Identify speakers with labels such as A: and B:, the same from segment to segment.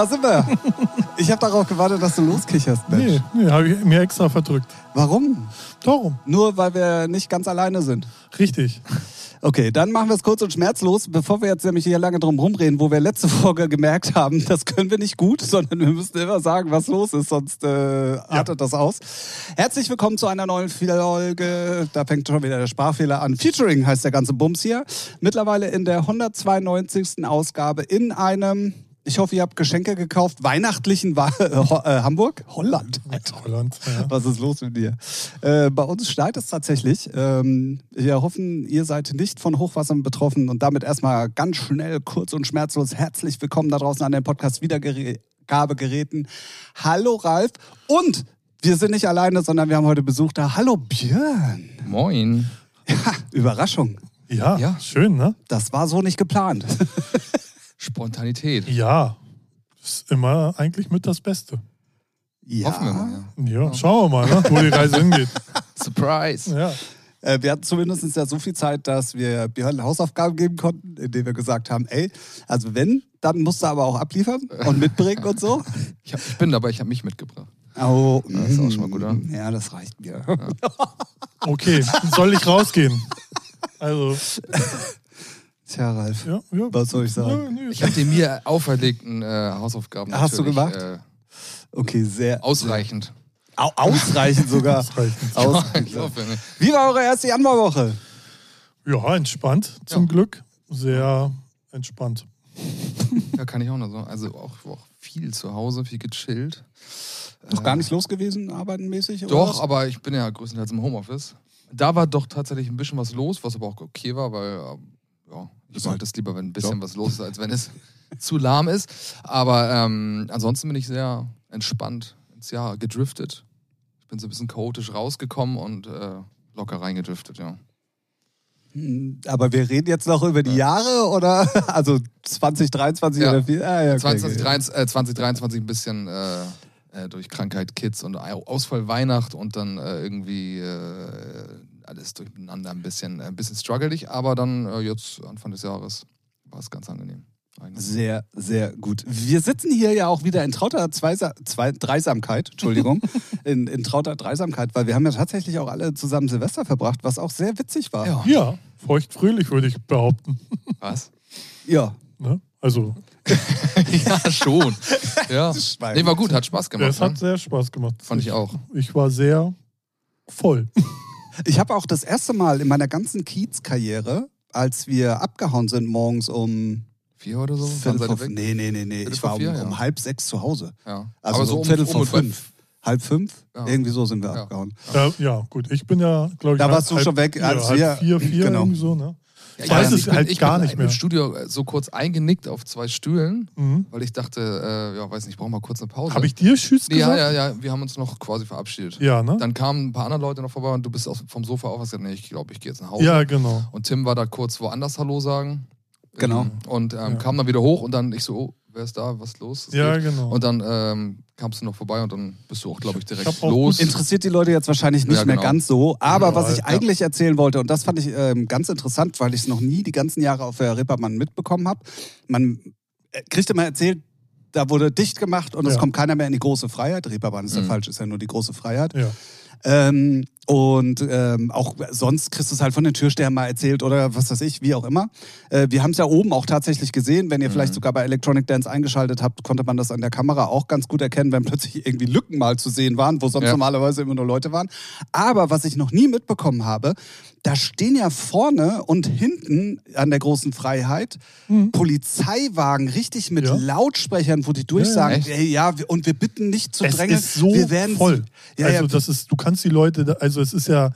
A: Ja, da sind wir. Ich habe darauf gewartet, dass du loskicherst, Mensch.
B: Nee, nee habe ich mir extra verdrückt.
A: Warum?
B: Darum.
A: Nur weil wir nicht ganz alleine sind.
B: Richtig.
A: Okay, dann machen wir es kurz und schmerzlos, bevor wir jetzt nämlich hier lange drum rumreden, wo wir letzte Folge gemerkt haben, das können wir nicht gut, sondern wir müssen immer sagen, was los ist, sonst äh, artet das aus. Herzlich willkommen zu einer neuen Folge. Da fängt schon wieder der Sprachfehler an. Featuring heißt der ganze Bums hier. Mittlerweile in der 192. Ausgabe in einem ich hoffe, ihr habt Geschenke gekauft. Weihnachtlichen Wa äh, äh, Hamburg? Holland. Alter.
B: Holland. Ja.
A: Was ist los mit dir? Äh, bei uns schneit es tatsächlich. Ähm, wir hoffen, ihr seid nicht von Hochwassern betroffen und damit erstmal ganz schnell, kurz und schmerzlos herzlich willkommen da draußen an den Podcast Wiedergabegeräten. Hallo Ralf und wir sind nicht alleine, sondern wir haben heute Besuch da. Hallo Björn.
C: Moin.
A: Ja, Überraschung.
B: Ja,
C: Ja.
B: schön, ne?
A: Das war so nicht geplant.
C: Spontanität.
B: Ja. Ist immer eigentlich mit das Beste.
A: Ja.
C: Hoffen wir mal, ja.
B: Ja, schauen wir mal, ne? wo die Reise hingeht.
C: Surprise.
B: Ja.
A: Äh, wir hatten zumindest ja so viel Zeit, dass wir Björn Hausaufgaben geben konnten, indem wir gesagt haben, ey, also wenn, dann musst du aber auch abliefern und mitbringen und so.
C: Ich, hab, ich bin dabei, ich habe mich mitgebracht.
A: Oh,
C: Das ist auch schon mal gut, oder?
A: Ja, das reicht mir.
B: Okay, soll ich rausgehen? Also,
A: Tja, Ralf,
B: ja, ja.
A: was soll ich sagen?
B: Ja, nee.
C: Ich habe die mir auferlegten äh, Hausaufgaben
A: Hast du gemacht?
C: Äh,
A: Okay, sehr.
C: ausreichend.
A: Au ausreichend sogar.
B: Ausreichend.
A: Ausreichend.
C: Ich hoffe, ne?
A: Wie war eure erste Januarwoche?
B: Ja, entspannt zum
C: Ja.
B: Glück. Sehr entspannt.
C: Ja, kann ich auch noch so. Also auch, auch viel zu Hause, viel gechillt.
A: Noch gar nicht los gewesen, arbeitenmäßig? oder
C: Doch,
A: was?
C: aber ich bin ja größtenteils im Homeoffice. Da war doch tatsächlich ein bisschen was los, was aber auch okay war, weil ähm, ja, ich mag das lieber, wenn ein bisschen
A: Ja.
C: was los ist, als wenn es zu lahm ist. Aber ähm, ansonsten bin ich sehr entspannt ins Jahr gedriftet. Ich bin so ein bisschen chaotisch rausgekommen und äh, locker reingedriftet, ja.
A: Hm, Aber wir reden jetzt noch über die Jahre oder? Also 2023
C: Ja.
A: oder viel? Ah, ja, okay,
C: 2023, äh, 2023 ein bisschen äh, äh, durch Krankheit Kids und Au- Ausfall Weihnacht und dann äh, irgendwie äh, alles durcheinander ein bisschen, äh, ein bisschen struggelig, aber dann äh, jetzt Anfang des Jahres war es ganz angenehm. eigentlich.
A: Sehr, sehr gut. Wir sitzen hier ja auch wieder in trauter Zweisa Zwei Dreisamkeit, Entschuldigung, in, in trauter Dreisamkeit, weil wir haben ja tatsächlich auch alle zusammen Silvester verbracht, was auch sehr witzig war.
C: Ja.
B: Ja, feuchtfröhlich würde ich behaupten.
C: Was?
A: Ja.
B: Ne? Also,
C: ja, schon. Ja. Nee, war gut, hat Spaß gemacht.
B: es hat
C: ne?
B: sehr Spaß gemacht.
C: Fand ich auch.
B: Ich war sehr voll.
A: Ich habe auch das erste Mal in meiner ganzen Kiez-Karriere, als wir abgehauen sind morgens um
C: Vier oder so?
A: Viertel vor, nee, nee, nee, nee. Ich war um,
C: vier, ja.
A: um halb sechs zu Hause.
C: Ja.
A: Also
C: aber
A: so
C: so
A: um Viertel
C: um
A: vor fünf. Halb fünf?
C: Ja.
A: Irgendwie so sind wir
C: Ja.
A: abgehauen.
B: Ja, ja, gut. Ich bin ja, glaube ich,
A: Da
B: halb-
A: warst du schon weg,
B: ja,
A: als
B: halb
A: wir-
B: vier, vier
A: genau.
B: irgendwie so, ne?
C: Ja,
B: Ich weiß
C: ja,
B: es
C: bin-
B: halt
C: ich
B: gar
C: bin
B: nicht mehr.
C: im Studio äh, so kurz eingenickt auf zwei Stühlen,
B: Mhm.
C: weil ich dachte, äh, ja, weiß nicht, ich brauche mal kurz eine Pause.
B: Habe ich dir Tschüss
C: Nee, ja,
B: gesagt?
C: ja, ja, wir haben uns noch quasi verabschiedet.
B: Ja, ne?
C: Dann kamen ein paar andere Leute noch vorbei und du bist aus, vom Sofa auf und hast gesagt, nee, ich glaube, ich gehe jetzt nach Hause.
B: Ja, genau.
C: Und Tim war da kurz woanders Hallo sagen.
A: Genau.
C: Ähm, Und ähm,
B: Ja.
C: kam dann wieder hoch und dann ich so, oh, wer ist da, was ist los? Es
B: Ja,
C: geht.
B: genau.
C: Und dann ähm, kamst du noch vorbei und dann bist du auch, glaube ich, direkt
B: Ich
C: los.
A: Interessiert die Leute jetzt wahrscheinlich nicht
C: Ja,
A: mehr
C: genau.
A: ganz so. Aber
B: Ja,
A: was ich
B: ja.
A: eigentlich erzählen wollte, und das fand ich ähm, ganz interessant, weil ich es noch nie die ganzen Jahre auf der Rippermann mitbekommen habe. Man äh, kriegt immer erzählt, da wurde dicht gemacht und es
B: Ja.
A: kommt keiner mehr in die große Freiheit. Reeperbahn ist ja
C: Mhm.
A: falsch, ist ja nur die große Freiheit.
B: Ja.
A: Ähm, und ähm, auch sonst kriegst du es halt von den Türstern mal erzählt oder was weiß ich, wie auch immer. Äh, wir haben es ja oben auch tatsächlich gesehen. Wenn ihr
C: Mhm.
A: vielleicht sogar bei Electronic Dance eingeschaltet habt, konnte man das an der Kamera auch ganz gut erkennen, wenn plötzlich irgendwie Lücken mal zu sehen waren, wo sonst
C: Ja.
A: normalerweise immer nur Leute waren. Aber was ich noch nie mitbekommen habe, da stehen ja vorne und hinten an der großen Freiheit
B: Mhm.
A: Polizeiwagen richtig mit
B: Ja.
A: Lautsprechern, wo die
B: Ja,
A: durchsagen, ey, ja, wir- und wir bitten nicht zu
B: Es
A: drängeln.
B: ist so
A: wir werden
B: voll.
A: Ja,
B: also
A: ja,
B: das ist, du kannst die Leute, also es ist ja,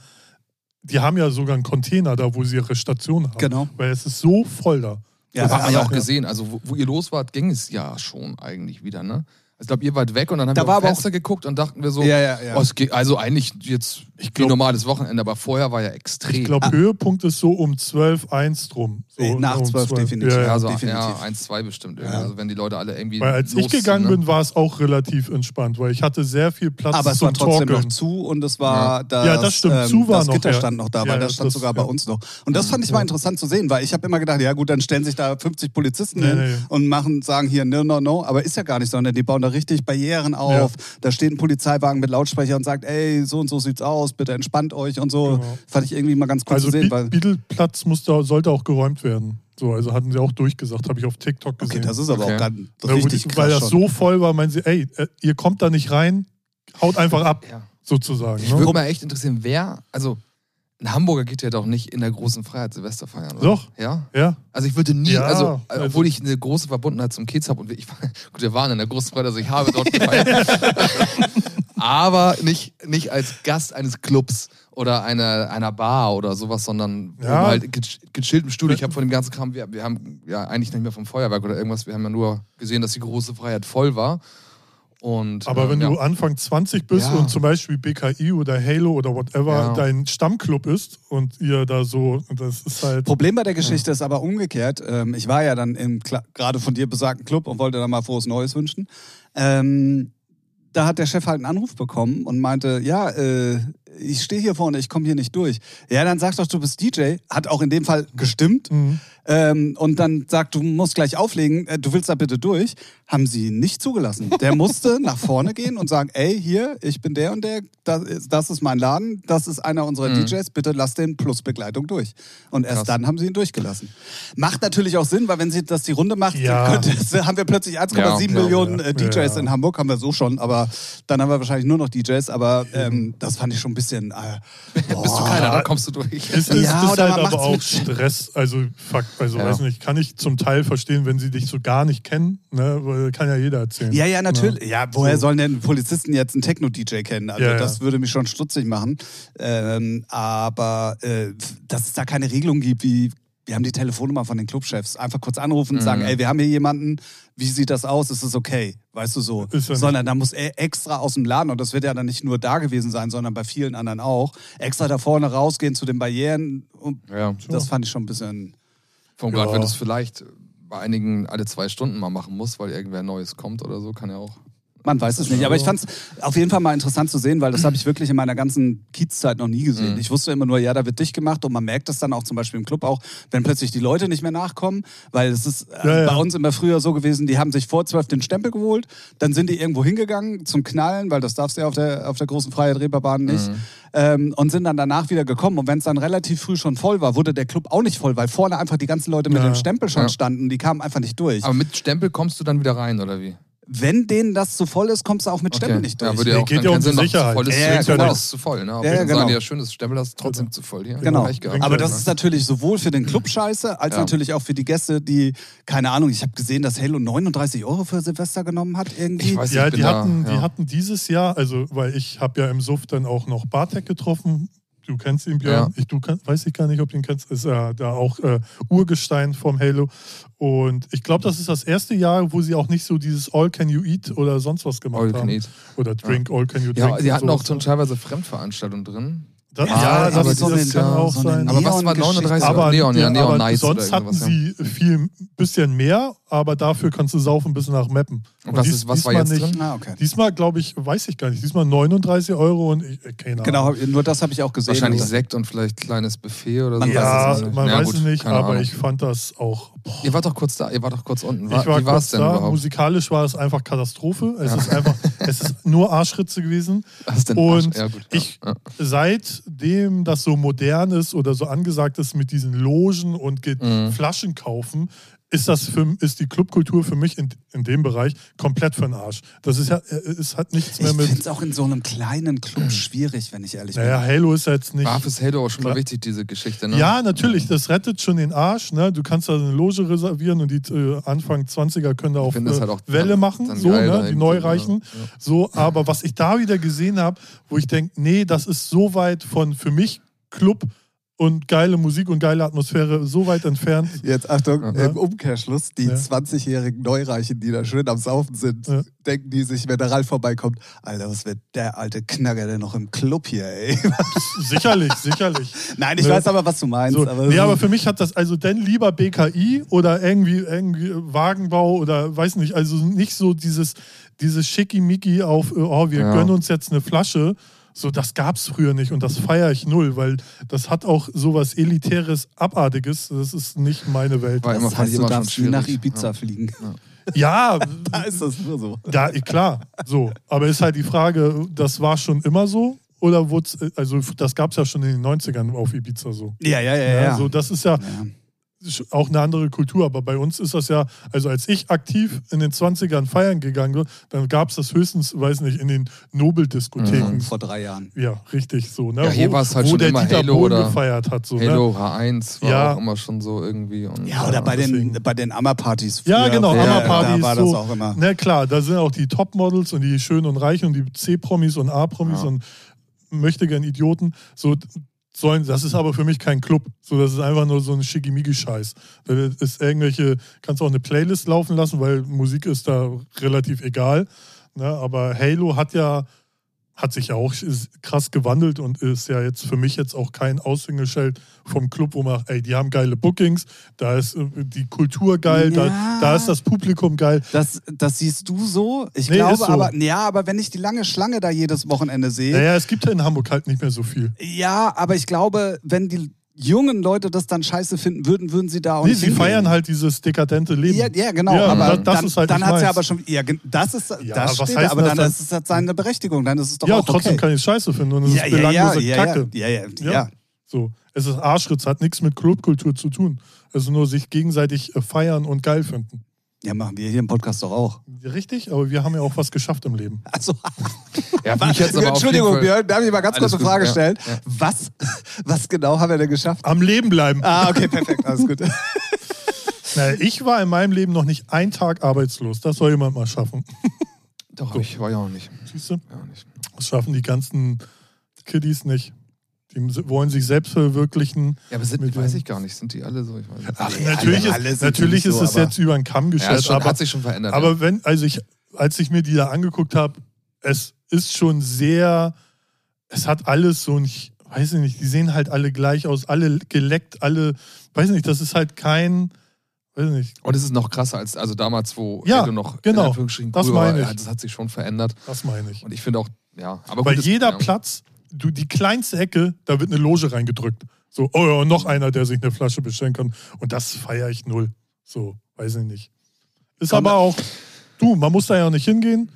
B: die haben ja sogar einen Container da, wo sie ihre Station haben.
A: Genau.
B: Weil es ist so voll da.
A: Ja,
C: das hat man ja auch gesehen. Also, wo, wo ihr los wart, ging es ja schon eigentlich wieder, ne? Ich glaube, ihr wart weg und dann haben
A: Da
C: wir
A: war
C: auf
A: aber auch-
C: Fenster geguckt und dachten wir so,
A: Ja, ja, ja.
C: Oh, es geht, also eigentlich jetzt
B: Ich
C: wie
B: glaub-
C: normales Wochenende, aber vorher war ja extrem.
B: Ich glaube, Höhepunkt ist so um 12, 1 drum. So
A: Nee, nach
B: um
A: 12 definitiv.
B: Ja,
C: ja,
B: ja.
C: so,
A: definitiv.
C: ja, 1, 2 bestimmt.
A: Ja.
C: Also wenn die Leute alle irgendwie.
B: Weil als ich
C: los sind,
B: gegangen
C: ne?
B: bin, war es auch relativ entspannt, weil ich hatte sehr viel Platz
A: Aber es
B: zum
A: war trotzdem
B: Torkeln.
A: noch zu und es war
C: Ja.
A: das,
B: Ja, das stimmt.
A: ähm,
B: Zu war
A: das
B: noch,
A: Gitter
B: ja.
A: stand noch da, weil
B: ja,
A: das stand
B: das-
A: sogar
B: ja.
A: bei uns noch. Und das fand ich mal interessant zu sehen, weil ich habe immer gedacht, ja gut, dann stellen sich da 50 Polizisten
B: Nee,
A: hin
B: nee.
A: und machen, sagen hier no, no, no, aber ist ja gar nicht, sondern die bauen da richtig Barrieren auf. Da steht ein Polizeiwagen mit Lautsprecher und sagt, ey, so und so sieht's aus, bitte entspannt euch und so.
B: Genau.
A: Fand ich irgendwie mal ganz cool
B: Also
A: zu sehen,
B: Biedelplatz musste, sollte auch geräumt werden. So, also hatten sie auch durchgesagt, habe ich auf TikTok gesehen.
A: okay, das ist aber
C: Okay.
A: auch ganz
B: Ja, wo
A: richtig krass
B: weil das
A: schon.
B: so voll war, meinen sie, ey, äh, ihr kommt da nicht rein, haut einfach ab,
C: Ja.
B: sozusagen.
C: Ich
B: Ne?
C: würde mal echt interessieren, wer, also ein Hamburger geht ja doch nicht in der großen Freiheit Silvester feiern, oder?
B: Doch.
C: Ja?
B: Ja,
C: Also ich würde nie,
B: Ja,
C: also,
B: also-
C: obwohl ich eine große Verbundenheit zum Kiez habe und ich, gut, wir waren in der großen Freiheit, also ich habe dort gefeiert. Aber nicht, nicht als Gast eines Clubs oder einer, einer Bar oder sowas, sondern
B: Ja.
C: halt ge- gechillt im Studio. Ich habe von dem ganzen Kram, wir, wir haben ja eigentlich nicht mehr vom Feuerwerk oder irgendwas, wir haben ja nur gesehen, dass die große Freiheit voll war. Und,
B: aber
C: ähm,
B: wenn
C: ja.
B: du Anfang 20 bist
C: Ja.
B: und zum Beispiel BKI oder Halo oder whatever
C: Ja.
B: dein Stammclub ist und ihr da so, das ist halt.
A: Problem bei der Geschichte ist aber umgekehrt. Ähm, ich war ja dann im gerade von dir besagten Club und wollte dann mal frohes Neues wünschen. Ähm, da hat der Chef halt einen Anruf bekommen und meinte, ja, äh, ich stehe hier vorne, ich komme hier nicht durch. Ja, dann sag doch, du bist DJ. Hat auch in dem Fall gestimmt.
B: Mhm.
A: Ähm, und dann sagt, du musst gleich auflegen, äh, du willst da bitte durch. Haben sie nicht zugelassen. Der musste nach vorne gehen und sagen, ey, hier, ich bin der und der, das ist, das ist mein Laden, das ist einer unserer
C: Mhm.
A: DJs, bitte lass den plus Begleitung durch. Und erst
C: Krass.
A: dann haben sie ihn durchgelassen. Macht natürlich auch Sinn, weil wenn sie das die Runde macht,
B: Ja.
A: könnte, haben wir plötzlich 1,7
C: Ja,
A: Millionen
B: ja,
A: äh, DJs
B: ja.
A: in Hamburg, haben wir so schon, aber dann haben wir wahrscheinlich nur noch DJs, aber ähm, das fand ich schon ein bisschen... Äh,
C: bist du keiner, dann kommst du durch.
B: Es ist,
A: Ja,
B: ist
A: oder
B: halt aber auch Stress, also fuck, also
C: Ja.
B: weiß nicht, kann ich zum Teil verstehen, wenn sie dich so gar nicht kennen, ne, weil kann ja jeder erzählen.
A: Ja, ja, natürlich. Ja, woher
B: So.
A: sollen denn Polizisten jetzt einen Techno-DJ kennen? Also
B: Ja, ja.
A: das würde mich schon stutzig machen. Ähm, aber äh, dass es da keine Regelung gibt, wie wir haben die Telefonnummer von den Clubchefs. Einfach kurz anrufen und sagen,
C: Mhm.
A: ey, wir haben hier jemanden, wie sieht das aus? Ist es okay? Weißt du so?
B: Ja.
A: Sondern da muss er extra aus dem Laden, und das wird ja dann nicht nur da gewesen sein, sondern bei vielen anderen auch, extra da vorne rausgehen zu den Barrieren. Und
C: Ja.
A: das fand ich schon ein bisschen.
C: Vom
B: Ja.
C: Grad, wenn du es vielleicht bei einigen alle zwei Stunden mal machen musst, weil irgendwer Neues kommt oder so, kann ja auch.
A: Man weiß es nicht, aber ich fand es auf jeden Fall mal interessant zu sehen, weil das habe ich wirklich in meiner ganzen Kiezzeit noch nie gesehen.
C: Mhm.
A: Ich wusste immer nur, ja, da wird dicht gemacht und man merkt das dann auch zum Beispiel im Club auch, wenn plötzlich die Leute nicht mehr nachkommen, weil es ist äh,
B: Ja, ja.
A: bei uns immer früher so gewesen, die haben sich vor zwölf den Stempel geholt, dann sind die irgendwo hingegangen zum Knallen, weil das darfst du ja auf der, auf der großen Freiheit Reeperbahn nicht,
C: Mhm.
A: ähm, und sind dann danach wieder gekommen. Und wenn es dann relativ früh schon voll war, wurde der Club auch nicht voll, weil vorne einfach die ganzen Leute mit
B: Ja.
A: dem Stempel schon standen, die kamen einfach nicht durch.
C: Aber mit Stempel kommst du dann wieder rein, oder wie?
A: Wenn denen das zu voll ist, kommst du auch mit Stempel nicht durch.
C: Ja, würde ja
B: Nee,
C: auch
B: geht ja um die
C: Sinn.
B: Sicherheit.
C: Zu voll ist,
A: Ja,
C: ja,
A: genau.
C: genau. ist zu voll. Ne? Aber
A: Ja,
C: ja,
A: ja, genau.
C: sagen, ja, schön, das Stempel ist trotzdem zu voll hier.
A: Genau.
C: Gehabt.
A: Aber das
B: Ja.
A: ist natürlich sowohl für den Club scheiße, als
C: Ja.
A: natürlich auch für die Gäste, die, keine Ahnung, ich habe gesehen, dass Halo 39 Euro für Silvester genommen hat irgendwie.
C: Ich weiß
B: Ja,
C: ich bin
B: die
C: da,
B: hatten, die
C: ja.
B: hatten dieses Jahr, also weil ich habe ja im Suff dann auch noch Bartek getroffen. Du kennst ihn, Björn.
C: Ja.
B: Ich, du kann, weiß ich gar nicht, ob du ihn kennst. Ist ja da auch äh, Urgestein vom Halo. Und ich glaube, das ist das erste Jahr, wo sie auch nicht so dieses All Can You Eat oder sonst was gemacht
C: All can
B: haben.
C: eat.
B: Oder Drink, All Can You Drink.
C: Ja,
B: und
C: hatten auch
B: sowas.
C: schon teilweise Fremdveranstaltungen drin.
B: Das,
A: Ja,
B: ja,
A: aber
B: das,
A: so
B: das
A: eine-
B: kann auch
A: so
B: sein.
C: Aber was war
A: Neon-Geschichte.
C: 39
B: Aber,
C: Neon, ja,
B: ja,
C: Neon
B: aber
C: Nights
B: sonst hatten sie viel, bisschen mehr, aber dafür kannst du saufen bis nach Meppen.
C: Und was
B: dies-
C: ist- was war
B: diesmal
C: jetzt
B: nicht.
C: drin?
A: Ah, okay.
B: Diesmal, glaube ich, weiß ich gar nicht. Diesmal 39 Euro und ich, äh, keine Ahnung.
A: Genau, nur das habe ich auch gesehen.
C: Wahrscheinlich
A: Aber-
C: Sekt und vielleicht kleines Buffet oder so.
A: Man
B: Ja,
A: weiß es
B: man
C: Ja,
B: weiß
C: gut,
B: es nicht, aber
C: Ahnung.
B: ich fand das auch. Boah.
C: Ihr wart doch kurz da, ihr wart doch kurz unten. War,
B: ich war
C: wie war
B: kurz
C: es denn
B: da.
C: überhaupt?
B: Musikalisch war es einfach Katastrophe. Es ist einfach, es ist nur Arschritze gewesen.
C: Was denn?
B: Und
C: ja, gut, ja.
B: ich-
C: ja.
B: Seitdem das so modern ist oder so angesagt ist mit diesen Logen und
C: Mhm.
B: Flaschen kaufen, ist das für, ist die Clubkultur für mich in, in dem Bereich komplett für den Arsch. Das ist ja, es hat nichts mehr
A: Ich
B: mit.
A: finde es auch in so einem kleinen Club schwierig, wenn ich ehrlich
B: Naja, Halo ist ja jetzt nicht.
C: War fürs Halo auch schon mal
B: Klar.
C: wichtig, diese Geschichte, ne?
B: Ja, natürlich, das rettet schon den Arsch. Ne? Du kannst da eine Loge reservieren und die äh, Anfang 20er können da
C: Ich das
B: äh,
C: halt auch
B: Welle
C: dann-
B: machen,
C: dann
B: so, ne? die
C: irgendwie,
B: Neureichen.
C: ja.
B: So, aber was ich da wieder gesehen habe, wo ich denke, nee, das ist so weit von für mich Club und geile Musik und geile Atmosphäre so weit entfernt.
A: Jetzt Achtung,
B: Ja.
A: im Umkehrschluss, die
B: Ja.
A: 20-jährigen Neureichen, die da schön am Saufen sind,
B: Ja.
A: denken die sich, wenn der Ralf vorbeikommt, Alter, was wird der alte Knacker denn noch im Club hier, ey?
B: Sicherlich, sicherlich.
A: Nein, ich
B: Ne.
A: weiß aber, was du meinst.
B: So,
A: aber
B: nee,
A: so-
B: aber für mich hat das also denn lieber BKI oder irgendwie, irgendwie Wagenbau oder weiß nicht, also nicht so dieses, dieses Schickimicki auf, äh, oh, wir
C: Ja.
B: gönnen uns jetzt eine Flasche. So, das gab es früher nicht und das feiere ich null, weil das hat auch sowas Elitäres, Abartiges. Das ist nicht meine Welt.
C: Immer,
A: das heißt, du darfst nie nach. Ibiza
C: Ja.
A: fliegen.
B: Ja,
A: Da ist das nur so.
B: ja, klar, so. Aber ist halt die Frage, das war schon immer so? Oder wurde also das gab es ja schon in den 90ern auf Ibiza so.
A: Ja, ja, ja,
B: Ja,
A: ja.
B: So, das ist ja,
A: ja.
B: Auch eine andere Kultur, aber bei uns ist das ja, also als ich aktiv in den 20ern feiern gegangen bin, dann gab es das höchstens, weiß nicht, in den Nobeldiskotheken.
A: Vor drei Jahren.
B: Ja, richtig so. Ne?
C: Ja, hier
B: wo,
C: war's halt
B: wo
C: schon
B: der
C: immer
B: Dieter
C: Halo
B: Bohlen
C: oder
B: gefeiert hat. So, ne?
C: Halo H1 war
B: Ja.
C: auch immer schon so irgendwie. Und,
A: Ja, oder bei den, bei den Ammerpartys.
B: Ja, genau,
C: Ja,
B: Hammerpartys.
A: Da war
B: so.
A: das auch immer.
B: Na klar, da sind auch die Top-Models und die Schönen und Reichen und die C-Promis und A-Promis
C: Ja.
B: und möchte gern Idioten. So sollen, das ist aber für mich kein Club. So, das ist einfach nur so ein Schickimicki-Scheiß. Da ist irgendwelche, kannst auch eine Playlist laufen lassen, weil Musik ist da relativ egal. Ne? Aber Halo hat ja, hat sich ja auch krass gewandelt und ist ja jetzt für mich jetzt auch kein Aushängeschild vom Club, wo man, ey, die haben geile Bookings, da ist äh, die Kultur geil,
A: Ja.
B: da, da ist das Publikum geil.
A: Das, das siehst du so. Ich
B: Nee,
A: glaube
B: so.
A: aber, ja, aber wenn ich die lange Schlange da jedes Wochenende sehe,
B: Naja, es gibt ja in Hamburg halt nicht mehr so viel.
A: ja, aber ich glaube, wenn die jungen Leute das dann scheiße finden würden, würden sie da auch
B: Nee,
A: nicht
B: sie
A: hingehen.
B: feiern halt dieses dekadente Leben.
A: Ja, ja, genau.
B: Ja,
A: aber
B: das-
A: dann,
B: ist halt
A: dann hat ja
B: meins.
A: aber schon. Ja, das ist
B: Ja,
A: das
B: was
A: steht,
B: heißt
A: aber dann
B: dann?
A: ist es halt seine Berechtigung. Dann ist es doch
B: ja,
A: auch
B: trotzdem
A: okay.
B: kann ich Scheiße finden und es
A: ja,
B: ist
A: ja, ja,
B: belanglose
A: ja,
B: Kacke.
A: ja, ja, ja,
B: Ja.
A: ja.
B: So. Es ist Arschritz, hat nichts mit Clubkultur zu tun. Es ist nur sich gegenseitig äh, feiern und geil finden.
A: Ja, machen wir hier im Podcast doch auch.
B: Richtig, aber wir haben ja auch was geschafft im Leben.
A: Also,
C: Ja, mich jetzt aber
A: Entschuldigung, Björn, darf ich mal ganz kurz eine Frage
C: gut, ja,
A: stellen?
C: ja.
A: Was, was genau haben wir denn geschafft?
B: Am Leben bleiben.
A: Ah, okay, perfekt, alles gut.
B: Naja, ich war in meinem Leben noch nicht einen Tag arbeitslos. Das soll jemand mal schaffen.
C: Doch, hab ich war ja auch nicht.
B: Siehst du?
C: Ja, nicht.
B: Das schaffen die ganzen Kiddies nicht. Die wollen sich selbst verwirklichen.
C: Ja, aber sind,
B: Mit
C: weiß ich gar nicht. Sind die alle so? Ich weiß nicht.
B: Ach,
A: Nee,
B: natürlich
A: alle- alle
B: ist,
A: sind
B: natürlich ist
A: so,
B: es
A: aber-
B: jetzt über den Kamm
C: ja,
B: geschert, aber,
C: hat sich schon verändert.
B: aber
C: ja.
B: wenn, also ich, als ich mir die da angeguckt habe, es ist schon sehr, es hat alles so ein, ich weiß ich nicht, die sehen halt alle gleich aus, alle geleckt, alle, weiß ich nicht, das ist halt kein, weiß ich nicht,
C: Und es ist noch krasser als also damals, wo
B: Ja,
C: Halo noch
B: genau.
C: in Anführungsstrichen
B: Das meine
C: war.
B: ich.
C: Das hat sich schon verändert.
B: das meine ich.
C: Und ich finde auch, ja, aber
B: Bei
C: gut,
B: jeder
C: ja.
B: Platz, du, die kleinste Ecke, da wird eine Loge reingedrückt. So, oh ja, noch einer, der sich eine Flasche bestellen kann. Und das feiere ich null. So, weiß ich nicht. Ist
A: Komm,
B: aber auch, du, man muss da ja nicht hingehen.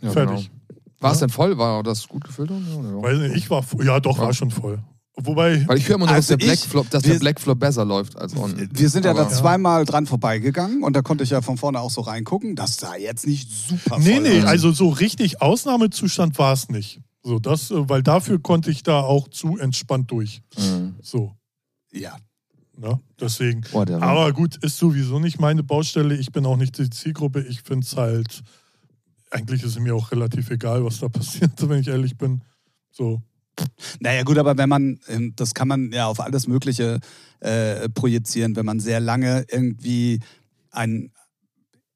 C: Ja,
B: fertig.
C: Genau. War es
B: Ja.
C: denn voll? War das gut gefüllt? Ja, ja.
B: Weiß nicht, ich war, ja doch, war schon voll. Wobei,
C: Weil ich höre immer nur,
A: Also
C: dass, der Black
A: ich-
C: Flop, dass
A: wir-
C: der Black Flop besser läuft als on.
A: Wir sind ja
C: Aber-
A: da zweimal dran vorbeigegangen und da konnte ich ja von vorne auch so reingucken. Das sah jetzt nicht super
B: nee,
A: voll
B: nee,
A: aus.
B: also so richtig Ausnahmezustand war es nicht. So, das, äh, weil dafür konnte ich da auch zu entspannt durch.
C: Mhm.
B: So,
A: Ja.
B: ne? Deswegen.
C: Der
B: Aber gut, ist sowieso nicht meine Baustelle. Ich bin auch nicht die Zielgruppe. Ich finde es halt, eigentlich ist es mir auch relativ egal, was da passiert, wenn ich ehrlich bin. So.
A: Naja, gut, aber wenn man, ähm, das kann man ja auf alles Mögliche äh, projizieren, wenn man sehr lange irgendwie ein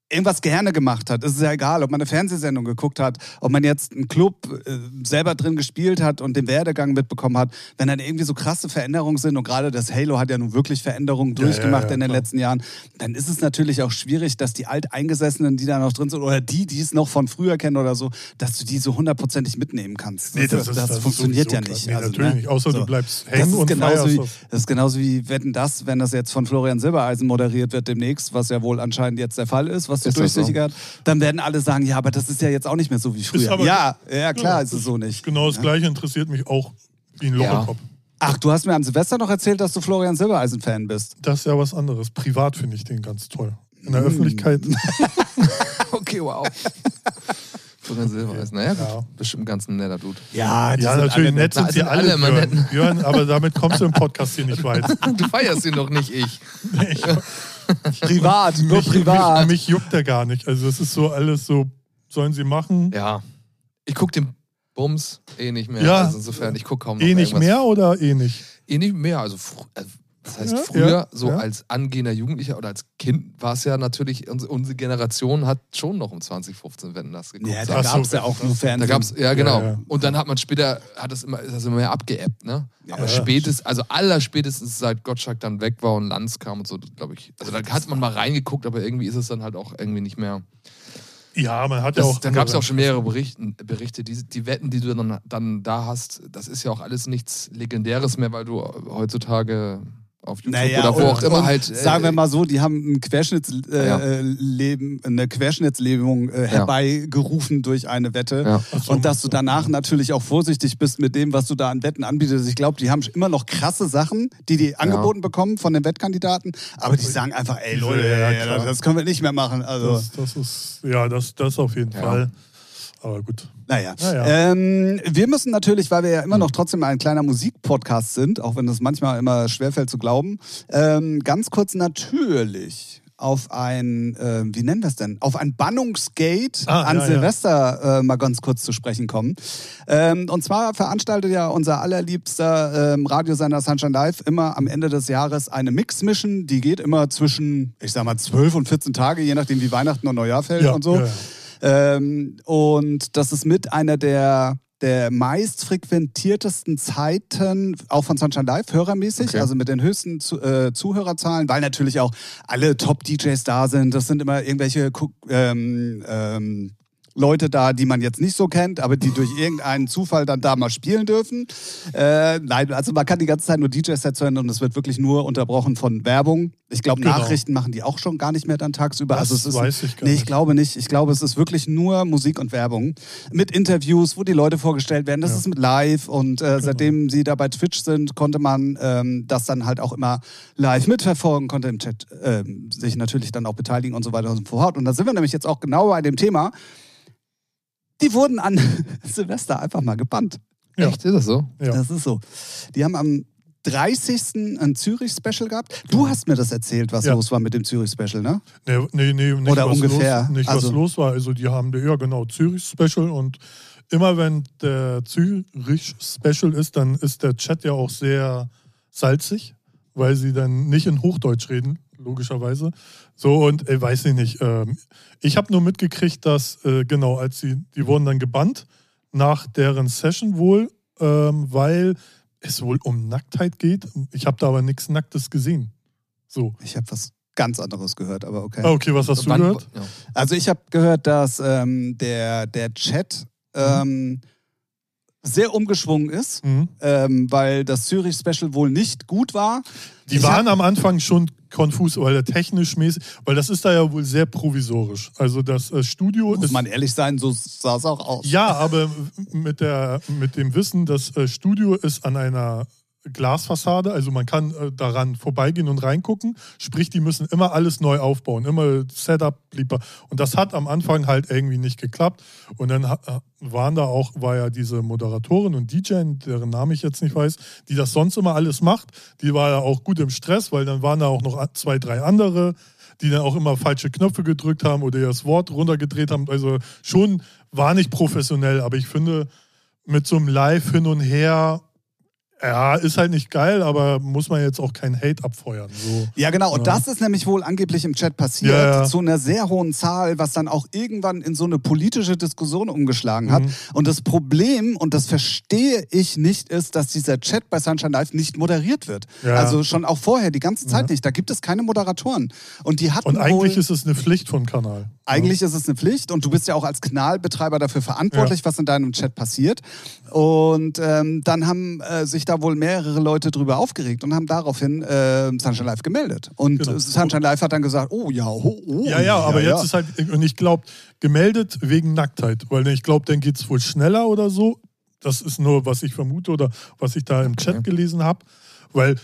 A: irgendwas gerne gemacht hat. Es ist ja egal, ob man eine Fernsehsendung geguckt hat, ob man jetzt einen Club äh, selber drin gespielt hat und den Werdegang mitbekommen hat. Wenn dann irgendwie so krasse Veränderungen sind und gerade das Halo hat ja nun wirklich Veränderungen
B: Ja,
A: durchgemacht
B: ja, ja,
A: in den letzten Jahren, dann ist es natürlich auch schwierig, dass die Alteingesessenen, die da noch drin sind oder die, die es noch von früher kennen oder so, dass du die so hundertprozentig mitnehmen kannst. das,
B: ist
A: funktioniert ja nicht.
B: Nee,
A: Also,
B: natürlich
A: ne?
B: nicht. Außer
A: So.
B: du bleibst
A: Das
B: hängen
A: ist,
B: und
A: genauso wie,
B: das.
A: das ist genauso wie Wetten das, wenn das jetzt von Florian Silbereisen moderiert wird demnächst, was ja wohl anscheinend jetzt der Fall ist, was du
C: Ist das so?
A: durchsichert, dann werden alle sagen, ja, aber das ist ja jetzt auch nicht mehr so wie früher.
B: aber-
A: Ja, ja, klar
B: Ja,
A: ist es so nicht.
B: Genau das
A: Ja.
B: Gleiche interessiert mich auch wie ein Loch
C: Ja.
B: im Kopf.
A: Ach, du hast mir an Silvester noch erzählt, dass du Florian Silbereisen-Fan bist.
B: Das ist ja was anderes. Privat finde ich den ganz toll. In der
A: Mm.
B: Öffentlichkeit.
C: Okay, wow. Florian Silber ist, naja, gut.
B: Ja.
C: Bestimmt ganz ein netter Dude.
A: Ja, die
B: Ja,
A: sind
B: natürlich
A: alle
B: nett
C: Na,
B: sind sie
C: sind
B: alle,
C: alle
B: Björn. Björn, aber damit kommst du im Podcast hier nicht weit.
C: Du feierst ihn doch nicht, ich.
A: Privat, nur
B: mich,
A: privat.
B: Mich, mich juckt der gar nicht. Also es ist so alles so, sollen sie machen?
C: Ja. Ich guck den Bums eh nicht mehr.
B: Ja.
C: Also insofern, ich guck kaum noch
B: eh nicht
C: irgendwas.
B: mehr oder eh nicht?
C: Eh nicht mehr. Also, äh, das heißt,
B: Ja,
C: früher,
B: ja,
C: so
B: ja.
C: als angehender Jugendlicher oder als Kind, war es ja natürlich, unsere, Generation hat schon noch um 2015 Wetten das geguckt.
A: Ja, da gab es
B: so,
A: ja auch nur Fernsehen.
C: Da gab's, ja genau.
B: Ja, ja.
C: Und dann hat man später, hat das immer, ist das immer mehr abgeebbt, ne? Aber
B: Ja.
C: spätestens, also allerspätestens seit Gottschalk dann weg war und Lanz kam und so, glaube ich. Also da hat man mal reingeguckt, aber irgendwie ist es dann halt auch irgendwie nicht mehr.
B: Ja, man hat ja
C: Das,
B: auch.
C: da gab es auch schon mehrere Berichten, Berichte. Die, die Wetten, die du dann, dann da hast, das ist ja auch alles nichts Legendäres mehr, weil du heutzutage auf YouTube
A: Naja,
C: oder wo
A: und-
C: auch immer halt. äh,
A: Sagen wir mal so, die haben ein Querschnittsleben,
C: Ja.
A: äh, Leben- eine Querschnittslähmung äh, herbeigerufen durch eine Wette.
C: Ja.
B: So,
A: Und dass du danach natürlich auch vorsichtig bist mit dem, was du da an Wetten anbietest. Ich glaube, die haben immer noch krasse Sachen, die die angeboten bekommen von den Wettkandidaten. Aber die sagen einfach, ey Leute,
B: Ja,
A: ja, das können wir nicht mehr machen. Also,
B: Das, das ist, ja, das, das auf jeden
C: Ja.
B: Fall. Aber gut.
A: Naja.
B: Naja.
A: Ähm, wir müssen natürlich, weil wir ja immer noch trotzdem ein kleiner Musikpodcast sind, auch wenn das manchmal immer schwerfällt zu glauben, ähm, ganz kurz natürlich auf ein, äh, wie nennen wir es denn, auf ein Bannungsgate
B: Ah,
A: an
B: ja, ja.
A: Silvester äh, mal ganz kurz zu sprechen kommen. Ähm, und zwar veranstaltet ja unser allerliebster ähm, Radiosender Sunshine Live immer am Ende des Jahres eine Mix-Mission. Die geht immer zwischen, ich sag mal, 12 und 14 Tage, je nachdem wie Weihnachten und Neujahr fällt
B: Ja,
A: und so. Ähm, und das ist mit einer der, der meistfrequentiertesten Zeiten, auch von Sunshine Live, hörermäßig,
C: Okay.
A: also mit den höchsten zu, äh, Zuhörerzahlen, weil natürlich auch alle Top-DJs da sind. Das sind immer irgendwelche ähm, ähm, Leute da, die man jetzt nicht so kennt, aber die durch irgendeinen Zufall dann da mal spielen dürfen. Äh, nein, also man kann die ganze Zeit nur DJ-Sets hören und es wird wirklich nur unterbrochen von Werbung. Ich glaube,
B: Genau.
A: Nachrichten machen die auch schon gar nicht mehr dann tagsüber.
B: Das
A: also es ist,
B: weiß ich gar
A: nee, ich
B: nicht.
A: glaube nicht. Ich glaube, es ist wirklich nur Musik und Werbung. Mit Interviews, wo die Leute vorgestellt werden. Das
B: Ja.
A: ist mit live. Und äh, seitdem sie da bei Twitch sind, konnte man ähm, das dann halt auch immer live mitverfolgen, konnte im Chat ähm, sich natürlich dann auch beteiligen und so weiter und so fort. Und da sind wir nämlich jetzt auch genau bei dem Thema. Die wurden an Silvester einfach mal gebannt.
B: Ja.
C: Echt, ist das so?
B: Ja.
A: Das ist so. Die haben am 30. ein Zürich-Special gehabt. Du hast mir das erzählt, was
B: Ja.
A: los war mit dem Zürich-Special, ne?
B: Nee, nee, nee nicht,
A: Oder
B: was
A: ungefähr.
B: Los, nicht
A: Also-
B: was los war. Also die haben, ja genau, Zürich-Special und immer wenn der Zürich-Special ist, dann ist der Chat ja auch sehr salzig, weil sie dann nicht in Hochdeutsch reden, logischerweise. So und äh, weiß ich nicht. Ähm, ich habe nur mitgekriegt, dass, äh, genau, als sie, die wurden dann gebannt nach deren Session wohl, ähm, weil es wohl um Nacktheit geht. Ich habe da aber nichts Nacktes gesehen. So.
A: Ich habe was ganz anderes gehört, aber okay.
B: Ah, okay, was hast du
C: Wann-
B: gehört?
C: Ja.
A: Also ich habe gehört, dass ähm, der, der Chat ähm, sehr umgeschwungen ist,
B: Mhm.
A: ähm, weil das Zürich-Special wohl nicht gut war.
B: Die
A: Ich
B: waren
A: hab-
B: am Anfang schon konfus, weil der technisch mäßig, weil das ist da ja wohl sehr provisorisch. Also das äh, Studio
A: Muss
B: ist.
A: man ehrlich sein, so sah es auch aus.
B: Ja, aber mit, der, mit dem Wissen, das äh, Studio ist an einer Glasfassade, also man kann äh, daran vorbeigehen und reingucken. Sprich, die müssen immer alles neu aufbauen, immer Setup, lieber. Und das hat am Anfang halt irgendwie nicht geklappt. Und dann ha- waren da auch, war ja diese Moderatorin und DJ, deren Name ich jetzt nicht weiß, die das sonst immer alles macht. Die war ja auch gut im Stress, weil dann waren da auch noch zwei, drei andere die dann auch immer falsche Knöpfe gedrückt haben oder das Wort runtergedreht haben. Also schon war nicht professionell, aber ich finde, mit so einem Live hin und her, ja, ist halt nicht geil, aber muss man jetzt auch kein Hate abfeuern. So.
A: Ja, genau. Und
B: Ja.
A: das ist nämlich wohl angeblich im Chat passiert,
B: Ja, ja.
A: zu einer sehr hohen Zahl, was dann auch irgendwann in so eine politische Diskussion umgeschlagen hat.
B: Mhm.
A: Und das Problem, und das verstehe ich nicht, ist, dass dieser Chat bei Sunshine Live nicht moderiert wird. Also schon auch vorher, die ganze Zeit nicht. Da gibt es keine Moderatoren. Und die hatten
B: Und eigentlich
A: wohl,
B: ist es eine Pflicht vom Kanal.
A: eigentlich ist es eine Pflicht und du bist ja auch als Kanalbetreiber dafür verantwortlich, was in deinem Chat passiert. Und ähm, dann haben äh, sich da wohl mehrere Leute drüber aufgeregt und haben daraufhin äh, Sunshine Live gemeldet. Und
B: Genau.
A: Sunshine Live hat dann gesagt, oh ja, oh, oh.
B: Ja, ja, aber
A: ja.
B: jetzt ist halt, und ich glaube, gemeldet wegen Nacktheit, weil ich glaube, dann geht es wohl schneller oder so. Das ist nur, was ich vermute oder was ich da im Chat
C: Okay.
B: gelesen habe. Weil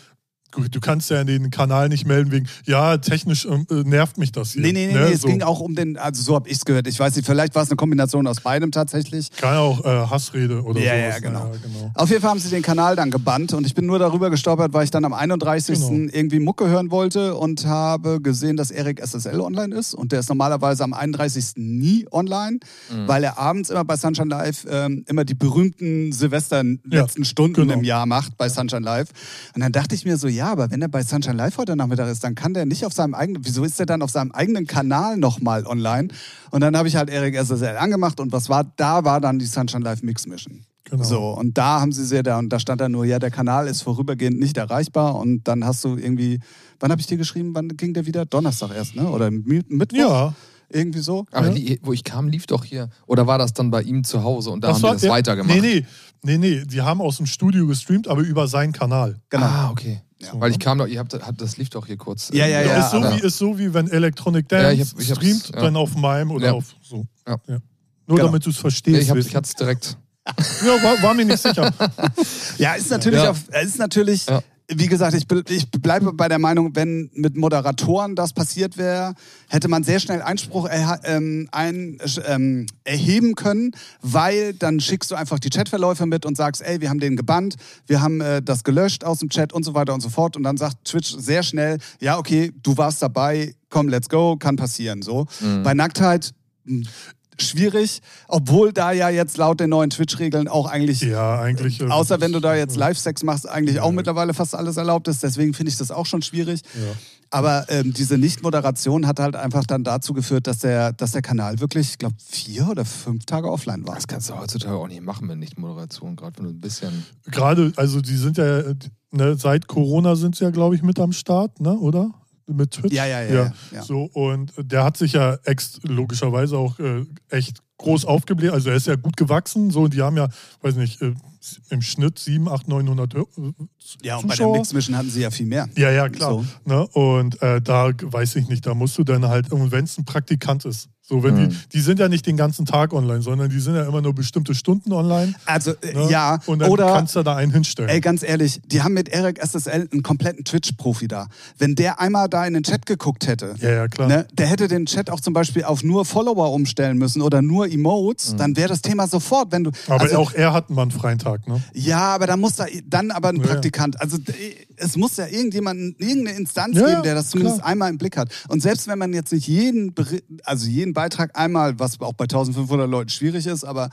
B: du kannst ja den Kanal nicht melden wegen, ja, technisch äh, nervt mich das hier.
A: Nee, nee, nee,
B: ne?
A: nee es
B: so.
A: ging auch um den, also so habe ich es gehört. Ich weiß nicht, vielleicht war es eine Kombination aus beidem tatsächlich.
B: Kann auch äh, Hassrede oder
A: Ja,
B: sowas.
A: ja, genau.
B: genau.
A: Auf jeden Fall haben sie den Kanal dann gebannt und ich bin nur darüber gestolpert, weil ich dann am 31.
B: Genau.
A: irgendwie Mucke hören wollte und habe gesehen, dass Erik SSL online ist und der ist normalerweise am 31. nie online, weil er abends immer bei Sunshine Live ähm, immer die berühmten Silvester-letzten Stunden
B: genau.
A: im Jahr macht bei Sunshine Live. Und dann dachte ich mir so, ja, aber wenn er bei Sunshine Live heute Nachmittag ist, dann kann der nicht auf seinem eigenen, wieso ist der dann auf seinem eigenen Kanal nochmal online? Und dann habe ich halt Erik SSL angemacht und was war, da war dann die Sunshine Live Mix Mission.
B: Genau.
A: So, und da haben sie sehr da, und da stand dann nur, ja, der Kanal ist vorübergehend nicht erreichbar. Und dann hast du irgendwie, wann habe ich dir geschrieben, wann ging der wieder? Donnerstag erst, ne? Oder Mi- Mittwoch?
B: Ja,
A: Irgendwie so.
C: Aber
B: Ja.
C: li- wo ich kam, lief doch hier. Oder war das dann bei ihm zu Hause und da haben die
B: war-
C: das
B: ja,
C: weitergemacht?
B: Nee, nee, nee, nee, die haben aus dem Studio gestreamt, aber über seinen Kanal.
A: Genau.
C: Ah, okay.
A: Ja.
C: Weil ich kam doch, ihr habt, habt das lief doch hier kurz.
A: Ja, ja,
C: Äh,
A: ja.
B: ist, so
A: aber-
B: wie, ist so wie wenn Electronic
C: Ja,
B: Dance
C: ich hab- ich
B: streamt,
C: ja.
B: dann auf meinem oder
C: Ja.
B: auf so.
C: Ja.
B: Nur
A: Genau.
B: damit du es
C: Nee,
B: verstehst.
C: ich, hab,
B: weißt
C: ich
B: du.
C: hatte es direkt.
B: ja, war, war mir nicht sicher.
A: Ja, ist natürlich,
C: Ja.
A: Auf, ist natürlich
C: Ja.
A: Wie gesagt, ich, ich bleibe bei der Meinung, wenn mit Moderatoren das passiert wäre, hätte man sehr schnell Einspruch erha- ähm, ein, ähm, erheben können, weil dann schickst du einfach die Chatverläufe mit und sagst, ey, wir haben den gebannt, wir haben äh, das gelöscht aus dem Chat und so weiter und so fort. Und dann sagt Twitch sehr schnell, ja, okay, du warst dabei, komm, let's go, kann passieren. So. Bei Nacktheit mh, schwierig, obwohl da ja jetzt laut den neuen Twitch-Regeln auch eigentlich
B: Ja, eigentlich. äh,
A: Außer wenn du da jetzt Live-Sex machst, eigentlich auch mittlerweile fast alles erlaubt ist. Deswegen finde ich das auch schon schwierig.
B: Ja.
A: Aber ähm, diese Nicht-Moderation hat halt einfach dann dazu geführt, dass der, dass der Kanal wirklich, ich glaube, vier oder fünf Tage offline war.
C: Das kannst du heutzutage auch nicht machen mit Nicht-Moderation, gerade wenn du ein bisschen.
B: Gerade, also die sind ja, äh, ne, seit Corona sind sie ja, glaube ich, mit am Start, ne, oder? Mit Twitch?
A: Ja, ja, ja, ja, ja.
B: So, und der hat sich ja ex logischerweise auch äh, echt groß aufgebläht. Also er ist ja gut gewachsen. So, und die haben ja, weiß nicht, äh, im Schnitt 7, 8, 900 Hör- äh,
A: Ja, und bei der
B: Zuschauer.
A: Mix-Mission hatten sie ja viel mehr.
B: Ja, ja, klar.
A: So.
B: Ne? Und äh, da weiß ich nicht, da musst du dann halt, und wenn es ein Praktikant ist, so wenn
C: Mhm.
B: die, die sind ja nicht den ganzen Tag online, sondern die sind ja immer nur bestimmte Stunden online.
A: Also, äh,
B: Ne?
A: ja,
B: Und dann
A: oder.
B: kannst du da einen hinstellen.
A: Ey, ganz ehrlich, die haben mit Eric SSL einen kompletten Twitch-Profi da. Wenn der einmal da in den Chat geguckt hätte,
B: ja, ja, klar.
A: Ne, der hätte den Chat auch zum Beispiel auf nur Follower umstellen müssen oder nur Emotes, dann wäre das Thema sofort, wenn du.
B: Aber
A: also,
B: auch er hat mal einen freien Tag, ne?
A: Ja, aber da muss da dann aber ein
B: Ja,
A: Praktikant. Also d- es muss ja irgendjemanden, irgendeine Instanz
B: Ja,
A: geben, der das zumindest
B: klar.
A: einmal im Blick hat. Und selbst wenn man jetzt nicht jeden, also jeden Beitrag einmal, was auch bei 1500 Leuten schwierig ist, aber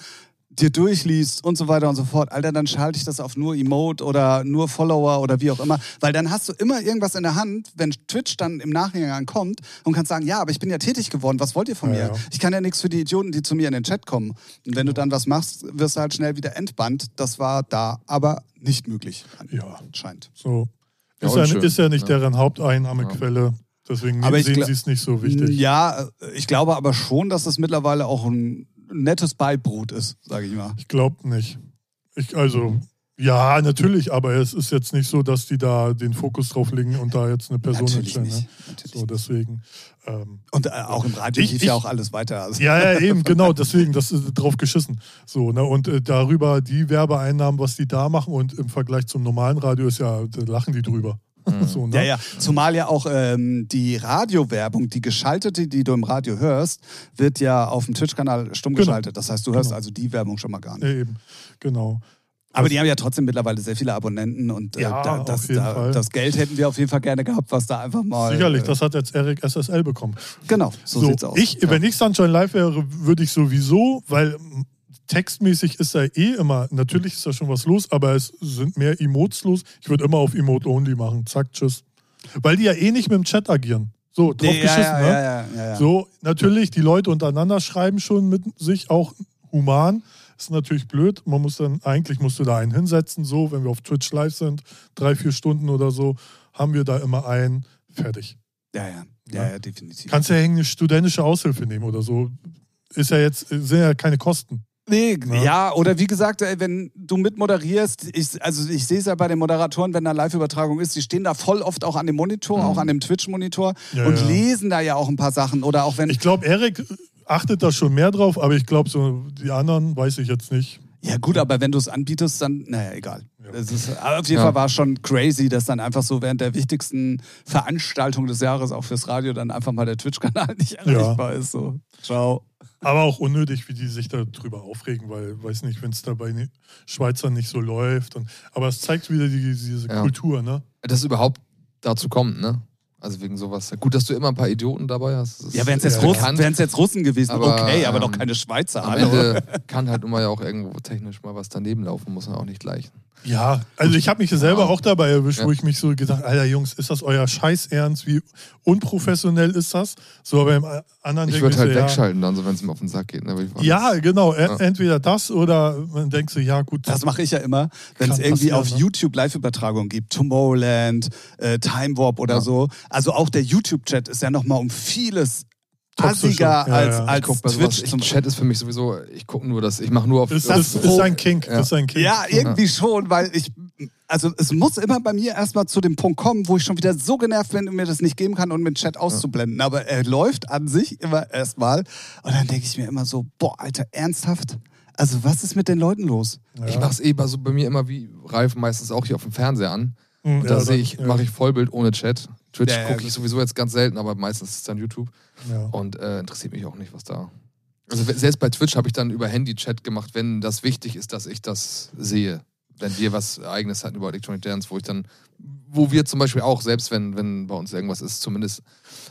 A: dir durchliest und so weiter und so fort, Alter, dann schalte ich das auf nur Emote oder nur Follower oder wie auch immer, weil dann hast du immer irgendwas in der Hand, wenn Twitch dann im Nachhinein kommt und kannst sagen, ja, aber ich bin ja tätig geworden, was wollt ihr von
B: Ja,
A: mir?
B: ja.
A: Ich kann ja nichts für die Idioten, die zu mir in den Chat kommen. Und wenn du dann was machst, wirst du halt schnell wieder entbannt. Das war da aber nicht möglich.
B: Ja.
A: Anscheinend.
B: So. Ist ja,
C: unschön,
B: ist ja nicht deren Haupteinnahmequelle. Deswegen
A: Aber
B: sehen sie es nicht so wichtig.
A: Ja, ich glaube aber schon, dass das mittlerweile auch ein nettes Beibrot ist, sage ich mal.
B: Ich glaube nicht. Ich, also, ja, natürlich, aber es ist jetzt nicht so, dass die da den Fokus drauf legen und da jetzt eine Person
A: Natürlich nicht.
B: Ne?
A: Natürlich.
B: So, deswegen. Ähm,
A: Und äh, auch im Radio
B: Ich-
A: lief
B: ich-
A: ja auch alles weiter. Also.
B: ja, ja, eben, genau, deswegen, das ist drauf geschissen. So, ne? Und äh, darüber die Werbeeinnahmen, was die da machen und im Vergleich zum normalen Radio ist ja, da lachen die drüber. So, ne?
A: Ja, ja. Zumal ja auch ähm, die Radiowerbung, die geschaltete, die du im Radio hörst, wird ja auf dem Twitch-Kanal stumm
B: Genau.
A: geschaltet. Das heißt, du hörst
B: Genau.
A: also die Werbung schon mal gar nicht.
B: Ja, eben, genau.
A: Aber die haben ja trotzdem mittlerweile sehr viele Abonnenten und äh,
B: Ja,
A: da, das, da, das Geld hätten wir auf jeden Fall gerne gehabt, was da einfach mal.
B: Sicherlich,
A: äh,
B: das hat jetzt Eric SSL bekommen.
A: Genau, so, sieht's aus.
B: Ich, Wenn ich Sunshine Live wäre, würde ich sowieso, weil textmäßig ist da eh immer, natürlich ist da schon was los, aber es sind mehr Emotes los. Ich würde immer auf Emote Only machen. Zack, tschüss. Weil die ja eh nicht mit dem Chat agieren. So, drauf
A: Nee,
B: geschissen,
A: ja,
B: ne?
A: ja, ja, ja, ja.
B: So, natürlich, die Leute untereinander schreiben schon mit sich auch human. Ist natürlich blöd. Man muss dann, eigentlich musst du da einen hinsetzen, so, wenn wir auf Twitch live sind, drei, vier Stunden oder so, haben wir da immer einen, fertig.
A: ja, ja, ja, ja, definitiv.
B: Kannst ja eine studentische Aushilfe nehmen oder so. Ist ja jetzt, sind ja keine Kosten.
A: Nee,
B: Ja.
A: ja, oder wie gesagt, ey, wenn du mit moderierst, ich, also ich sehe es ja bei den Moderatoren, wenn da Live-Übertragung ist, die stehen da voll oft auch an dem Monitor, auch an dem Twitch-Monitor
B: Mhm. Ja,
A: und
B: ja.
A: lesen da ja auch ein paar Sachen. Oder auch wenn.
B: Ich glaube, Erik achtet da schon mehr drauf, aber ich glaube, so die anderen weiß ich jetzt nicht.
A: Ja, gut, aber wenn du es anbietest, dann, naja, egal.
B: Ja.
A: Das ist, auf jeden
C: Ja.
A: Fall war es schon crazy, dass dann einfach so während der wichtigsten Veranstaltung des Jahres auch fürs Radio dann einfach mal der Twitch-Kanal nicht erreichbar ist. So, ciao.
B: Aber auch unnötig, wie die sich darüber aufregen, weil, weiß nicht, wenn es da bei den Schweizern nicht so läuft. Und, aber es zeigt wieder die, diese
C: Ja.
B: Kultur, ne?
C: Dass es überhaupt dazu kommt, ne? Also wegen sowas. Gut, dass du immer ein paar Idioten dabei hast.
A: Ja, wären es jetzt, Russen- jetzt Russen gewesen,
C: Aber,
A: okay, aber
C: ähm,
A: doch keine Schweizer.
C: Am. Ende kann halt immer ja auch irgendwo technisch mal was daneben laufen, muss man auch nicht gleichen.
B: Ja, also ich habe mich selber
C: Ja.
B: auch dabei erwischt, wo
C: Ja.
B: ich mich so gedacht, Alter Jungs, ist das euer Scheiß Ernst? Wie unprofessionell ist das? So, aber im anderen
C: Ich würde halt
B: so, ja,
C: wegschalten dann, so wenn es mir auf den Sack geht. Ne?
B: Ja, genau. E-
C: Ja.
B: Entweder das oder man denkt so, ja gut.
A: Das mache ich ja immer, wenn es irgendwie auf
B: ne?
A: YouTube Live-Übertragungen gibt, Tomorrowland, äh, Time Warp oder
C: Ja.
A: so. Also auch der YouTube-Chat ist ja nochmal um vieles. Assiger
B: Ja,
A: als,
B: ja.
C: Ich
A: als
C: guck bei sowas,
A: Twitch.
C: ich, Chat ist für mich sowieso, ich gucke nur das, ich mache nur auf.
B: ist,
A: das
B: ist, ist ein Kink.
C: Ja.
B: Ist ein Kink.
A: Ja, irgendwie schon, weil ich, also es muss immer bei mir erstmal zu dem Punkt kommen, wo ich schon wieder so genervt bin und mir das nicht geben kann und mit Chat auszublenden. Aber er läuft an sich immer erstmal und dann denke ich mir immer so, boah, Alter, ernsthaft? Also was ist mit den Leuten los?
B: Ja.
C: Ich mache es eh bei, so bei mir immer wie Ralf meistens auch hier auf dem Fernseher an.
B: Hm,
C: Und
B: ja,
C: da sehe ich,
B: ja.
C: mache ich Vollbild ohne Chat. Twitch
A: ja,
C: gucke ich sowieso jetzt ganz selten, aber meistens ist es dann YouTube.
B: Ja.
C: Und äh, interessiert mich auch nicht, was da. Also selbst bei Twitch habe ich dann über Handy-Chat gemacht, wenn das wichtig ist, dass ich das sehe. Wenn wir was Eigenes hatten über Electronic Dance, wo ich dann, wo wir zum Beispiel auch, selbst wenn, wenn bei uns irgendwas ist, zumindest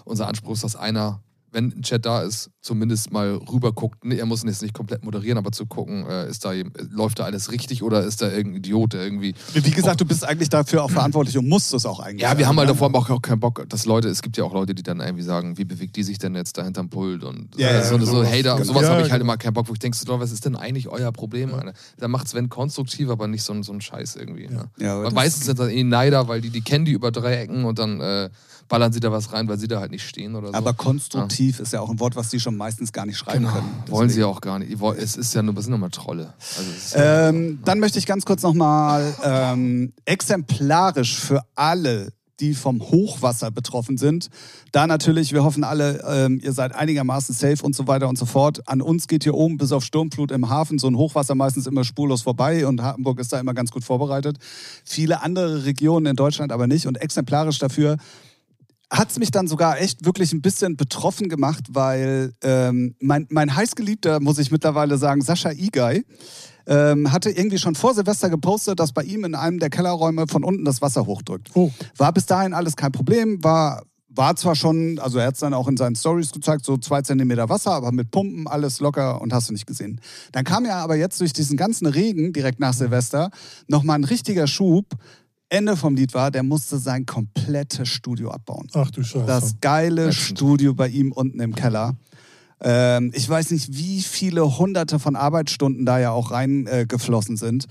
C: unser Anspruch ist, dass einer, wenn ein Chat da ist, zumindest mal rüber guckt. Nee, Er muss jetzt nicht komplett moderieren, aber zu gucken, äh, ist da, jem- läuft da alles richtig oder ist da irgendein Idiot, der irgendwie
A: Wie gesagt, du bist eigentlich dafür auch verantwortlich und musst es auch eigentlich.
C: ja, wir haben halt
A: ne?
C: davor auch, auch keinen Bock, dass Leute, es gibt ja auch Leute, die dann irgendwie sagen, wie bewegt die sich denn jetzt da hinterm Pult und
A: Ja,
C: äh,
A: ja,
C: so, so
B: sowas.
C: Hater,
B: Genau.
C: sowas
B: Ja,
C: habe ich halt
B: genau.
C: immer keinen Bock, wo ich denke, so, was ist denn eigentlich euer Problem? Alter? Da macht Sven konstruktiv, aber nicht so, ein- so ein Scheiß irgendwie. Ne?
A: Ja,
C: Und meistens sind das eh Neider, weil die, die kennen die über drei Ecken und dann äh, ballern sie da was rein, weil sie da halt nicht stehen oder so.
A: Aber konstruktiv ist ja auch ein Wort, was die schon meistens gar nicht schreiben
C: genau,
A: können.
C: wollen sie
A: Deswegen.
C: ja auch gar nicht. Es ist ja nur, das sind nur mal Trolle. Also ist ja,
A: Ähm, dann möchte ich ganz kurz nochmal ähm, exemplarisch für alle, die vom Hochwasser betroffen sind. Da natürlich, wir hoffen alle, ähm, ihr seid einigermaßen safe und so weiter und so fort. An uns geht hier oben bis auf Sturmflut im Hafen so ein Hochwasser meistens immer spurlos vorbei und Hamburg ist da immer ganz gut vorbereitet. Viele andere Regionen in Deutschland aber nicht und exemplarisch dafür hat es mich dann sogar echt wirklich ein bisschen betroffen gemacht, weil ähm, mein, mein heißgeliebter, muss ich mittlerweile sagen, Sascha Igay, ähm, hatte irgendwie schon vor Silvester gepostet, dass bei ihm in einem der Kellerräume von unten das Wasser hochdrückt.
B: Oh,
A: War bis dahin alles kein Problem, war, war zwar schon, also er hat es dann auch in seinen Stories gezeigt, so zwei Zentimeter Wasser, aber mit Pumpen alles locker und hast du nicht gesehen. Dann kam ja aber jetzt durch diesen ganzen Regen direkt nach Silvester nochmal ein richtiger Schub. Ende vom Lied war, der musste sein komplettes Studio abbauen.
B: ach du Scheiße.
A: Das geile
C: Ätzend.
A: Studio bei ihm unten im Keller. Ähm, ich weiß nicht, wie viele hunderte von Arbeitsstunden da ja auch reingeflossen äh, sind.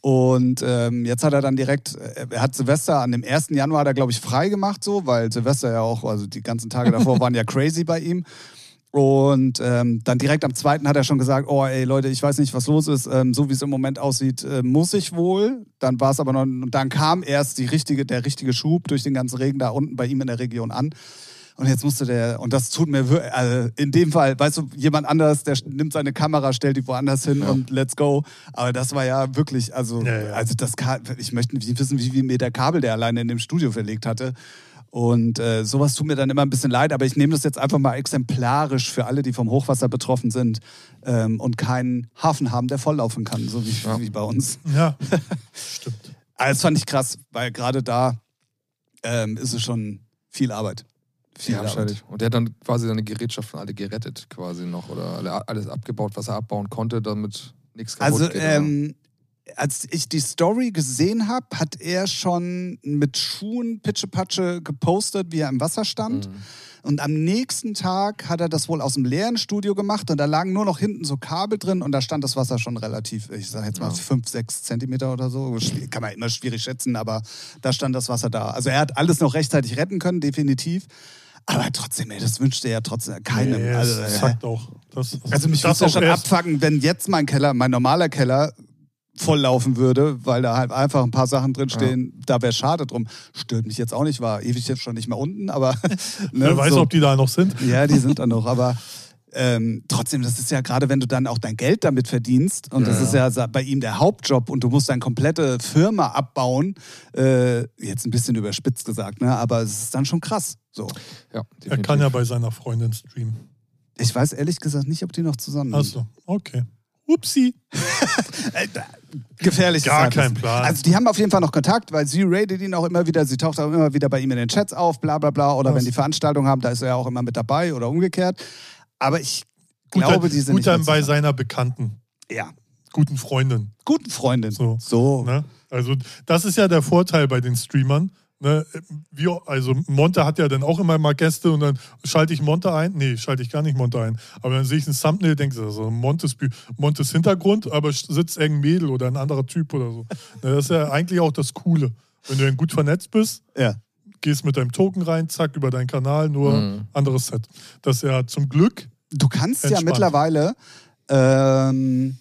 A: Und ähm, jetzt hat er dann direkt, äh, er hat Silvester an dem 1. Januar, er glaube ich frei gemacht so, weil Silvester ja auch, also die ganzen Tage davor waren ja crazy bei ihm. Und ähm, dann direkt am zweiten hat er schon gesagt, oh ey Leute, ich weiß nicht, was los ist. Ähm, so wie es im Moment aussieht, äh, muss ich wohl. Dann war es aber noch, und dann kam erst die richtige, der richtige Schub durch den ganzen Regen da unten bei ihm in der Region an. Und jetzt musste der, und das tut mir wir- also in dem Fall, weißt du, jemand anders, der nimmt seine Kamera, stellt die woanders hin und let's go. Aber das war ja wirklich, also,
B: Ja, ja.
A: also das, ich möchte nicht wissen, wie viel Meter Kabel der alleine in dem Studio verlegt hatte. Und äh, sowas tut mir dann immer ein bisschen leid, aber ich nehme das jetzt einfach mal exemplarisch für alle, die vom Hochwasser betroffen sind ähm, und keinen Hafen haben, der volllaufen kann, so wie,
C: Ja.
A: wie bei uns.
B: Ja, stimmt.
A: Aber das fand ich krass, weil gerade da ähm, ist es schon viel Arbeit. Viel
C: Ja,
A: Arbeit.
C: wahrscheinlich. Und der hat dann quasi seine Gerätschaften alle gerettet, quasi noch. Oder alle, alles abgebaut, was er abbauen konnte, damit nichts kaputt
A: Also,
C: geht. oder?
A: ähm, als ich die Story gesehen habe, hat er schon mit Schuhen Pitschepatsche gepostet, wie er im Wasser stand.
C: Mhm.
A: Und am nächsten Tag hat er das wohl aus dem leeren Studio gemacht und da lagen nur noch hinten so Kabel drin und da stand das Wasser schon relativ, ich sage jetzt mal
C: Ja.
A: fünf, sechs Zentimeter oder so. Kann man immer schwierig schätzen, aber da stand das Wasser da. Also er hat alles noch rechtzeitig retten können, definitiv. Aber trotzdem, ey, das wünschte er trotzdem keinem.
B: Nee,
A: also,
B: es
A: äh,
B: auch. Das,
A: also mich würde ja schon abfacken, wenn jetzt mein Keller, mein normaler Keller volllaufen würde, weil da halt einfach ein paar Sachen drinstehen, da wäre schade drum. Stört mich jetzt auch nicht, war ewig jetzt schon nicht mehr unten, aber ne,
B: Wer weiß,
A: so.
B: ob die da noch sind.
A: Ja, die sind da noch, aber ähm, trotzdem, das ist ja gerade, wenn du dann auch dein Geld damit verdienst und
C: Ja.
A: das ist ja bei ihm der Hauptjob und du musst deine komplette Firma abbauen, äh, jetzt ein bisschen überspitzt gesagt, ne? aber es ist dann schon krass. So.
C: Ja,
B: Er kann ja bei seiner Freundin streamen.
A: Ich weiß ehrlich gesagt nicht, ob die noch zusammen sind.
B: Achso, okay. Upsi.
A: Gefährlich.
B: Gar
A: ist halt
B: kein. Plan.
A: Also die haben auf jeden Fall noch Kontakt, weil sie rated ihn auch immer wieder, sie taucht auch immer wieder bei ihm in den Chats auf, bla bla bla. Oder
B: Was?
A: wenn die Veranstaltungen haben, da ist er ja auch immer mit dabei oder umgekehrt. Aber ich
B: Gut,
A: glaube, die sind
B: gut dann bei seiner Bekannten,
A: Ja,
B: guten Freundin.
A: guten Freundin.
B: So.
A: So.
B: Ne? Also das ist ja der Vorteil bei den Streamern. Ne? Wie, also Monte hat ja dann auch immer mal Gäste und dann schalte ich Monte ein. Nee, schalte ich gar nicht Monte ein. Aber dann sehe ich ein Thumbnail, denke ich, so Montes, Montes Hintergrund, aber sitzt irgendein Mädel oder ein anderer Typ oder so. Ne, das ist ja eigentlich auch das Coole. Wenn du dann gut vernetzt bist,
A: Ja.
B: gehst mit deinem Token rein, zack, über deinen Kanal, nur
C: Mhm.
B: anderes Set. Das ist ja zum Glück,
A: Du kannst ja
B: Entspannt.
A: mittlerweile. Ähm,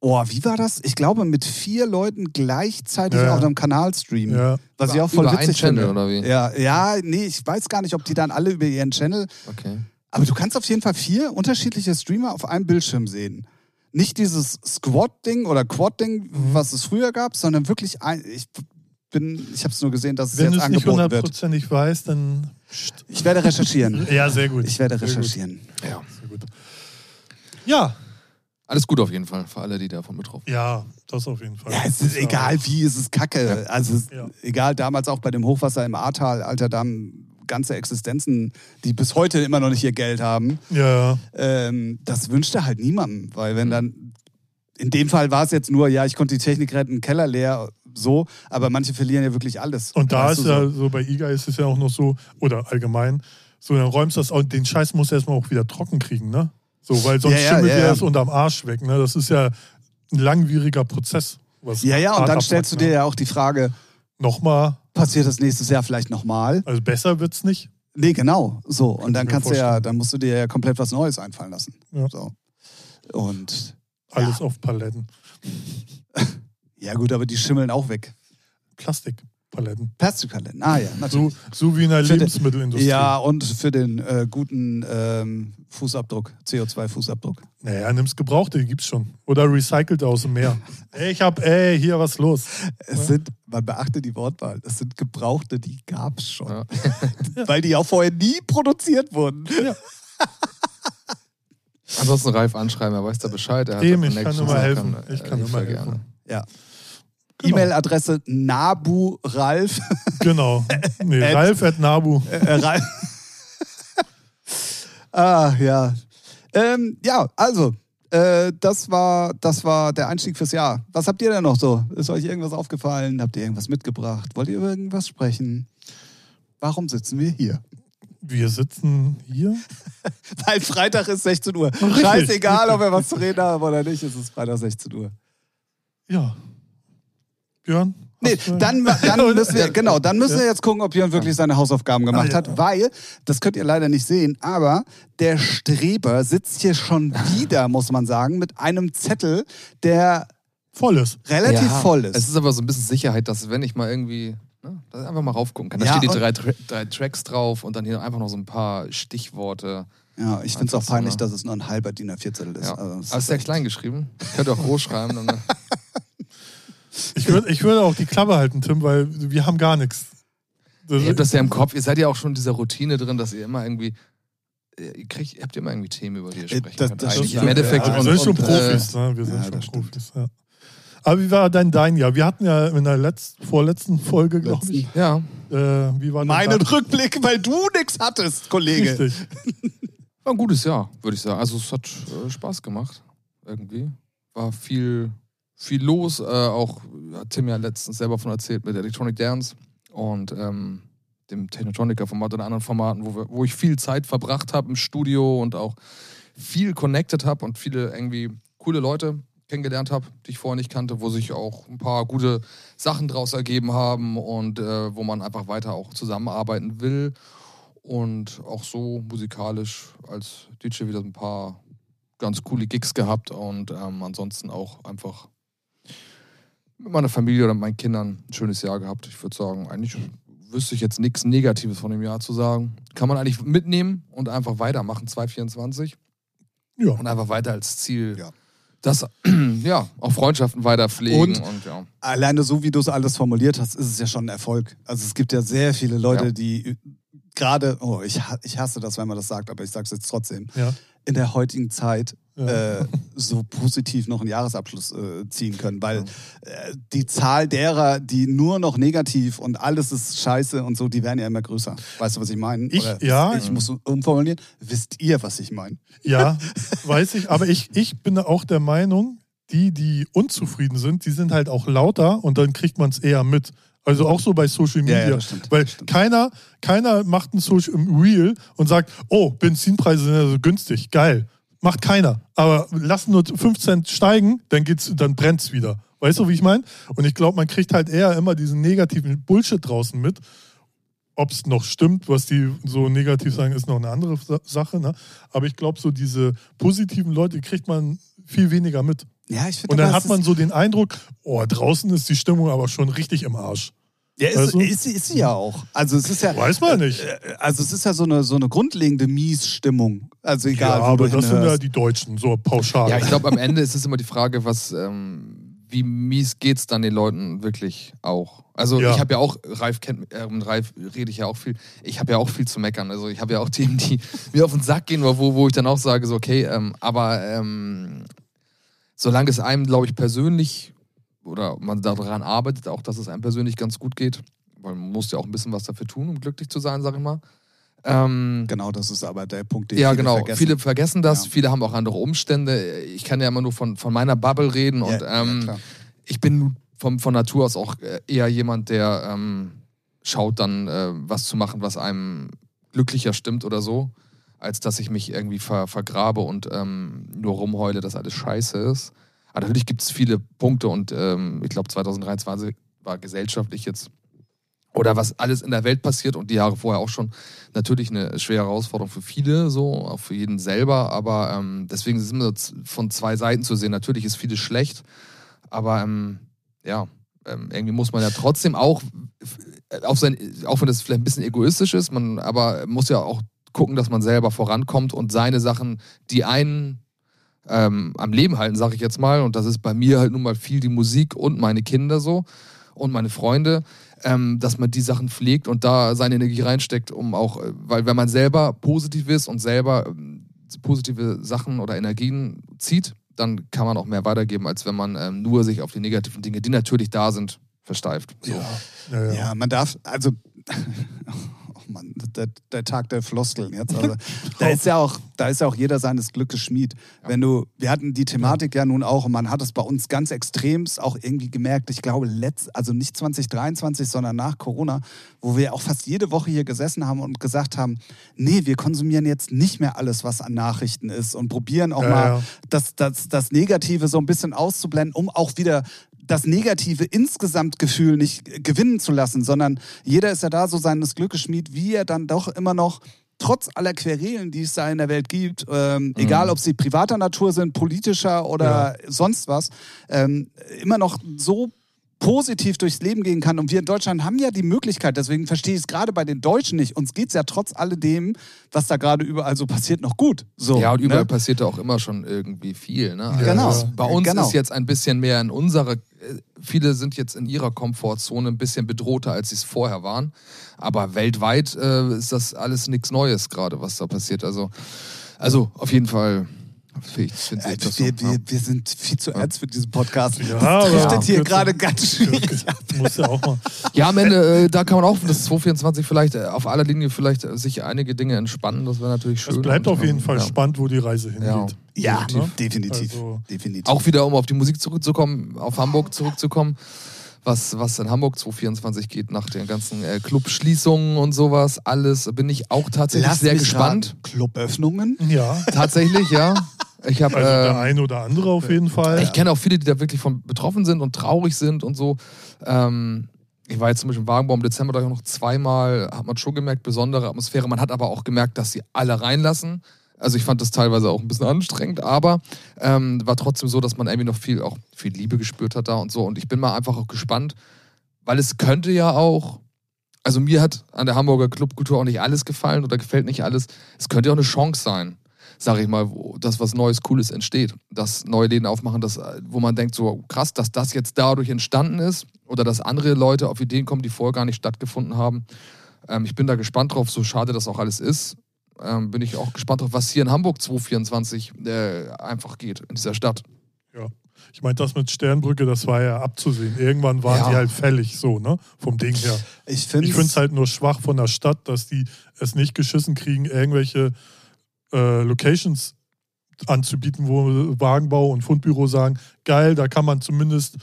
A: oh, wie war das? Ich glaube, mit vier Leuten gleichzeitig
B: Ja.
A: auf einem Kanal streamen.
B: ja,
A: Was ich auch voll
C: Über einen
A: witzig
C: Channel,
A: finde.
C: oder wie?
A: Ja, ja, nee, ich weiß gar nicht, ob die dann alle über ihren Channel.
C: Okay.
A: Aber du kannst auf jeden Fall vier unterschiedliche Streamer auf einem Bildschirm sehen. Nicht dieses Squad-Ding oder Quad-Ding,
B: Mhm.
A: was es früher gab, sondern wirklich ein. Ich bin, ich habe es nur gesehen, dass es
B: wenn du
A: jetzt
B: es nicht
A: angeboten wird.
B: hundertprozentig weißt, dann.
A: Ich werde recherchieren.
B: Ja, sehr gut.
A: Ich werde
B: Sehr gut.
A: recherchieren.
C: Ja.
B: Sehr gut. Ja,
C: Alles gut auf jeden Fall für alle, die davon betroffen
B: ja, das auf jeden Fall.
A: Ja, es ist egal wie, es ist Kacke.
C: Ja.
A: Also es ist
B: Ja.
A: egal, damals auch bei dem Hochwasser im Ahrtal, Alter, da haben ganze Existenzen, die bis heute immer noch nicht ihr Geld haben.
B: Ja,
A: Ähm, das wünschte halt niemandem, weil wenn dann, in dem Fall war es jetzt nur, ja, ich konnte die Technik retten, Keller leer, so, aber manche verlieren ja wirklich alles.
B: und da
A: Weißt
B: ist ja
A: so.
B: so bei IGA ist es ja auch noch so, oder allgemein, so dann räumst du das und den Scheiß musst du erstmal auch wieder trocken kriegen, ne? So, weil sonst
A: Ja, ja,
B: schimmelt
A: ja,
B: dir
A: ja.
B: das unterm Arsch weg, ne? Das ist ja ein langwieriger Prozess. Was
A: Ja, ja, und dann stellst du dir
B: ne?
A: ja auch die Frage,
B: Nochmal,
A: passiert das nächstes Jahr vielleicht nochmal?
B: also besser wird's nicht.
A: Nee, genau, so. Und dann kannst du ja,
B: vorstellen.
A: dann musst du dir ja komplett was Neues einfallen lassen.
B: Ja.
A: So. Und
B: Alles auf Paletten.
A: ja gut, aber die schimmeln auch weg.
B: Plastikpaletten.
A: Plastikkalender. Ah ja, natürlich.
B: So, so wie in der
A: Für den-
B: Lebensmittelindustrie.
A: Ja, und für den äh, guten ähm, Fußabdruck, CO2-Fußabdruck.
B: Naja, nimm's Gebrauchte, die gibt's schon. Oder recycelt aus dem Meer. ey, ich hab, ey, hier was los.
A: Es sind, man beachte die Wortwahl, es sind Gebrauchte, die gab es schon.
C: Ja.
A: Weil die auch vorher nie produziert wurden.
C: Ansonsten Ralf anschreiben, er weiß da Bescheid. Er hat
B: Dem, ich kann immer
C: er
B: helfen.
C: kann,
B: Ich
C: äh,
B: kann immer
C: voll
B: helfen.
C: gerne.
A: Ja.
B: Genau.
A: E-Mail-Adresse naburalf.
B: Genau. Nee,
A: At-
B: Ralf at Nabu.
A: äh, Ralf. ah, ja. Ähm, ja, also, äh, das, war, das war der Einstieg fürs Jahr. Was habt ihr denn noch so? Ist euch irgendwas aufgefallen? Habt ihr irgendwas mitgebracht? Wollt ihr über irgendwas sprechen? Warum sitzen wir hier?
B: Wir sitzen hier.
A: Weil Freitag ist 16 Uhr. Scheißegal, ob wir was zu reden haben oder nicht, es ist Freitag 16 Uhr.
B: Ja. Björn?
A: Nee, dann, dann müssen wir, genau, dann müssen wir jetzt gucken, ob Björn wirklich seine Hausaufgaben gemacht
B: Ah, ja.
A: hat, weil, das könnt ihr leider nicht sehen, aber der Streber sitzt hier schon wieder, muss man sagen, mit einem Zettel, der
B: Volles.
A: relativ
C: Ja,
A: voll ist.
C: Es ist aber so ein bisschen Sicherheit, dass wenn ich mal irgendwie, ne, dass ich einfach mal raufgucken kann. Da
A: Ja,
C: stehen die drei, drei Tracks drauf und dann hier einfach noch so ein paar Stichworte.
A: ja, ich finde es auch
C: Einfach so,
A: peinlich,
C: ne?
A: dass es nur ein halber DIN A4-Zettel ist.
C: Ja.
A: Also, es
C: Aber ist sehr
A: echt-
C: klein geschrieben. Könnt ihr auch groß schreiben.
B: Ich würde ich würd auch die Klappe halten, Tim, weil wir haben gar nichts. Das,
C: Ihr habt das ja im Kopf, ihr seid ja auch schon in dieser Routine drin, dass ihr immer irgendwie. Ihr, kriegt, ihr habt ja immer irgendwie Themen, über die ihr
A: Äh,
C: sprechen
A: das-
C: könnt.
A: das
C: Eigentlich im Endeffekt.
A: ja.
B: wir sind schon
C: und,
B: Profis, ne? Wir sind
A: ja,
B: schon. Profis, ja. Aber wie war dein dein Jahr? Wir hatten ja in der letzten, vorletzten Folge, glaube ich.
C: Äh, ja,
B: Äh, wie war denn
A: Meinen Rückblick, weil du nichts hattest, Kollege.
B: Richtig.
C: war ein gutes Jahr, würde ich sagen. Also es hat äh, Spaß gemacht. Irgendwie. War viel, viel los. Äh, auch hat Tim ja letztens selber von erzählt mit Electronic Dance und ähm, dem Technotroniker-Format und anderen Formaten, wo, wir, wo ich viel Zeit verbracht habe im Studio und auch viel connected habe und viele irgendwie coole Leute kennengelernt habe, die ich vorher nicht kannte, wo sich auch ein paar gute Sachen draus ergeben haben und äh, wo man einfach weiter auch zusammenarbeiten will. Und auch so musikalisch als DJ wieder ein paar ganz coole Gigs gehabt und ähm, ansonsten auch einfach mit meiner Familie oder meinen Kindern ein schönes Jahr gehabt. Ich würde sagen, eigentlich wüsste ich jetzt nichts Negatives von dem Jahr zu sagen. Kann man eigentlich mitnehmen und einfach weitermachen, 2024.
B: Ja.
C: Und einfach weiter als Ziel.
A: Ja.
C: Das, ja, auch Freundschaften weiter pflegen
A: Und-
C: und, ja.
A: Alleine so, wie du es alles formuliert hast, ist es ja schon ein Erfolg. Also es gibt ja sehr viele Leute,
C: Ja.
A: die gerade, oh, ich, ich hasse das, wenn man das sagt, aber ich sage es jetzt trotzdem,
B: Ja.
A: in der heutigen Zeit
B: Ja.
A: äh, so positiv noch einen Jahresabschluss äh, ziehen können. Weil äh, die Zahl derer, die nur noch negativ und alles ist scheiße und so, die werden ja immer größer. Weißt du, was ich meine?
B: Ich- ja.
A: Ich muss umformulieren. Wisst ihr, was ich meine?
B: Ja, weiß ich. Aber ich, ich bin auch der Meinung, die, die unzufrieden sind, die sind halt auch lauter und dann kriegt man es eher mit. Also auch so bei Social
A: Ja, ja,
B: Media.
A: das stimmt,
B: Weil keiner, keiner macht ein Social im Reel und sagt, oh, Benzinpreise sind ja so günstig. Geil. Macht keiner. Aber lassen nur 5 Cent steigen, dann geht's, dann brennt's wieder. Weißt du, wie ich meine? Und ich glaube, man kriegt halt eher immer diesen negativen Bullshit draußen mit. Ob es noch stimmt, was die so negativ sagen, ist noch eine andere Sa- Sache. Ne? Aber ich glaube, so diese positiven Leute kriegt man viel weniger mit.
A: Ja, ich finde
B: Und dann hat
A: es
B: man so den Eindruck, oh, draußen ist die Stimmung aber schon richtig im Arsch.
A: Ja, ist,
B: Weißt du?
A: ist, sie- ist sie ja auch. Also es ist ja.
B: Weiß man nicht.
A: äh, Also es ist ja so eine, so eine grundlegende Miesstimmung. Also egal,
B: ja, aber
A: du
B: das sind ja die Deutschen, so pauschal.
C: Ja, ich glaube, am Ende ist es immer die Frage, was, ähm, wie mies geht's dann den Leuten wirklich auch. Also
B: Ja.
C: ich habe ja auch, Ralf kennt, äh, mit Ralf rede ich ja auch viel, ich habe ja auch viel zu meckern. Also ich habe ja auch Themen, die mir auf den Sack gehen, wo, wo ich dann auch sage, so okay, ähm, aber ähm, solange es einem, glaube ich, persönlich oder man daran arbeitet, auch dass es einem persönlich ganz gut geht, weil man muss ja auch ein bisschen was dafür tun, um glücklich zu sein, sag ich mal. Ähm,
A: Genau, das ist aber der Punkt, den
C: ja,
A: viele
C: genau.
A: vergessen.
C: Viele vergessen das,
A: Ja.
C: viele haben auch andere Umstände. Ich kann ja immer nur von, von meiner Bubble reden und
A: ja,
C: ähm,
A: ja,
C: ich bin vom, von Natur aus auch äh, eher jemand, der ähm, schaut dann, äh, was zu machen, was einem glücklicher stimmt oder so, als dass ich mich irgendwie ver, vergrabe und ähm, nur rumheule, dass alles scheiße ist. Aber natürlich gibt es viele Punkte und ähm, ich glaube 2023 war gesellschaftlich jetzt oder was alles in der Welt passiert und die Jahre vorher auch schon natürlich eine schwere Herausforderung für viele, so auch für jeden selber. Aber ähm, deswegen immer z- von zwei Seiten zu sehen. Natürlich ist vieles schlecht, aber ähm, ja, ähm, irgendwie muss man ja trotzdem auch f- auf sein, auch wenn das vielleicht ein bisschen egoistisch ist, man aber muss ja auch gucken, dass man selber vorankommt und seine Sachen, die einen ähm, am Leben halten, sage ich jetzt mal. Und das ist bei mir halt nun mal viel die Musik und meine Kinder so und meine Freunde, ähm, dass man die Sachen pflegt und da seine Energie reinsteckt, um auch, äh, weil wenn man selber positiv ist und selber ähm, positive Sachen oder Energien zieht, dann kann man auch mehr weitergeben, als wenn man ähm, nur sich auf die negativen Dinge, die natürlich da sind, versteift. So.
B: Ja, ja, ja.
A: Ja, man darf, also, Mann, der, der Tag der Floskeln jetzt. Also, da ist ja auch, da ist ja auch jeder seines Glückes Schmied. Wenn du, wir hatten die Thematik ja nun auch und man hat es bei uns ganz extremst auch irgendwie gemerkt, ich glaube, letzt, also nicht 2023, sondern nach Corona, wo wir auch fast jede Woche hier gesessen haben und gesagt haben, nee, wir konsumieren jetzt nicht mehr alles, was an Nachrichten ist und probieren auch
B: Ja,
A: mal
B: ja.
A: das, das, das Negative so ein bisschen auszublenden, um auch wieder das negative Insgesamtgefühl nicht gewinnen zu lassen, sondern jeder ist ja da so seines Glückes Schmied, wie er dann doch immer noch trotz aller Querelen, die es da in der Welt gibt, ähm, egal ob sie privater Natur sind, politischer oder sonst was, ähm, immer noch so positiv durchs Leben gehen kann. Und wir in Deutschland haben ja die Möglichkeit, deswegen verstehe ich es gerade bei den Deutschen nicht. Uns geht es ja trotz alledem, was da gerade überall so passiert, noch gut. So,
C: Ja, und überall
A: ne?
C: passierte auch immer schon irgendwie viel. Ne? Also
A: Genau.
C: es- Bei uns
A: Genau.
C: ist jetzt ein bisschen mehr in unserer, viele sind jetzt in ihrer Komfortzone ein bisschen bedrohter, als sie es vorher waren. Aber weltweit äh, ist das alles nichts Neues gerade, was da passiert. Also, also auf jeden Fall finde find
A: Äh,
C: ich das so.
A: wir,
C: ja.
A: wir, wir sind viel zu ernst für diesen Podcast.
B: Ja,
A: das driftet hier
B: Ja.
A: gerade ganz schwierig ab.
B: Muss ja auch mal.
C: Ja, am Ende, äh, da kann man auch, das 2024 vielleicht äh, auf aller Linie vielleicht äh, sich einige Dinge entspannen. Das wäre natürlich schön.
B: Es bleibt auf jeden Fall
C: ja.
B: spannend, wo die Reise hingeht.
A: Ja,
B: Ne?
A: definitiv.
B: Also-
A: definitiv.
C: Auch wieder, um auf die Musik zurückzukommen, auf Hamburg zurückzukommen, was, was in Hamburg 2024 geht, nach den ganzen äh, Clubschließungen und sowas, alles, bin ich auch tatsächlich
A: Lass
C: sehr gespannt.
A: raten, Cluböffnungen.
B: Ja,
C: Tatsächlich, ja. Ich habe
B: also der
C: ähm,
B: eine oder andere auf jeden Fall.
C: ich kenne auch viele, die da wirklich von betroffen sind und traurig sind und so. Ähm, ich war jetzt zum Beispiel im Wagenbaum im Dezember da noch zweimal, hat man schon gemerkt, besondere Atmosphäre. Man hat aber auch gemerkt, dass sie alle reinlassen. Also ich fand das teilweise auch ein bisschen anstrengend, aber ähm, war trotzdem so, dass man irgendwie noch viel, auch viel Liebe gespürt hat da und so. Und ich bin mal einfach auch gespannt, weil es könnte ja auch Also mir hat an der Hamburger Clubkultur auch nicht alles gefallen oder gefällt nicht alles. Es könnte auch eine Chance sein, sage ich mal, wo das was Neues, Cooles entsteht. Dass neue Läden aufmachen, dass, wo man denkt, so krass, dass das jetzt dadurch entstanden ist oder dass andere Leute auf Ideen kommen, die vorher gar nicht stattgefunden haben. Ähm, ich bin da gespannt drauf, so schade das auch alles ist. Ähm, bin ich auch gespannt drauf, was hier in Hamburg 2024 äh, einfach geht, in dieser Stadt.
B: Ja. Ich meine, das mit Sternbrücke, das war ja abzusehen. Irgendwann waren
C: Ja.
B: die halt fällig, so, ne? Vom Ding her.
A: Ich finde
B: Ich finde es halt nur schwach von der Stadt, dass die es nicht geschissen kriegen, irgendwelche äh, Locations anzubieten, wo Wagenbau und Fundbüro sagen, geil, da kann man zumindest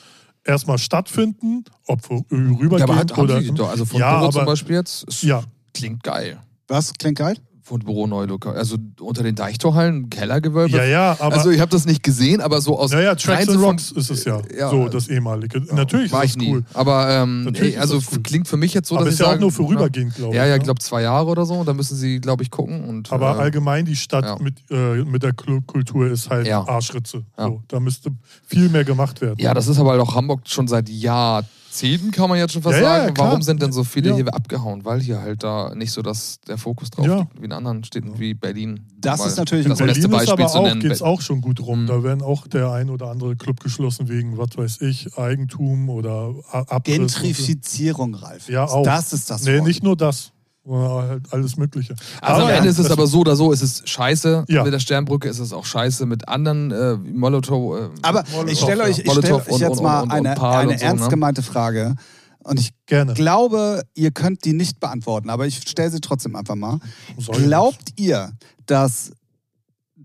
B: erstmal stattfinden, ob rübergehend
C: Ja, aber hat, haben
B: oder...
C: doch, also von
B: Ja, aber-
C: zum Beispiel jetzt, es
B: Ja,
C: klingt geil.
A: Was klingt geil?
C: Von Büro neu lokal. Also unter den Deichtorhallen, Kellergewölbe.
B: ja, ja, aber...
C: also ich habe das nicht gesehen, aber so aus
B: ja, ja, Tracks and
C: so von-
B: Rocks ist es ja,
C: Ja,
B: so das ehemalige. Natürlich
C: war
B: ist
C: ich
B: das
C: nie.
B: cool.
C: Aber ähm, ey, also
B: cool.
C: klingt für mich jetzt so,
B: aber
C: dass
B: ist
C: ich
B: ja auch
C: sagen,
B: nur vorübergehend, glaube ich.
C: Ja, ja,
B: ne?
C: ich glaube zwei Jahre oder so. Da müssen sie, glaube ich, gucken. Und,
B: Aber
C: äh,
B: allgemein die Stadt
C: ja.
B: mit, äh, mit der Kul- Kultur ist halt
C: Ja.
B: Arschritze.
C: Ja.
B: So, da müsste viel mehr gemacht werden.
C: Ja, das ist aber auch Hamburg schon seit Jahrzehnten, kann man jetzt schon fast
B: Ja, ja,
C: sagen.
B: klar.
C: Warum sind denn so viele
B: Ja.
C: hier abgehauen? Weil hier halt da nicht so das, der Fokus drauf
B: Ja.
C: liegt, wie in anderen Städten wie Berlin.
A: Das
C: Mal
A: ist natürlich
C: das
A: ein
C: beste
B: Berlin ist
C: Beispiel
B: aber auch, geht es auch schon gut rum.
C: Mhm.
B: Da werden auch der ein oder andere Club geschlossen wegen, was weiß ich, Eigentum oder Abriss.
A: Gentrifizierung, Ralf.
B: Ja, auch.
A: Das ist das
B: Nee,
A: Wort.
B: nicht nur das. Halt alles Mögliche.
C: Also am
B: Aber
C: Ende ist es aber so oder so, ist es scheiße.
B: Ja.
C: Mit der Sternbrücke ist es auch scheiße. Mit anderen äh, Molotow. Äh,
A: Aber
B: Molotow,
A: ich stelle euch,
B: ja.
A: ich stell euch jetzt
C: und-
A: mal
C: und-
A: eine, eine
C: und so,
A: ernst
C: ne?
A: gemeinte Frage. Und ich
B: Gerne.
A: glaube, ihr könnt die nicht beantworten, aber ich stelle sie trotzdem einfach mal. Glaubt ihr, dass,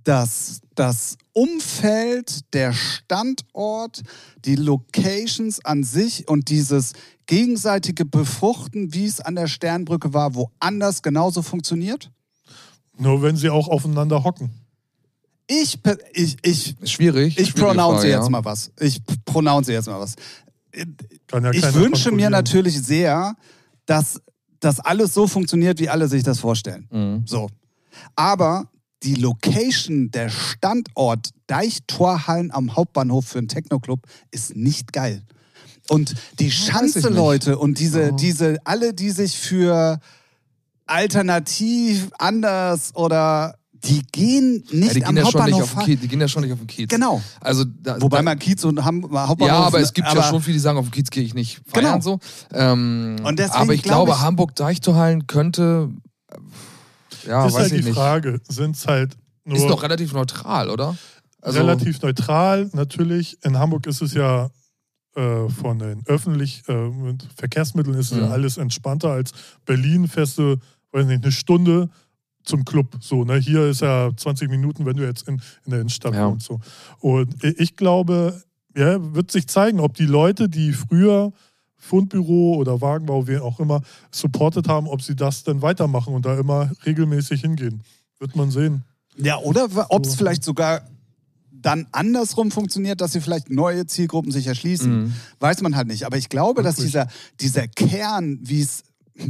A: dass das Umfeld, der Standort, die Locations an sich und dieses gegenseitige Befruchten, wie es an der Sternbrücke war, woanders genauso funktioniert?
B: Nur wenn sie auch aufeinander hocken.
A: Ich, ich, ich,
C: schwierig.
A: ich pronounce
C: Frage,
A: jetzt
C: ja.
A: mal was. Ich pronounce jetzt mal was.
B: Kann ja
A: Ich wünsche mir natürlich sehr, dass das alles so funktioniert, wie alle sich das vorstellen.
C: Mhm.
A: So. Aber die Location, der Standort Deichtorhallen am Hauptbahnhof für einen Techno-Club ist nicht geil. Und die Schanze-Leute und diese,
C: Ja.
A: diese, alle, die sich für alternativ, anders oder die gehen nicht
C: Ja, die
A: am
C: gehen ja schon nicht
A: Hauptbahnhof
C: auf den. Kiez. Die gehen ja schon nicht auf den Kiez.
A: Genau.
C: Also da,
A: Wobei
C: da,
A: man Kiez und Ham Hauptbahnhof...
C: Ja, aber es gibt
A: aber
C: ja schon viele, die sagen, auf den Kiez gehe ich nicht feiern
A: Genau.
C: so. Ähm,
A: Und deswegen
C: aber ich
A: glaub
C: glaube,
A: ich-
C: Hamburg Deichtorhallen könnte. Ja,
B: ist
C: weiß
B: halt
C: ich
B: die
C: nicht.
B: Frage, sind es halt nur
C: Ist doch relativ neutral, oder? Also,
B: relativ neutral. Natürlich, in Hamburg ist es ja äh, von den öffentlichen äh, mit Verkehrsmitteln ist es ja
C: Mhm.
B: alles entspannter als Berlin. Fährst du, weiß nicht, eine Stunde zum Club. So, ne? Hier ist ja 20 Minuten, wenn du jetzt in, in der Innenstadt
C: Ja.
B: wohnst. So. Und i- ich glaube, ja, wird sich zeigen, ob die Leute, die früher Fundbüro oder Wagenbau, wer auch immer, supportet haben, ob sie das dann weitermachen und da immer regelmäßig hingehen. Wird man sehen.
A: Ja, oder ob es
B: So.
A: vielleicht sogar dann andersrum funktioniert, dass sie vielleicht neue Zielgruppen sich erschließen.
C: Mhm.
A: Weiß man halt nicht. Aber ich glaube, dass dieser, dieser Kern, wie es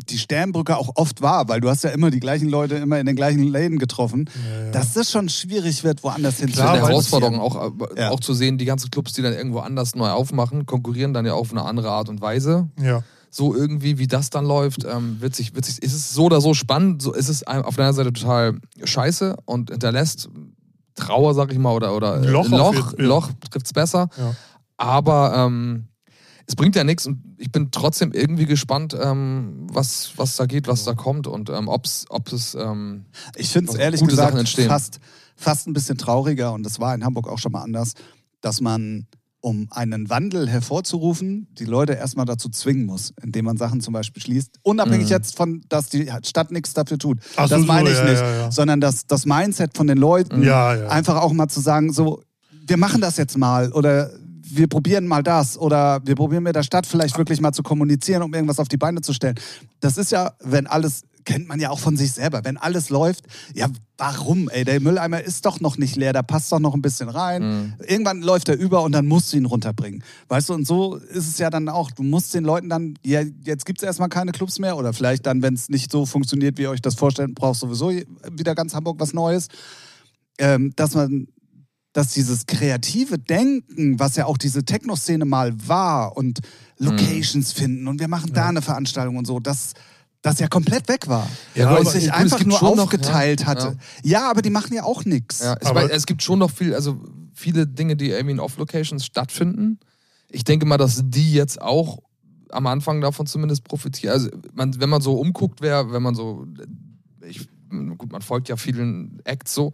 A: die Sternbrücke auch oft war, weil du hast ja immer die gleichen Leute immer in den gleichen Läden getroffen,
B: Ja, ja.
A: dass das schon schwierig wird, woanders hin
B: Klar,
C: eine Herausforderung auch, äh,
A: Ja.
C: auch zu sehen, die ganzen Clubs, die dann irgendwo anders neu aufmachen, konkurrieren dann ja auf eine andere Art und Weise.
B: ja.
C: So irgendwie, wie das dann läuft, ähm, wird sich, wird sich, ist es so oder so spannend, so ist es auf der einen Seite total scheiße und hinterlässt Trauer, sag ich mal, oder, oder
B: Ein
C: äh,
B: Loch
C: Loch,
B: ja.
C: Loch trifft es besser.
B: Ja.
C: Aber ähm, es bringt ja nichts und ich bin trotzdem irgendwie gespannt, ähm, was, was da geht, was da kommt und ähm, ob's, ob es. Ähm,
A: Ich finde es ehrlich
C: gute
A: gesagt
C: Sachen entstehen.
A: fast, fast ein bisschen trauriger, und das war in Hamburg auch schon mal anders, dass man, um einen Wandel hervorzurufen, die Leute erstmal dazu zwingen muss, indem man Sachen zum Beispiel schließt. Unabhängig
C: Mhm.
A: jetzt von, dass die Stadt nichts dafür tut.
B: Ach so,
A: das meine
B: so,
A: ich
B: ja,
A: nicht.
B: ja, ja.
A: Sondern das, das Mindset von den Leuten, einfach auch mal zu sagen, so, wir machen das jetzt mal oder wir probieren mal das oder wir probieren mit der Stadt vielleicht wirklich mal zu kommunizieren, um irgendwas auf die Beine zu stellen. Das ist ja, wenn alles, kennt man ja auch von sich selber, wenn alles läuft, ja, warum, ey, der Mülleimer ist doch noch nicht leer, da passt doch noch ein bisschen rein.
C: Mhm.
A: Irgendwann läuft er über und dann musst du ihn runterbringen. Weißt du, und so ist es ja dann auch, du musst den Leuten dann, ja, jetzt gibt es erstmal keine Clubs mehr oder vielleicht dann, wenn es nicht so funktioniert, wie ihr euch das vorstellt, brauchst du sowieso wieder ganz Hamburg was Neues ähm, dass man, dass dieses kreative Denken, was ja auch diese Techno-Szene mal war und Locations finden und wir machen da eine Veranstaltung und so, das, das ja komplett weg war.
B: Ja,
A: weil
B: aber
A: es sich
C: es
A: einfach nur
C: schon noch,
A: aufgeteilt
C: ja,
A: hatte. Ja. aber die machen ja auch nichts.
C: Ja, es, es gibt schon noch viel, also viele Dinge, die irgendwie in Off-Locations stattfinden. Ich denke mal, dass die jetzt auch am Anfang davon zumindest profitieren. Also man, wenn man so umguckt, wer, wenn man so, ich, gut, man folgt ja vielen Acts so,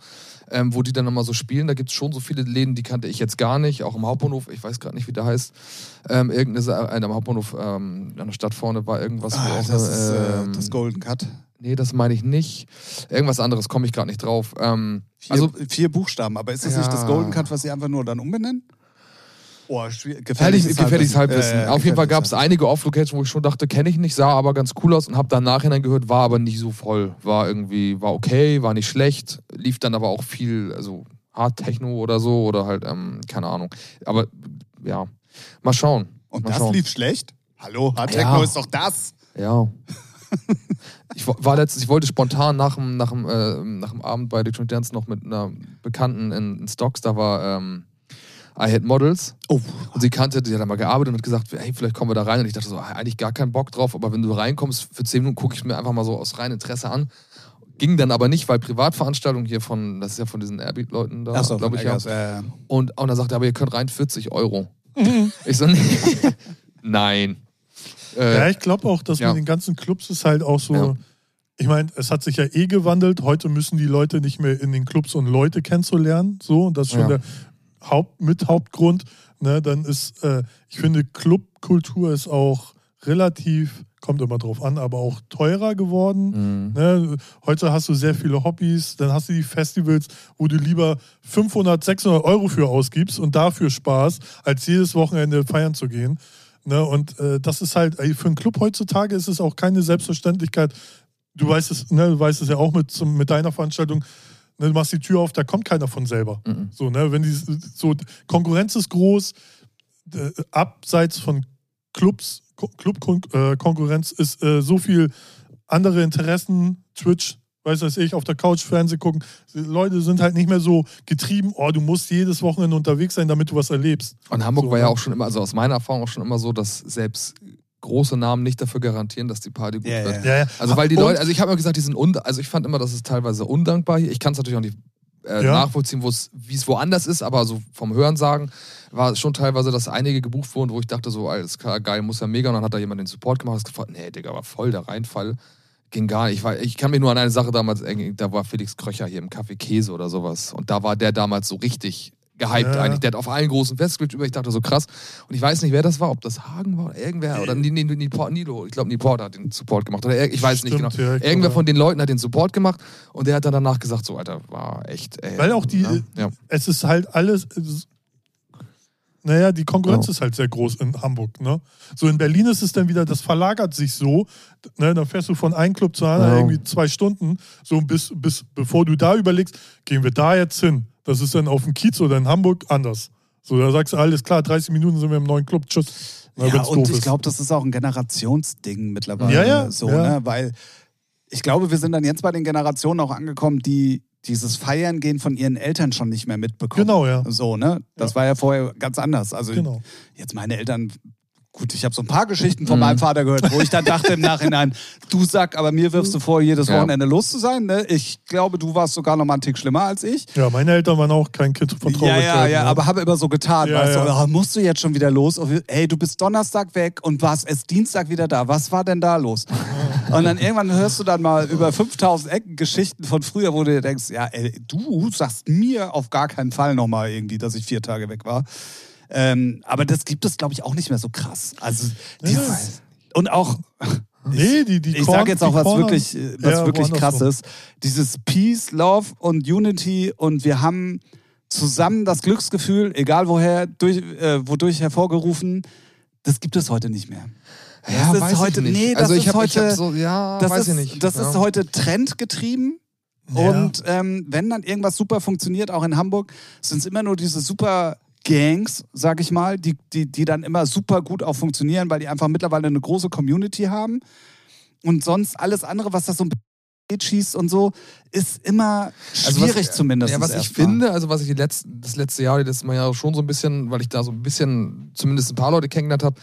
C: ähm, wo die dann nochmal so spielen. Da gibt es schon so viele Läden, die kannte ich jetzt gar nicht, auch im Hauptbahnhof, ich weiß gerade nicht, wie der heißt. Ähm, irgendeine, äh, am Hauptbahnhof ähm, an der Stadt vorne war irgendwas. wo
A: Ah,
C: auch
A: das ist äh,
C: ähm,
A: das Golden Cut.
C: Nee, das meine ich nicht. Irgendwas anderes komme ich gerade nicht drauf. Ähm,
A: Vier,
C: also
A: vier Buchstaben, aber ist das
C: Ja.
A: nicht das Golden Cut, was sie einfach nur dann umbenennen? Oh.
C: Gefährliches, gefährliches Halbwissen.
A: Äh,
C: Auf jeden Fall gab es einige Off-Locations, wo ich schon dachte, kenne ich nicht, sah aber ganz cool aus und habe dann nachhinein gehört, war aber nicht so voll. War irgendwie, war okay, war nicht schlecht, lief dann aber auch viel, also Hard Techno oder so oder halt, ähm, keine Ahnung. Aber ja, mal schauen.
A: Und
C: mal
A: das
C: schauen.
A: lief schlecht? Hallo, Hard
C: Ja.
A: Techno ist doch das.
C: Ja. ich wa- war letztens, ich wollte spontan nach dem, nach dem, äh, nach dem Abend bei Electronic Dance noch mit einer Bekannten in, in Stocks, da war ähm, I Had Models.
A: Oh,
C: Und sie kannte, die hat da mal gearbeitet und hat gesagt, hey, vielleicht kommen wir da rein. Und ich dachte so, eigentlich gar keinen Bock drauf, aber wenn du reinkommst, für 10 Minuten gucke ich mir einfach mal so aus reinem Interesse an. Ging dann aber nicht, weil Privatveranstaltung hier von, das ist ja von diesen Airbeat-Leuten da,
A: Achso,
C: glaube ich, ja.
A: Äh,
C: Und, und dann sagte er, aber ihr könnt rein 40 Euro. ich so, nee. Nein. Äh,
B: Ja, ich glaube auch, dass
C: ja.
B: mit den ganzen Clubs ist halt auch so.
C: Ja.
B: Ich meine, es hat sich ja eh gewandelt. Heute müssen die Leute nicht mehr in den Clubs und Leute kennenzulernen. So, und das ist schon
C: Ja.
B: der Haupt, mit Hauptgrund. Ne, dann ist, äh, ich finde, Clubkultur ist auch relativ, kommt immer drauf an, aber auch teurer geworden.
C: Mhm.
B: Ne? Heute hast du sehr viele Hobbys, dann hast du die Festivals, wo du lieber 500, 600 Euro für ausgibst und dafür Spaß, als jedes Wochenende feiern zu gehen. Ne? Und äh, das ist halt, ey, für einen Club heutzutage ist es auch keine Selbstverständlichkeit. Du weißt es, ne, du weißt es ja auch mit, zum, mit deiner Veranstaltung. Ne, du machst die Tür auf, da kommt keiner von selber.
C: Mhm.
B: So, ne, wenn die so Konkurrenz ist groß, äh, abseits von Clubs, Club-Konkurrenz ist äh, so viel andere Interessen, Twitch, weiß was ich, auf der Couch Fernsehen gucken. Die Leute sind halt nicht mehr so getrieben, oh, du musst jedes Wochenende unterwegs sein, damit du was erlebst.
C: Und Hamburg
B: So,
C: war ja
B: ne?
C: auch schon immer, also aus meiner Erfahrung auch schon immer so, dass selbst große Namen nicht dafür garantieren, dass die Party gut
A: Ja,
C: wird.
A: ja.
B: Ja, ja.
C: Also weil die
B: Und-
C: Leute, also ich habe immer gesagt, die sind un, also ich fand immer, das ist teilweise undankbar hier. Ich kann es natürlich auch nicht äh,
B: Ja.
C: nachvollziehen, wo es, wie es woanders ist, aber so vom Hören sagen war es schon teilweise, dass einige gebucht wurden, wo ich dachte so, alles klar, geil, muss ja mega. Und dann hat da jemand den Support gemacht, hat gefragt, nee, Digga, war voll der Reinfall. Ging gar nicht. Ich, war, ich kann mich nur an eine Sache damals, äh, da war Felix Kröcher hier im Café Käse oder sowas. Und da war der damals so richtig gehypt
B: Ja.
C: eigentlich. Der hat auf allen großen Festivals über, ich dachte so krass. Und ich weiß nicht, wer das war, ob das Hagen war oder irgendwer oder Ni- Ni- Niport, Nilo. Ich glaube, Niport hat den Support gemacht. Oder ich weiß nicht
B: Stimmt,
C: genau.
B: ja,
C: Irgendwer von den Leuten hat den Support gemacht und der hat dann danach gesagt, so, Alter, war echt. Ey,
B: Weil auch die,
C: Ja, ja.
B: es ist halt alles. Es, naja, die Konkurrenz
C: Ja.
B: ist halt sehr groß in Hamburg. Ne? So in Berlin ist es dann wieder, das verlagert sich so. Ne? Dann fährst du von einem Club zu anderen
C: Ja.
B: irgendwie zwei Stunden, so bis, bis bevor du da überlegst, gehen wir da jetzt hin. Das ist dann auf dem Kiez oder in Hamburg anders. So, da sagst du, alles klar, 30 Minuten sind wir im neuen Club, tschüss. Na,
A: ja, und ich glaube, das ist auch ein Generationsding mittlerweile.
B: Ja, ja,
A: So,
B: ja.
A: Ne? Weil ich glaube, wir sind dann jetzt bei den Generationen auch angekommen, die dieses Feiern gehen von ihren Eltern schon nicht mehr mitbekommen.
B: Genau, ja.
A: So, ne? Das war ja vorher ganz anders. Also
B: Genau.
A: jetzt meine Eltern. Gut, ich habe so ein paar Geschichten von
C: Mhm.
A: meinem Vater gehört, wo ich dann dachte im Nachhinein, du sag, aber mir wirfst du vor, jedes
C: Ja.
A: Wochenende los zu sein. Ne? Ich glaube, du warst sogar noch mal einen Tick schlimmer als ich.
B: Ja, meine Eltern waren auch kein Kind von
A: Ja,
B: Traurigkeit.
A: ja, ja,
B: ne?
A: aber habe immer so getan,
B: Ja,
A: weißt du,
B: ja.
A: oh, musst du jetzt schon wieder los? Hey, du bist Donnerstag weg und warst erst Dienstag wieder da. Was war denn da los? und dann irgendwann hörst du dann mal über 5000 Ecken Geschichten von früher, wo du dir denkst, ja, ey, du sagst mir auf gar keinen Fall nochmal irgendwie, dass ich vier Tage weg war. Ähm, aber das gibt es, glaube ich, auch nicht mehr so krass. Also dieses, und auch
B: Nee, die, die
A: ich sage jetzt auch
B: die
A: was wirklich, äh, was
B: Ja,
A: wirklich
B: woanders
A: krass
B: rum.
A: ist. Dieses Peace, Love und Unity und wir haben zusammen das Glücksgefühl, egal woher, durch, äh, wodurch hervorgerufen, das gibt es heute nicht mehr.
C: Ja,
A: das ist heute,
C: nicht.
A: nee, das
C: also ich
A: ist
C: hab
A: heute,
C: so, ja,
A: das
C: weiß
A: ist,
C: ich nicht.
A: das
C: ja.
A: ist heute trendgetrieben.
B: Ja.
A: Und ähm, wenn dann irgendwas super funktioniert, auch in Hamburg, sind es immer nur diese super Gangs, sag ich mal, die, die, die dann immer super gut auch funktionieren, weil die einfach mittlerweile eine große Community haben. Und sonst alles andere, was da so ein bisschen schießt und so, ist immer
C: Also
A: schwierig
C: was,
A: zumindest.
C: Ja, was ich finde, also was ich die letzten, das letzte Jahr, die letzten Mal ja schon so ein bisschen, weil ich da so ein bisschen zumindest ein paar Leute kennengelernt habe,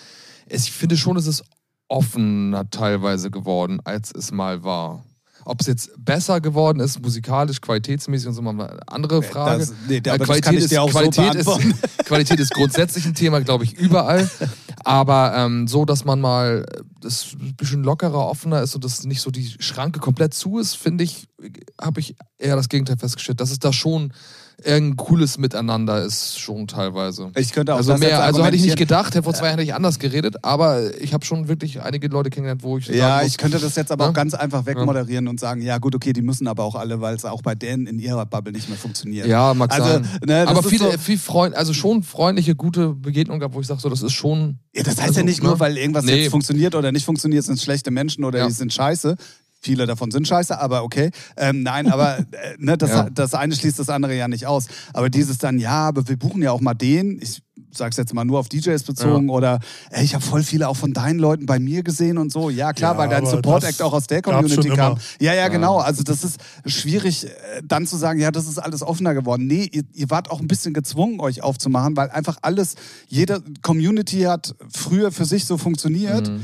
C: ich finde schon, es ist offener teilweise geworden, als es mal war. Ob es jetzt besser geworden ist, musikalisch, qualitätsmäßig und so, mal eine andere Frage.
A: Das, nee,
C: Äh,
A: aber das ich dir auch
C: Qualität,
A: so
C: ist, Qualität ist grundsätzlich ein Thema, glaube ich, überall. Aber ähm, so, dass man mal äh, das ein bisschen lockerer, offener ist und dass nicht so die Schranke komplett zu ist, finde ich, habe ich eher das Gegenteil festgestellt. Dass es da schon irgendein cooles Miteinander ist, schon teilweise.
A: Ich könnte auch
C: Also mehr, also hätte ich nicht gedacht, vor zwei Jahren hätte ich anders geredet, aber ich habe schon wirklich einige Leute kennengelernt, wo ich
A: Ja,
C: muss,
A: ich könnte das jetzt aber
C: Ja?
A: auch ganz einfach wegmoderieren und sagen, ja gut, okay, die müssen aber auch alle, weil es auch bei denen in ihrer Bubble nicht mehr funktioniert.
C: Ja, mag
A: Also,
C: sein.
A: ne,
C: aber viele,
A: so-
C: viel Freund, also schon freundliche, gute Begegnungen gehabt, wo ich sage, so, das ist schon.
A: Ja, das heißt
C: Also,
A: ja nicht
C: ne?
A: nur, weil irgendwas
C: Nee.
A: jetzt funktioniert oder nicht funktioniert, sind schlechte Menschen oder
C: Ja.
A: die sind scheiße. Viele davon sind scheiße, aber okay. Ähm, nein, aber äh, ne, das,
C: Ja.
A: das eine schließt das andere ja nicht aus. Aber dieses dann, ja, aber wir buchen ja auch mal den. Ich sag's jetzt mal nur auf DJs bezogen oder ey, ich habe voll viele auch von deinen Leuten bei mir gesehen und so. Ja, klar,
B: Ja,
A: weil dein Support Act auch aus der Community kam.
B: immer.
A: Ja, ja, genau. Also das ist schwierig, äh, dann zu sagen, ja, das ist alles offener geworden. Nee, ihr, ihr wart auch ein bisschen gezwungen, euch aufzumachen, weil einfach alles, jede Community hat früher für sich so funktioniert.
C: Mhm.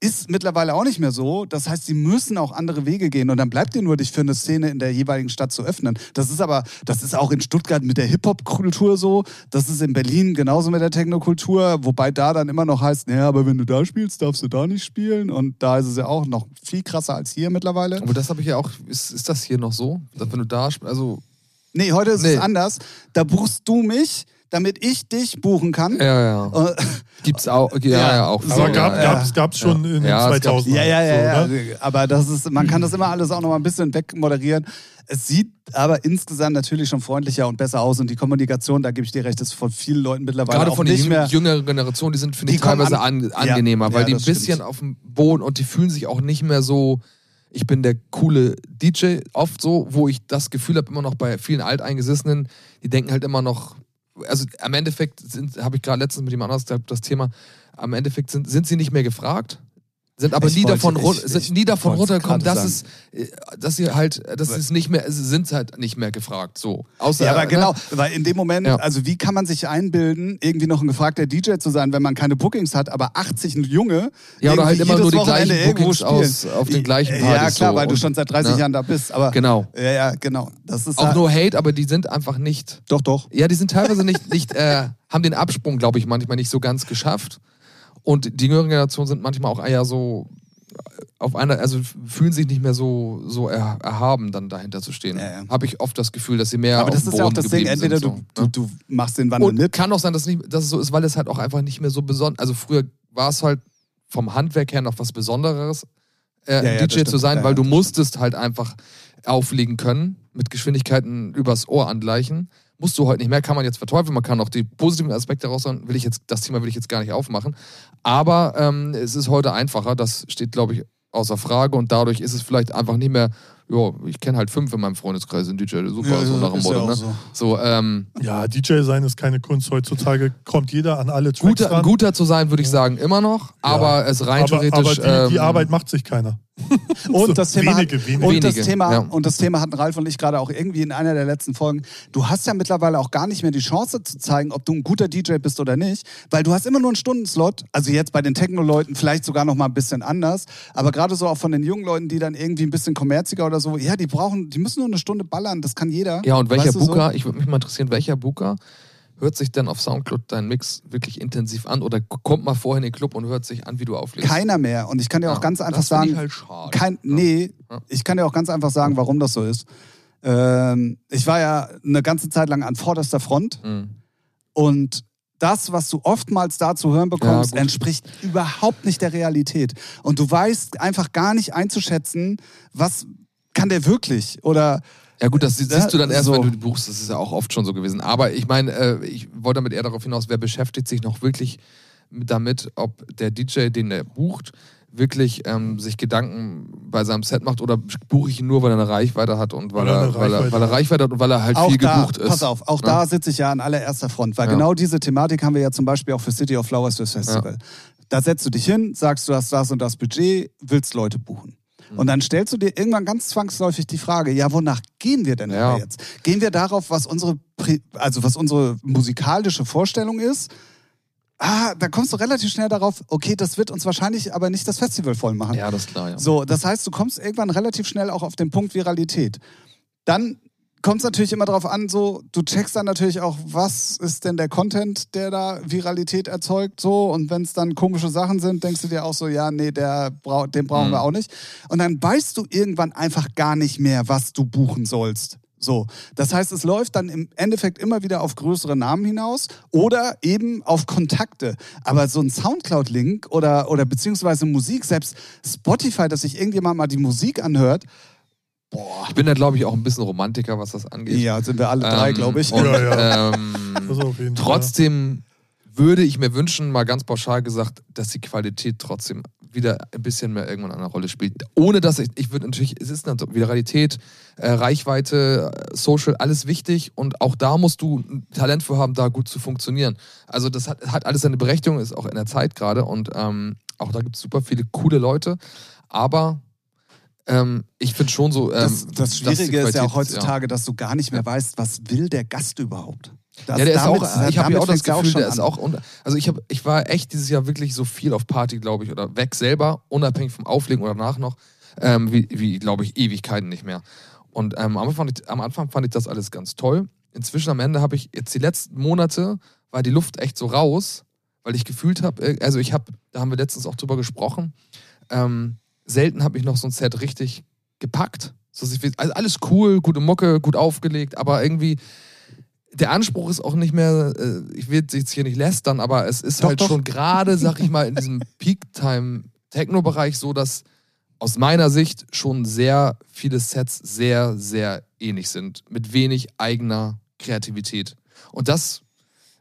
A: Ist mittlerweile auch nicht mehr so. Das heißt, sie müssen auch andere Wege gehen. Und dann bleibt dir nur, dich für eine Szene in der jeweiligen Stadt zu öffnen. Das ist aber, das ist auch in Stuttgart mit der Hip-Hop-Kultur so. Das ist in Berlin genauso mit der Techno-Kultur. Wobei da dann immer noch heißt, ja, aber wenn du da spielst, darfst du da nicht spielen. Und da ist es ja auch noch viel krasser als hier mittlerweile.
C: Aber das habe ich ja auch. Ist, ist das hier noch so? Dass wenn du da also
A: Nee, heute ist
C: Nee.
A: es anders. Da buchst du mich, damit ich dich buchen kann.
C: ja, ja.
A: Äh,
C: Gibt's auch. Ja,
A: Ja.
C: ja, auch.
A: So,
B: gab,
C: ja.
B: gab's, gab's schon in den
C: Ja, es gab's-
B: 2000
A: Ja, ja, ja,
B: so,
A: ja.
B: ne?
A: Aber das ist, man kann das immer alles auch noch mal ein bisschen wegmoderieren. Es sieht aber insgesamt natürlich schon freundlicher und besser aus und die Kommunikation, da gebe ich dir recht, ist von vielen Leuten mittlerweile
C: Gerade
A: auch
C: von der
A: nicht
C: jüng-
A: mehr.
C: jüngeren Generation, die sind, finde ich, teilweise
A: an-
C: angenehmer, weil
A: ja,
C: die ein bisschen
A: stimmt.
C: auf dem Boden und die fühlen sich auch nicht mehr so, ich bin der coole DJ, oft so, wo ich das Gefühl habe, immer noch bei vielen Alteingesessenen, die denken halt immer noch, also am Endeffekt habe ich gerade letztens mit jemand anders das Thema, am Endeffekt sind, sind sie nicht mehr gefragt. Sind aber
A: Ich
C: nie
A: wollte-
C: davon, run-
A: ich-
C: sind
A: ich
C: nie davon runtergekommen, dass es, äh, dass sie halt, dass es nicht mehr, sind halt nicht mehr gefragt. So. Außer,
A: Ja, aber
C: ne?
A: genau, weil in dem Moment,
C: Ja.
A: also wie kann man sich einbilden, irgendwie noch ein gefragter DJ zu sein, wenn man keine Bookings hat, aber 80 Junge
C: Ja, oder halt immer nur die
A: Wochenende
C: gleichen Bookings aus- auf den gleichen
A: Ja,
C: Partys
A: klar,
C: so
A: weil du schon seit 30
C: ne?
A: Jahren da bist, aber
C: Genau.
A: ja, ja, genau. Das ist
C: Auch
A: halt-
C: no hate, aber die sind einfach nicht.
A: doch, doch.
C: Ja, die sind teilweise nicht, nicht äh, haben den Absprung, glaube ich, manchmal nicht so ganz geschafft. Und die jüngere Generation sind manchmal auch eher so auf einer, also fühlen sich nicht mehr so, so er, erhaben, dann dahinter zu stehen.
A: Ja, ja.
C: Habe ich oft das Gefühl, dass sie mehr.
A: Aber das ist ja auch das Ding, entweder
C: sind,
A: du,
C: so,
A: du,
C: ne?
A: du machst den Wandel
C: Und
A: mit.
C: kann auch sein, dass, nicht, dass es so ist, weil es halt auch einfach nicht mehr so besonders. Also früher war es halt vom Handwerk her noch was Besonderes, äh,
A: Ja,
C: DJ zu sein, weil du musstest halt einfach auflegen können, mit Geschwindigkeiten übers Ohr angleichen. Musst du heute nicht mehr, kann man jetzt verteufeln, man kann auch die positiven Aspekte raus will ich jetzt, das Thema will ich jetzt gar nicht aufmachen. Aber ähm, es ist heute einfacher, das steht, glaube ich, außer Frage und dadurch ist es vielleicht einfach nicht mehr, ja, ich kenne halt fünf in meinem Freundeskreis, sind DJ, super,
A: Ja,
C: so
A: ja,
C: nach dem
A: ist ja
C: Motto.
A: auch
C: ne?
A: so.
C: So, ähm,
B: Ja, DJ sein ist keine Kunst. Heutzutage kommt jeder an alle Tracks
C: guter,
B: ran.
C: guter zu sein, würde ich sagen, immer noch, aber es rein
B: aber, aber
C: theoretisch.
B: die, die
C: ähm,
B: Arbeit macht sich keiner.
A: Und das Thema,
B: wenige,
A: hat,
B: wenige.
A: Und das Thema,
C: ja.
A: und das Thema hatten Ralf und ich gerade auch irgendwie in einer der letzten Folgen. Du hast ja mittlerweile auch gar nicht mehr die Chance zu zeigen, ob du ein guter DJ bist oder nicht, weil du hast immer nur einen Stundenslot. Also jetzt bei den Techno-Leuten vielleicht sogar noch mal ein bisschen anders, aber gerade so auch von den jungen Leuten, die dann irgendwie ein bisschen kommerziger oder so, ja, die brauchen, die müssen nur eine Stunde ballern. Das kann jeder.
C: Ja, und welcher
A: Weißt du so?
C: Booker, ich würde mich mal interessieren, welcher Booker hört sich denn auf Soundcloud dein Mix wirklich intensiv an oder kommt mal vorher in den Club und hört sich an, wie du auflegst?
A: Keiner mehr. Und ich kann dir auch
C: Ja,
A: ganz einfach
C: das
A: sagen,
C: ich halt schade.
A: kein,
C: Ja.
A: nee,
C: Ja.
A: ich kann dir auch ganz einfach sagen, warum das so ist. Ähm, ich war ja eine ganze Zeit lang an vorderster Front
C: Mhm.
A: und das, was du oftmals da zu hören bekommst, entspricht überhaupt nicht der Realität. Und du weißt einfach gar nicht einzuschätzen, was kann der wirklich oder
C: Ja gut, das sie-
A: Ja,
C: siehst du dann erst,
A: so.
C: wenn du die buchst. Das ist ja auch oft schon so gewesen. Aber ich meine, äh, ich wollte damit eher darauf hinaus, wer beschäftigt sich noch wirklich mit- damit, ob der DJ, den er bucht, wirklich ähm, sich Gedanken bei seinem Set macht oder buche ich ihn nur, weil er eine Reichweite hat und weil,
B: er eine
C: weil, er,
B: Reichweite
C: weil er
B: hat.
C: Reichweite hat und weil er halt
A: auch
C: viel
A: da,
C: gebucht ist.
A: pass auf, auch
C: Ne?
A: da sitze ich ja an allererster Front, weil
C: Ja.
A: genau diese Thematik haben wir ja zum Beispiel auch für City of Flowers fürs Festival. Da setzt du dich hin, sagst, du hast das und das Budget, willst Leute buchen. Und dann stellst du dir irgendwann ganz zwangsläufig die Frage, ja, wonach gehen wir denn
C: Ja.
A: jetzt? Gehen wir darauf, was unsere, also was unsere musikalische Vorstellung ist? ah, da kommst du relativ schnell darauf, okay, das wird uns wahrscheinlich aber nicht das Festival voll machen.
C: Ja, das ist klar, ja.
A: So, das heißt, du kommst irgendwann relativ schnell auch auf den Punkt Viralität. Dann kommt es natürlich immer darauf an, so, du checkst dann natürlich auch, was ist denn der Content, der da Viralität erzeugt, so, und wenn es dann komische Sachen sind, denkst du dir auch so, ja, nee, der den brauchen
C: Mhm.
A: wir auch nicht. Und dann weißt du irgendwann einfach gar nicht mehr, was du buchen sollst. So, das heißt, es läuft dann im Endeffekt immer wieder auf größere Namen hinaus oder eben auf Kontakte. Aber so ein Soundcloud-Link oder, oder beziehungsweise Musik, selbst Spotify, dass sich irgendjemand mal die Musik anhört, boah,
C: Ich bin da, glaube ich, auch ein bisschen Romantiker, was das angeht.
A: ja, sind wir alle drei,
C: Ähm,
A: glaube ich.
C: Und,
B: Ja,
C: Ähm,
B: Das auf jeden Fall.
C: trotzdem würde ich mir wünschen, mal ganz pauschal gesagt, dass die Qualität trotzdem wieder ein bisschen mehr irgendwann eine Rolle spielt. Ohne dass ich, ich würde natürlich, es ist natürlich Viralität, äh, Reichweite, äh, Social, alles wichtig und auch da musst du ein Talent für haben, da gut zu funktionieren. Also das hat, hat alles seine Berechtigung, ist auch in der Zeit gerade und ähm, auch da gibt es super viele coole Leute, aber ähm, ich finde schon so. Ähm,
A: Das, das Schwierige ist ja auch heutzutage, dass du gar nicht mehr weißt, was will der Gast überhaupt. Das,
C: ja, der ist
A: damit-
C: auch, ich habe ja auch das
A: ja
C: Gefühl,
A: schon
C: der ist
A: an.
C: auch, unter- also ich habe, ich war echt dieses Jahr wirklich so viel auf Party, glaube ich, oder weg selber, unabhängig vom Auflegen oder danach noch, ähm, wie, wie glaube ich, Ewigkeiten nicht mehr. Und ähm, am, Anfang, fand ich- am Anfang fand ich das alles ganz toll. Inzwischen am Ende habe ich, jetzt die letzten Monate, war die Luft echt so raus, weil ich gefühlt habe, also ich habe, da haben wir letztens auch drüber gesprochen, ähm, selten habe ich noch so ein Set richtig gepackt. Also alles cool, gute Mucke, gut aufgelegt, aber irgendwie der Anspruch ist auch nicht mehr, äh, ich will jetzt hier nicht lästern, aber es ist
A: Doch,
C: halt
A: doch.
C: schon gerade, sag ich mal, in diesem Peak-Time-Techno-Bereich so, dass aus meiner Sicht schon sehr viele Sets sehr, sehr ähnlich sind, mit wenig eigener Kreativität. Und das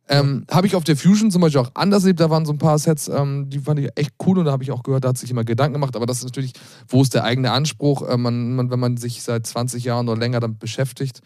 C: ähm, habe ich auf der Fusion zum Beispiel auch anders erlebt. Da waren so ein paar Sets, ähm, die fand ich echt cool und da habe ich auch gehört, da hat sich immer Gedanken gemacht. Aber das ist natürlich, wo ist der eigene Anspruch, äh, man, man, wenn man sich seit 20 Jahren oder länger damit beschäftigt.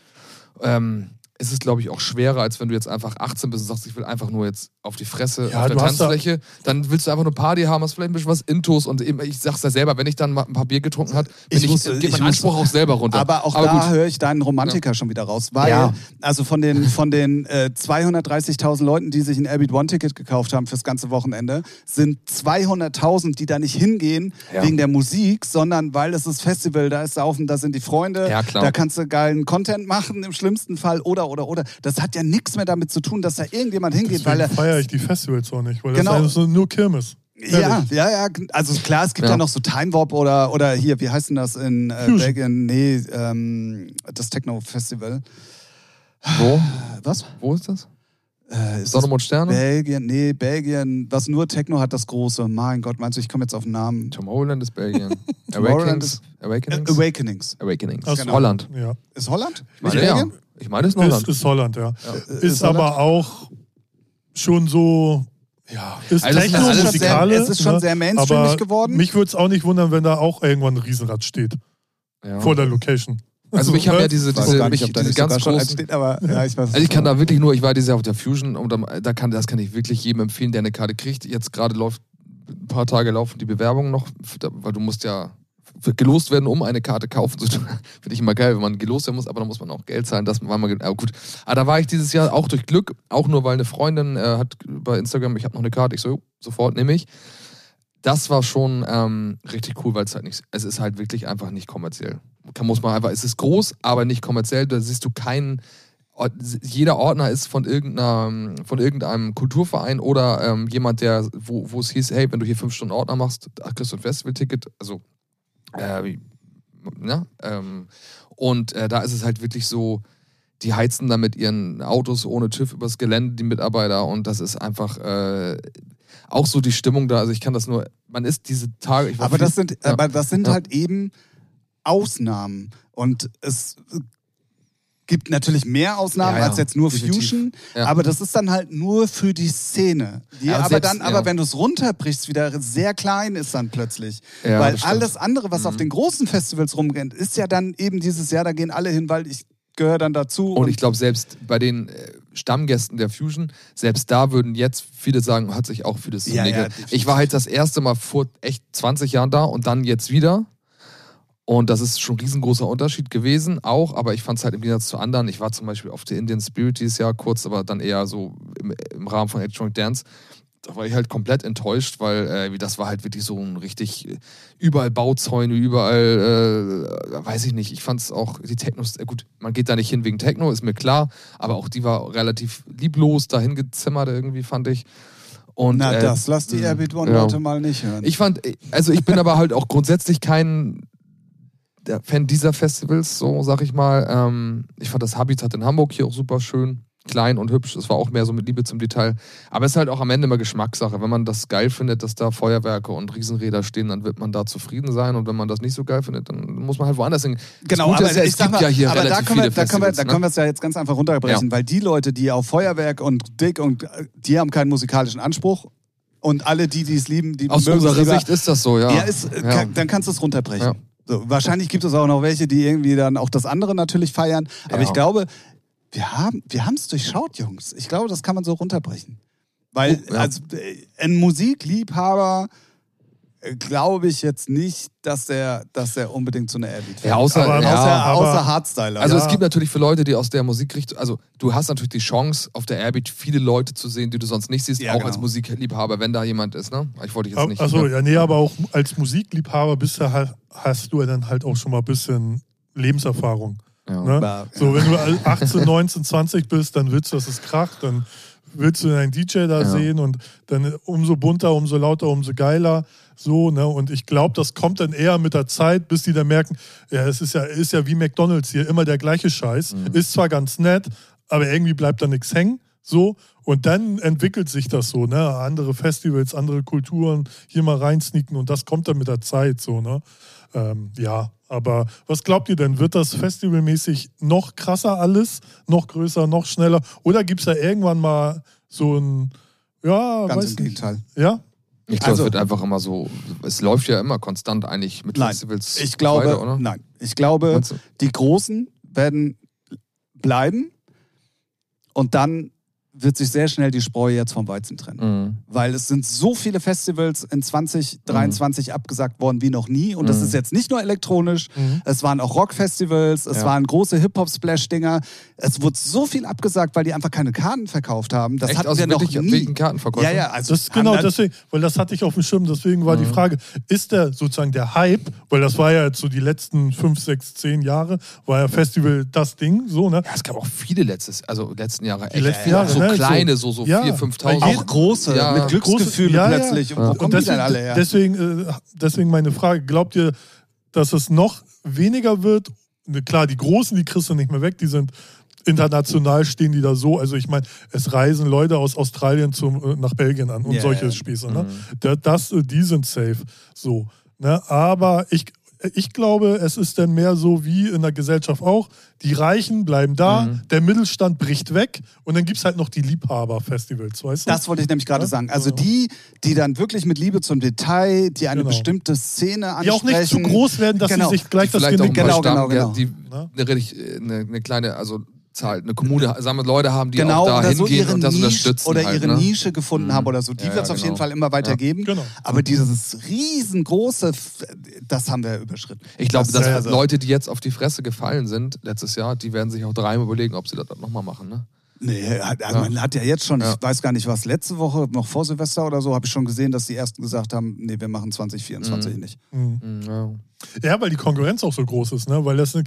C: Ähm, ist es, glaube ich, auch schwerer, als wenn du jetzt einfach 18 bist und sagst, ich will einfach nur jetzt auf die Fresse,
B: Ja,
C: auf der
B: hast da-
C: Tanzfläche. Dann willst du einfach nur Party haben, hast vielleicht ein bisschen was Intos und eben, ich sag's ja selber, wenn ich dann mal ein paar Bier getrunken hat,
A: Ich
C: ich,
A: wusste-
C: geht
A: ich
C: mein Anspruch
A: wusste-
C: auch selber runter.
A: Aber auch
C: Aber
A: da höre ich deinen Romantiker schon wieder raus. Weil,
C: Ja.
A: also von den, von den äh, 230.000 Leuten, die sich ein Airbeat One-Ticket gekauft haben fürs ganze Wochenende, sind 200.000, die da nicht hingehen
C: Ja.
A: wegen der Musik, sondern weil es ist Festival, da ist Saufen, da sind die Freunde,
C: Ja, klar.
A: da kannst du geilen Content machen im schlimmsten Fall oder, oder, oder. Das hat ja nichts mehr damit zu tun, dass da irgendjemand hingeht, weil
B: Deswegen
A: er
B: feiere ich die Festivals auch nicht, weil
A: Genau.
B: das ist nur Kirmes.
A: Ja,
B: Ehrlich.
A: ja, ja. Also klar, es gibt ja,
C: Ja.
A: noch so Time Warp oder, oder hier, wie heißt denn das in äh. Belgien? Nee, ähm, das Techno-Festival.
C: wo?
A: Was?
C: Wo ist das?
A: Äh, ist
C: Sonne, Mond, Sterne?
A: Belgien? Nee, Belgien. Was nur Techno hat, das große. Mein Gott, meinst du, ich komme jetzt auf den Namen?
C: Tomorrowland ist Belgien.
A: Tomorrowland
C: Awakenings?
A: Äh,
C: Awakenings?
A: Awakenings.
C: Awakenings.
B: Ach so.
C: Holland.
B: Ja.
A: Ist Holland?
C: Ich meine, ja. Ich meine, es ist
B: Ist,
C: Holland.
B: ist Holland, ja.
C: Ja.
A: Äh,
B: Ist,
A: Holland?
B: aber auch schon so, ja, ist
C: Also ist
B: Techno,
C: alles
A: schon sehr-
B: Musikale.
A: es ist schon
B: ne?
A: sehr mainstreamig geworden.
B: Mich würde es auch nicht wundern, wenn da auch irgendwann ein Riesenrad steht
C: Ja.
B: vor der Location.
C: Also mich haben ja diese,
A: Ich
C: diese,
A: nicht,
C: mich, diese ganz großen...
A: steht, aber ja, ich weiß
C: Also ich kann da wirklich nur, ich war dieses Jahr auf der Fusion und da, kann, das kann ich wirklich jedem empfehlen, der eine Karte kriegt. Jetzt gerade läuft, ein paar Tage laufen die Bewerbungen noch, weil du musst ja gelost werden, um eine Karte kaufen zu tun. Finde ich immer geil, wenn man gelost werden muss, aber dann muss man auch Geld zahlen. Das war mal, aber gut. Aber da war ich dieses Jahr auch durch Glück, auch nur weil eine Freundin äh, hat bei Instagram, ich habe noch eine Karte, ich so, sofort nehme ich. Das war schon ähm, richtig cool, weil es halt nicht, es ist halt wirklich einfach nicht kommerziell. Kann, muss man einfach, es ist groß, aber nicht kommerziell. Da siehst du keinen, jeder Ordner ist von, irgendeiner, von irgendeinem Kulturverein oder ähm, jemand, der, wo, wo es hieß, hey, wenn du hier fünf Stunden Ordner machst, ach, kriegst du ein Festivalticket. Also, äh, wie- ne? Ähm, und äh, da ist es halt wirklich so, die heizen da mit ihren Autos ohne TÜV übers Gelände, die Mitarbeiter. Und das ist einfach äh, auch so die Stimmung da. Also ich kann das nur, man ist diese Tage.
A: Aber das sind,
C: ja.
A: aber das sind
C: Ja.
A: halt eben Ausnahmen. Und es gibt natürlich mehr Ausnahmen
C: Ja,
A: als jetzt nur
C: definitiv.
A: Fusion, aber das ist dann halt nur für die Szene. Die
C: Ja,
A: aber
C: selbst-
A: dann, aber wenn du es runterbrichst, wieder sehr klein ist dann plötzlich. Weil alles andere, was auf
C: Mhm.
A: den großen Festivals rumrennt, ist ja dann eben dieses Jahr, da gehen alle hin, weil ich gehöre dann dazu.
C: Und ich glaube, selbst bei den äh, Stammgästen der Fusion, selbst da würden jetzt viele sagen, hat sich auch vieles
A: Ja, ja, definitiv.
C: ich war halt das erste Mal vor echt 20 Jahren da und dann jetzt wieder. Und das ist schon ein riesengroßer Unterschied gewesen, auch, aber ich fand es halt im Gegensatz zu anderen. Ich war zum Beispiel auf der Indian Spirit dieses Jahr kurz, aber dann eher so im, im Rahmen von Electronic Dance. Da war ich halt komplett enttäuscht, weil äh, das war halt wirklich so ein richtig äh, überall Bauzäune, überall, äh, weiß ich nicht. Ich fand es auch, die Technos, äh, gut, man geht da nicht hin wegen Techno, ist mir klar, aber auch die war relativ lieblos dahin gezimmert irgendwie, fand ich. Und,
A: Na,
C: äh,
A: das lass die Airbeat One
C: ja.
A: Leute mal nicht hören.
C: Ich fand, also ich bin aber halt auch grundsätzlich kein der Fan dieser Festivals, so sag ich mal. Ähm, ich fand das Habitat in Hamburg hier auch super schön. Klein und hübsch. Es war auch mehr so mit Liebe zum Detail. Aber es ist halt auch am Ende immer Geschmackssache. Wenn man das geil findet, dass da Feuerwerke und Riesenräder stehen, dann wird man da zufrieden sein. Und wenn man das nicht so geil findet, dann muss man halt woanders hin.
A: Genau, aber
C: ist ja, es gibt
A: mal,
C: ja hier
A: aber da können wir, da können wir, da können wir es ja jetzt ganz einfach runterbrechen, weil die Leute, die auf Feuerwerk und Dick und die haben keinen musikalischen Anspruch und alle die, die es lieben, die
C: ne? Aus unserer
A: lieber.
C: Sicht ist das so, ja.
A: Ja, ist,
C: Ja.
A: Kann, dann kannst du es runterbrechen.
C: Ja.
A: So, wahrscheinlich gibt es auch noch welche, die irgendwie dann auch das andere natürlich feiern. Aber
C: Ja.
A: ich glaube, wir haben wir es durchschaut, Jungs. Ich glaube, das kann man so runterbrechen. Weil
C: Oh, ja.
A: also, äh, ein Musikliebhaber äh, glaube ich jetzt nicht, dass der, dass der unbedingt so eine Airbeat
C: Ja, außer,
B: Aber-
C: ja,
A: außer, außer Hardstyler.
C: Also
B: Ja.
C: es gibt natürlich für Leute, die aus der Musikrichtung, also du hast natürlich die Chance, auf der Airbeat viele Leute zu sehen, die du sonst nicht siehst,
A: Ja,
C: auch
A: genau.
C: als Musikliebhaber, wenn da jemand ist, ne? Ich wollte dich jetzt nicht.
B: Achso,
C: ne?
B: ja, nee, aber auch als Musikliebhaber bist du halt, hast du ja dann halt auch schon mal ein bisschen Lebenserfahrung.
C: Ja.
B: Ne? So, wenn du 18, 19, 20 bist, dann willst du, dass es kracht, dann willst du einen DJ da
C: Ja.
B: sehen und dann umso bunter, umso lauter, umso geiler. So, ne? Und ich glaube, das kommt dann eher mit der Zeit, bis die dann merken, ja, es ist ja, ist ja wie McDonalds hier, immer der gleiche Scheiß.
C: Mhm.
B: Ist zwar ganz nett, aber irgendwie bleibt da nichts hängen. So, und dann entwickelt sich das so, ne? Andere Festivals, andere Kulturen, hier mal reinsneaken und das kommt dann mit der Zeit, so, ne? Ähm, ja, aber was glaubt ihr denn? Wird das festivalmäßig noch krasser alles? Noch größer, noch schneller? Oder gibt es da irgendwann mal so ein, ja,
A: Ganz
B: weiß
A: im
B: nicht.
A: Gegenteil.
B: Ja?
C: Ich glaube,
A: Also-
C: es wird einfach immer so, es läuft ja immer konstant eigentlich mit
A: Nein,
C: Festivals.
A: Ich glaube,
C: weiter, oder?
A: nein. Ich glaube, die Großen werden bleiben und dann wird sich sehr schnell die Spreu jetzt vom Weizen trennen.
C: Mhm.
A: Weil es sind so viele Festivals in 2023 abgesagt worden wie noch nie. Und das
C: Mhm.
A: ist jetzt nicht nur elektronisch,
B: Mhm.
A: es waren auch Rockfestivals, es
C: Ja.
A: waren große Hip-Hop-Splash-Dinger. Es wurde so viel abgesagt, weil die einfach keine Karten verkauft haben. Das
C: Echt,
A: hatten
C: also
A: wir noch nie.
C: wegen Kartenverkäufen?
A: Ja, ja, also
B: Das genau deswegen, weil das hatte ich auf dem Schirm, deswegen war die
C: Mhm.
B: Frage, ist der sozusagen der Hype, weil das war ja jetzt so die letzten fünf, sechs, zehn Jahre, war ja Festival das Ding, so, ne?
C: Ja, es gab auch viele letztes, also letzten Jahre echt
B: letzten
C: viele,
B: Jahre,
C: so
B: ne, so-
C: kleine, so, so,
B: Ja,
C: 4.000, 5.000.
B: weil
A: Auch große,
C: Ja.
A: mit Glücksgefühle
B: Ja,
A: plötzlich.
C: Ja.
A: Wo
C: Und
A: kommen
B: Und
A: die
B: deswegen,
A: denn alle her?
B: deswegen, äh, deswegen meine Frage, glaubt ihr, dass es noch weniger wird? Ne, Klar, die Großen, die kriegst du nicht mehr weg, die sind international stehen die da so. Also ich meine, es reisen Leute aus Australien zum, äh, nach Belgien an und
A: Ja,
B: solche. Spieße. Ne?
C: Mhm.
B: Da- Das, äh, die sind safe. So. Ne? Aber ich, ich glaube, es ist dann mehr so wie in der Gesellschaft auch. Die Reichen bleiben da,
C: Mhm.
B: der Mittelstand bricht weg und dann gibt es halt noch die Liebhaber-Festivals, weißt du?
A: Das wollte ich nämlich gerade
B: Ja?
A: sagen. Also
B: Ja.
A: die, die dann wirklich mit Liebe zum Detail, die eine
B: Genau.
A: bestimmte Szene ansprechen.
B: die auch nicht zu groß werden, dass
A: Genau.
B: sie sich gleich
C: die
B: das Genick
A: Genau, genau, genau.
C: Die
B: Ne?
C: äh, eine, eine kleine, also Zahl, eine Kommune, sammelt Leute haben, die
A: Genau,
C: auch da
A: oder so
C: hingehen
A: ihre
C: und das
A: Nische,
C: unterstützen.
A: oder
C: halt,
A: ihre
C: ne?
A: Nische gefunden
C: Mhm.
A: haben oder so. Die
C: Ja,
A: wird es
C: ja,
A: auf jeden
C: genau.
A: Fall immer weiter
C: Ja.
A: geben.
B: Genau.
A: Aber dieses riesengroße, das haben wir überschritten.
C: Ich glaube,
A: Das
C: dass
A: also-
C: Leute, die jetzt auf die Fresse gefallen sind letztes Jahr, die werden sich auch dreimal überlegen, ob sie das nochmal machen. Ne?
A: Nee,
C: Ja.
A: man hat ja jetzt schon,
C: Ja.
A: ich weiß gar nicht was, letzte Woche, noch vor Silvester oder so, habe ich schon gesehen, dass die ersten gesagt haben, nee, wir machen 2024
C: Mhm.
A: nicht.
B: Mhm.
C: Ja.
B: Ja, weil die Konkurrenz auch so groß ist, ne? Weil das du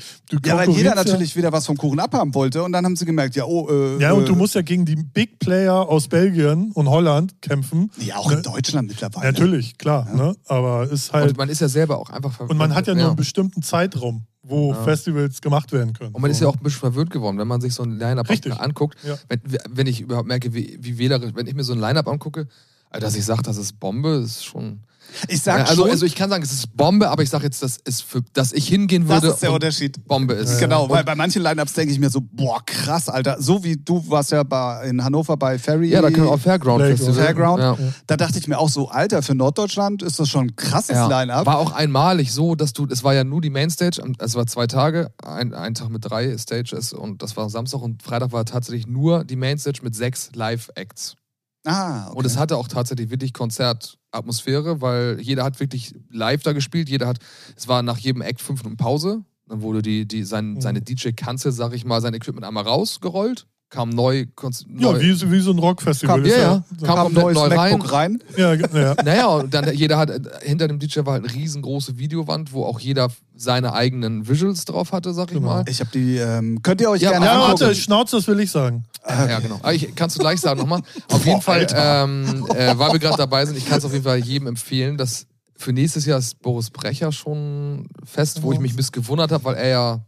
A: Ja, weil jeder natürlich wieder was vom Kuchen abhaben wollte und dann haben sie gemerkt, ja, oh, äh,
B: Ja, ja und
A: äh,
B: du musst ja gegen die Big Player aus Belgien und Holland kämpfen.
A: Ja, auch in Deutschland mittlerweile.
B: Natürlich, klar,
A: Ja.
B: ne? Aber ist halt.
C: Und man ist ja selber auch einfach ver-
B: Und man hat ja nur einen bestimmten Zeitraum, wo
C: Ja.
B: Festivals gemacht werden können.
C: Und man ist
B: So,
C: ja auch ein bisschen verwöhnt geworden, wenn man sich so ein Line-Up anguckt.
B: Ja.
C: Wenn, wenn ich überhaupt merke, wie, wie wählerisch, wenn ich mir so ein Line-Up angucke, dass ich sage, das ist Bombe, ist schon.
A: Ich sag
C: Ja, also,
A: schon,
C: also ich kann sagen, es ist Bombe, aber ich sage jetzt, dass, es für, dass ich hingehen
A: das
C: würde
A: ist der
C: und
A: Unterschied.
C: Bombe ist.
A: Genau,
C: Und-
A: weil bei manchen Lineups denke ich mir so, boah, krass, Alter. So wie du warst ja bei, in Hannover bei Ferry.
C: Ja, da können wir auch Fairground. Festival.
A: Fairground.
C: Ja.
A: Da dachte ich mir auch so, Alter, für Norddeutschland ist das schon ein krasses
C: Ja.
A: Line-Up.
C: War auch einmalig so, dass du, es war ja nur die Mainstage, es war zwei Tage, ein, ein Tag mit drei Stages und das war Samstag und Freitag war tatsächlich nur die Mainstage mit sechs Live-Acts.
A: Ah, okay.
C: Und es hatte auch tatsächlich wirklich Konzertatmosphäre, weil jeder hat wirklich live da gespielt. Jeder hat, es war nach jedem Act fünf Minuten Pause. Dann wurde die, die, sein,
B: Mhm.
C: seine DJ-Kanzel, sag ich mal, sein Equipment einmal rausgerollt. Kam neu. konz-
B: Ja,
C: neu
B: wie, wie so ein Rockfestival.
C: kam, ja,
B: ist
C: ja,
B: so-
C: kam
A: Kam ein
C: komplett
A: neues
C: neu rein.
A: MacBook rein.
B: ja, ja.
C: Naja, und dann jeder hat, hinter dem DJ war halt eine riesengroße Videowand, wo auch jeder seine eigenen Visuals drauf hatte, sag ich
B: Genau.
C: mal.
A: Ich habe die, ähm, könnt ihr euch
C: Ja,
A: gerne
B: Ja,
A: angucken.
B: warte, Schnauze, das will ich sagen.
C: Ja, genau. Aber ich, kannst du gleich sagen nochmal. Auf jeden Fall, ähm, äh, weil wir gerade dabei sind, ich kann es auf jeden Fall jedem empfehlen, dass für nächstes Jahr ist Boris Brecher schon fest, wo ich mich ein bisschen gewundert habe, weil er ja,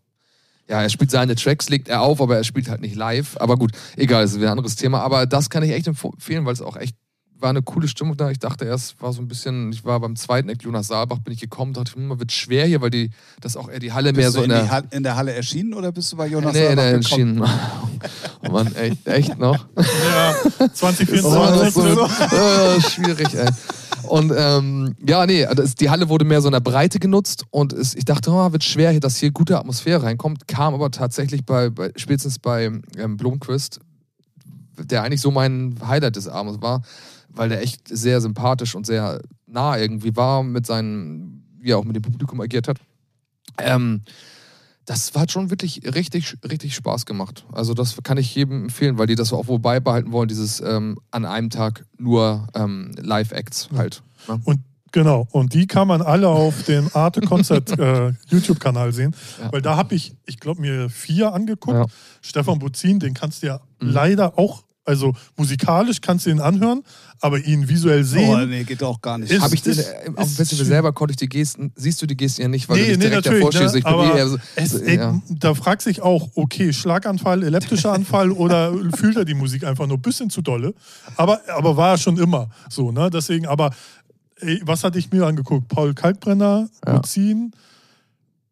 C: ja, er spielt seine Tracks, legt er auf, aber er spielt halt nicht live. Aber gut, egal, das ist wieder ein anderes Thema. Aber das kann ich echt empfehlen, weil es auch echt war eine coole Stimmung da. Ich dachte erst, war so ein bisschen, ich war beim zweiten Act Jonas Saalbach, bin ich gekommen, dachte, hm, wird schwer hier, weil die, das auch eher die Halle mehr
A: Bist
C: so
A: du
C: in
A: in,
C: der.
A: Halle, in der Halle erschienen oder bist du bei Jonas
C: Nee,
A: Saalbach
C: nee, entschieden. Oh Mann, echt, echt noch?
B: Ja,
C: Oh, das
B: 2024.
C: ist so, äh, schwierig, ey. Und ähm, ja, nee, das, die Halle wurde mehr so in der Breite genutzt und es, ich dachte, oh, wird schwer, dass hier gute Atmosphäre reinkommt. Kam aber tatsächlich bei, bei spätestens bei ähm, Blomquist, der eigentlich so mein Highlight des Abends war, weil der echt sehr sympathisch und sehr nah irgendwie war mit seinen, wie er auch mit dem Publikum agiert hat. Ähm, das hat schon wirklich richtig, richtig Spaß gemacht. Also das kann ich jedem empfehlen, weil die das auch wohl beibehalten wollen, dieses ähm, an einem Tag nur ähm, Live-Acts halt. Ne?
B: Und genau, und die kann man alle auf dem Arte Konzert äh, YouTube-Kanal sehen.
C: Ja.
B: Weil da habe ich, ich glaube, mir vier angeguckt.
C: Ja.
B: Stefan Buzin, den kannst du ja
C: Mhm.
B: leider auch, also musikalisch kannst du ihn anhören, aber ihn visuell
A: Oh,
B: sehen.
A: nee, geht auch gar nicht.
B: Ist-
C: Habe ich den,
B: ist-
C: äh, auf dem Festival selber konnte ich die Gesten, siehst du die Gesten ja nicht, weil du
B: Nee,
C: nicht
B: nee,
C: direkt
B: natürlich.
C: davor stehst.
B: Ne?
C: Ich bin
B: Aber
C: eh eher so,
B: es,
C: so,
B: ey,
C: ja.
B: Da fragt sich auch, okay, Schlaganfall, epileptischer Anfall oder fühlt er die Musik einfach nur ein bisschen zu dolle? Aber, aber war er schon immer so, ne? Deswegen, aber ey, was hatte ich mir angeguckt? Paul Kalkbrenner,
C: Ja.
B: Buzin,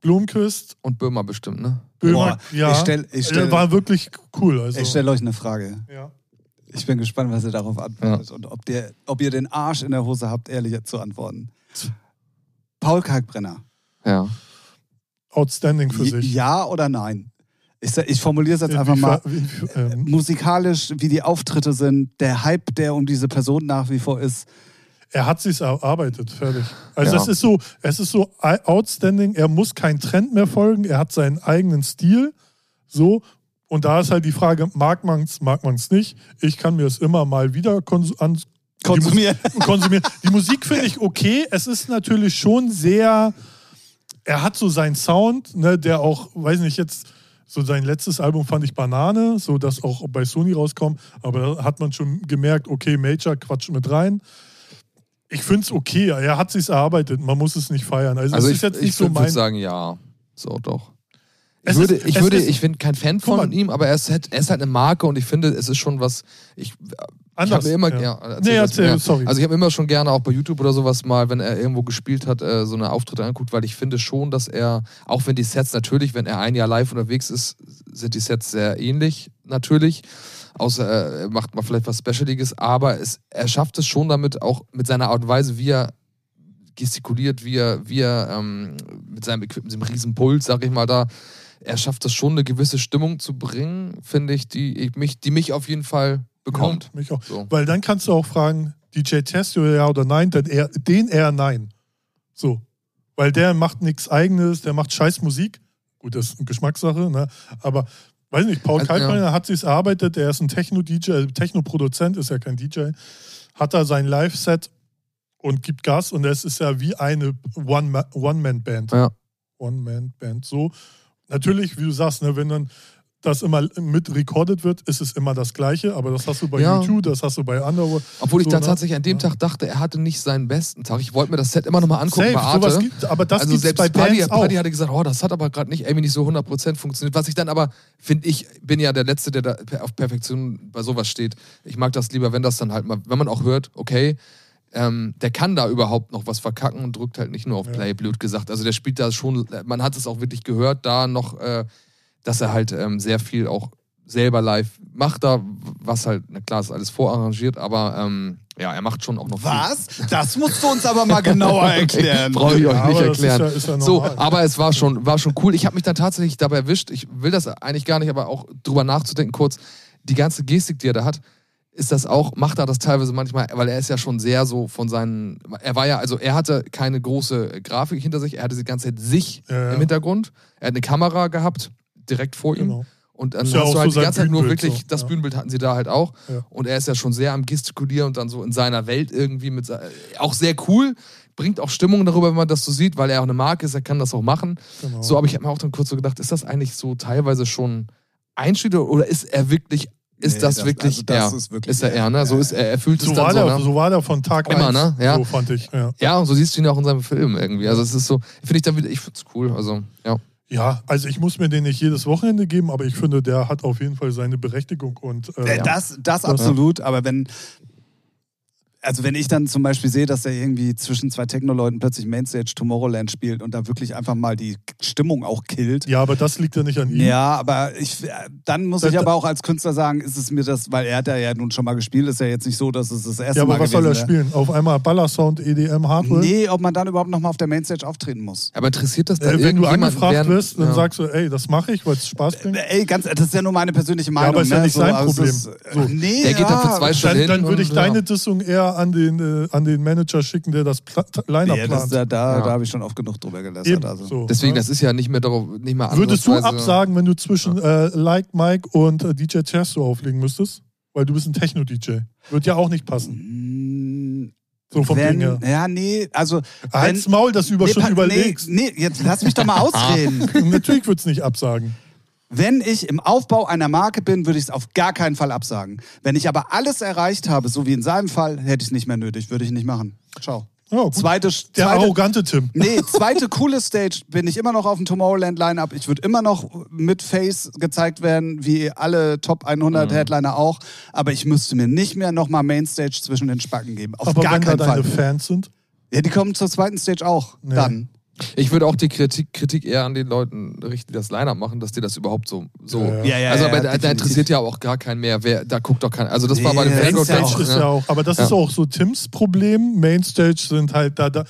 B: Blomquist,
C: Und Böhmer bestimmt, ne?
B: Böhmer.
A: Boah,
B: ja,
A: ich stell- ich stell-
B: Äh, war wirklich cool. Also,
A: Ich stelle euch eine Frage.
B: ja.
A: Ich bin gespannt, was ihr darauf antwortet und ob, der, ob ihr den Arsch in der Hose habt, ehrlich zu antworten. Paul Kalkbrenner.
C: Ja.
B: Outstanding für sich.
A: Ja oder nein? Ich, ich formuliere es jetzt einfach
B: Wie-
A: mal.
B: wie- ähm,
A: Musikalisch, wie die Auftritte sind, der Hype, der um diese Person nach wie vor ist.
B: Er hat sich erarbeitet, fertig. Also
C: Ja.
B: es ist so, es ist so outstanding. Er muss keinen Trend mehr folgen. Er hat seinen eigenen Stil. So. Und da ist halt die Frage, mag man es, mag man es nicht. Ich kann mir es immer mal wieder kons
A: Konsumieren.
B: Die, konsumieren. die Musik finde ich okay. Es ist natürlich schon sehr, er hat so seinen Sound, ne, der auch, weiß nicht, jetzt so sein letztes Album fand ich Banane, so dass auch bei Sony rauskommt, aber da hat man schon gemerkt, okay, Major quatscht mit rein. Ich finde es okay, er hat sich erarbeitet, man muss es nicht feiern. Also,
C: Also ich,
B: ist jetzt nicht
C: ich
B: so
C: würde
B: mein.
C: sagen, ja. So, doch. Ich würde,
B: ist-
C: ich, würde,
B: ist-
C: ich bin kein Fan von ihm, aber er ist, halt, er ist halt eine Marke und ich finde, es ist schon was. Ich, ich
B: Anders,
C: habe mir immer,
B: ja.
C: ja.
B: Nee,
C: das
B: erzähl,
C: mir.
B: sorry.
C: Also ich habe immer schon gerne auch bei YouTube oder sowas mal, wenn er irgendwo gespielt hat, äh, so eine Auftritte anguckt, weil ich finde schon, dass er, auch wenn die Sets natürlich, wenn er ein Jahr live unterwegs ist, sind die Sets sehr ähnlich natürlich. Außer er macht mal vielleicht was Specialiges, aber es, er schafft es schon damit, auch mit seiner Art und Weise, wie er gestikuliert, wie er, wie er ähm, mit seinem Equipment, diesem riesen Puls, sag ich mal, da, er schafft es schon, eine gewisse Stimmung zu bringen, finde ich, die, ich, mich, die mich auf jeden Fall bekommt.
B: Ja, mich auch.
C: So.
B: Weil dann kannst du auch fragen, DJ Testio ja oder nein, dann eher, den eher nein. So. Weil der macht nichts eigenes, der macht scheiß Musik. Gut, das ist eine Geschmackssache, ne? Aber weiß nicht, Paul
C: Also,
B: Kalkbrenner
C: ja.
B: hat sich's erarbeitet, der ist ein Techno-DJ, also Techno-Produzent, ist ja kein DJ. Hat da sein Live-Set und gibt Gas und es ist ja wie eine One-Ma- One-Man-Band.
C: Ja.
B: One-Man-Band. So. Natürlich, wie du sagst, ne, wenn dann das immer mit recorded wird, ist es immer das Gleiche, aber das hast du bei
C: Ja.
B: YouTube, das hast du bei Underworld.
C: Obwohl ich
B: So,
C: da
B: ne?
C: tatsächlich an dem
B: Ja.
C: Tag dachte, er hatte nicht seinen besten Tag. Ich wollte mir das Set immer nochmal angucken
B: Safe,
C: bei Arte.
B: gibt, aber das
C: also selbst
B: bei
C: Paddy,
B: auch.
C: Paddy hatte gesagt, oh, das hat aber gerade nicht irgendwie nicht so 100% funktioniert. Was ich dann aber, finde ich, bin ja der Letzte, der da auf Perfektion bei sowas steht. Ich mag das lieber, wenn das dann halt mal, wenn man auch hört, okay, ähm, der kann da überhaupt noch was verkacken und drückt halt nicht nur auf
B: Ja.
C: Play, blöd gesagt. Also der spielt da schon, man hat es auch wirklich gehört, da noch, äh, dass er halt ähm, sehr viel auch selber live macht da, was halt, na klar, ist alles vorarrangiert, aber ähm, ja, er macht schon auch noch viel.
A: Was? Das musst du uns aber mal genauer erklären.
C: Brauche ich euch
B: Ja,
C: nicht
B: das ist
C: erklären.
B: ja- ist ja
C: so, aber es war schon, war schon cool. Ich habe mich dann tatsächlich dabei erwischt. Ich will das eigentlich gar nicht, aber auch drüber nachzudenken kurz. Die ganze Gestik, die er da hat, ist das auch, macht er das teilweise manchmal, weil er ist ja schon sehr so von seinen, er war ja, also er hatte keine große Grafik hinter sich, er hatte die ganze Zeit sich
B: Ja, ja.
C: im Hintergrund. Er hat eine Kamera gehabt, direkt vor ihm.
B: Genau.
C: Und dann
B: Ist
C: hast du halt
B: so
C: die ganze Zeit nur wirklich,
B: so,
C: das
B: ja.
C: Bühnenbild hatten sie da halt auch.
B: Ja.
C: Und er ist ja schon sehr am Gestikulieren und dann so in seiner Welt irgendwie mit, auch sehr cool. Bringt auch Stimmung darüber, wenn man das so sieht, weil er auch eine Marke ist, er kann das auch machen.
B: Genau.
C: So, aber ich habe mir auch dann kurz so gedacht, ist das eigentlich so teilweise schon Einstieg oder ist er wirklich, ist
A: Nee,
C: das,
A: das-
C: wirklich
A: also das
C: er?
A: ist wirklich
C: ist er
A: er.
C: er, ne? So
A: Ja,
C: ist er, er fühlt es
B: so,
C: dann
B: war
C: so,
B: der,
C: ne?
B: so war der von Tag
C: Immer,
B: 1.
C: ne? Ja.
B: So fand ich. Ja.
C: Ja, und so siehst du ihn auch in seinem Film irgendwie. Also es ist so, finde ich dann wieder, ich find's cool. Also, ja.
B: ja, also ich muss mir den nicht jedes Wochenende geben, aber ich finde, der hat auf jeden Fall seine Berechtigung. Und, äh,
A: Äh, Das, das absolut, aber wenn. Also wenn ich dann zum Beispiel sehe, dass er irgendwie zwischen zwei Techno-Leuten plötzlich Mainstage Tomorrowland spielt und da wirklich einfach mal die Stimmung auch killt.
B: ja, aber das liegt ja nicht an ihm.
A: Ja, aber ich, äh, dann muss
B: Da-
A: ich
B: da-
A: aber auch als Künstler sagen, ist es mir das, weil er hat ja nun schon mal gespielt, ist ja jetzt nicht so, dass es das erste
B: Ja, aber
A: Mal
B: was soll er spielen? Auf einmal Ballersound, EDM, Hardware?
A: Nee, ob man dann überhaupt noch mal auf der Mainstage auftreten muss.
C: Aber interessiert das dann
B: Äh, wenn du angefragt
C: während-
B: wirst, dann
C: ja.
B: sagst du, ey, das mache ich, weil es Spaß bringt.
A: Äh, Ey, ganz, das ist ja nur meine persönliche Meinung.
B: aber ist ja
A: ne?
B: nicht sein
A: also
B: Problem.
A: Ist,
B: So.
A: Nee,
C: Der geht
A: ja,
C: dann für zwei Stunden
B: Dann,
C: hin
B: dann würde ich
C: und, ja.
B: deine Dissung eher an den, äh, an den Manager schicken, der das Pla Line-Up
A: Nee, das,
B: plant.
A: da da,
C: Ja.
A: da habe ich schon oft genug drüber.
B: Eben,
A: Also.
B: so,
C: Deswegen,
B: ne?
C: das ist ja nicht mehr darauf, nicht mehr
B: Würdest du absagen, wenn du zwischen äh, Like Mike und äh, DJ Chesto auflegen müsstest? Weil du bist ein Techno-DJ. Wird ja auch nicht passen.
A: Mm,
B: So vom
A: wenn,
B: Ding her.
A: ja, nee, also.
B: Halt's Maul, dass du über
A: nee,
B: schon überlegst.
A: Nee, nee, jetzt lass mich doch mal ausreden.
B: Natürlich wird's nicht absagen.
A: Wenn ich im Aufbau einer Marke bin, würde ich es auf gar keinen Fall absagen. Wenn ich aber alles erreicht habe, so wie in seinem Fall, hätte ich es nicht mehr nötig, würde ich nicht machen. Ciao.
B: Ja, gut.
A: Zweite,
B: Der
A: zweite,
B: arrogante Tim.
A: Nee, zweite coole Stage bin ich immer noch auf dem Tomorrowland Line-Up. Ich würde immer noch mit Face gezeigt werden, wie alle Top 100
B: Mhm.
A: Headliner auch. Aber ich müsste mir nicht mehr nochmal Mainstage zwischen den Spacken geben. Auf
B: Aber
A: gar
B: wenn da
A: keinen
B: deine
A: Fall.
B: Fans sind,
A: Ja, die kommen zur zweiten Stage auch.
B: Nee.
A: Dann.
C: Ich würde auch die Kritik, Kritik eher an den Leuten richten, die das Line-Up machen, dass die das überhaupt so. so
B: Ja, ja.
A: Ja, ja,
C: also,
A: ja,
C: aber da, da interessiert ja auch gar keinen mehr. Wer, da guckt doch keiner. Also, das war bei dem
A: ist ja auch,
B: ist ja auch, aber das
C: Ja.
B: ist auch so Tims Problem. Mainstage sind halt da, da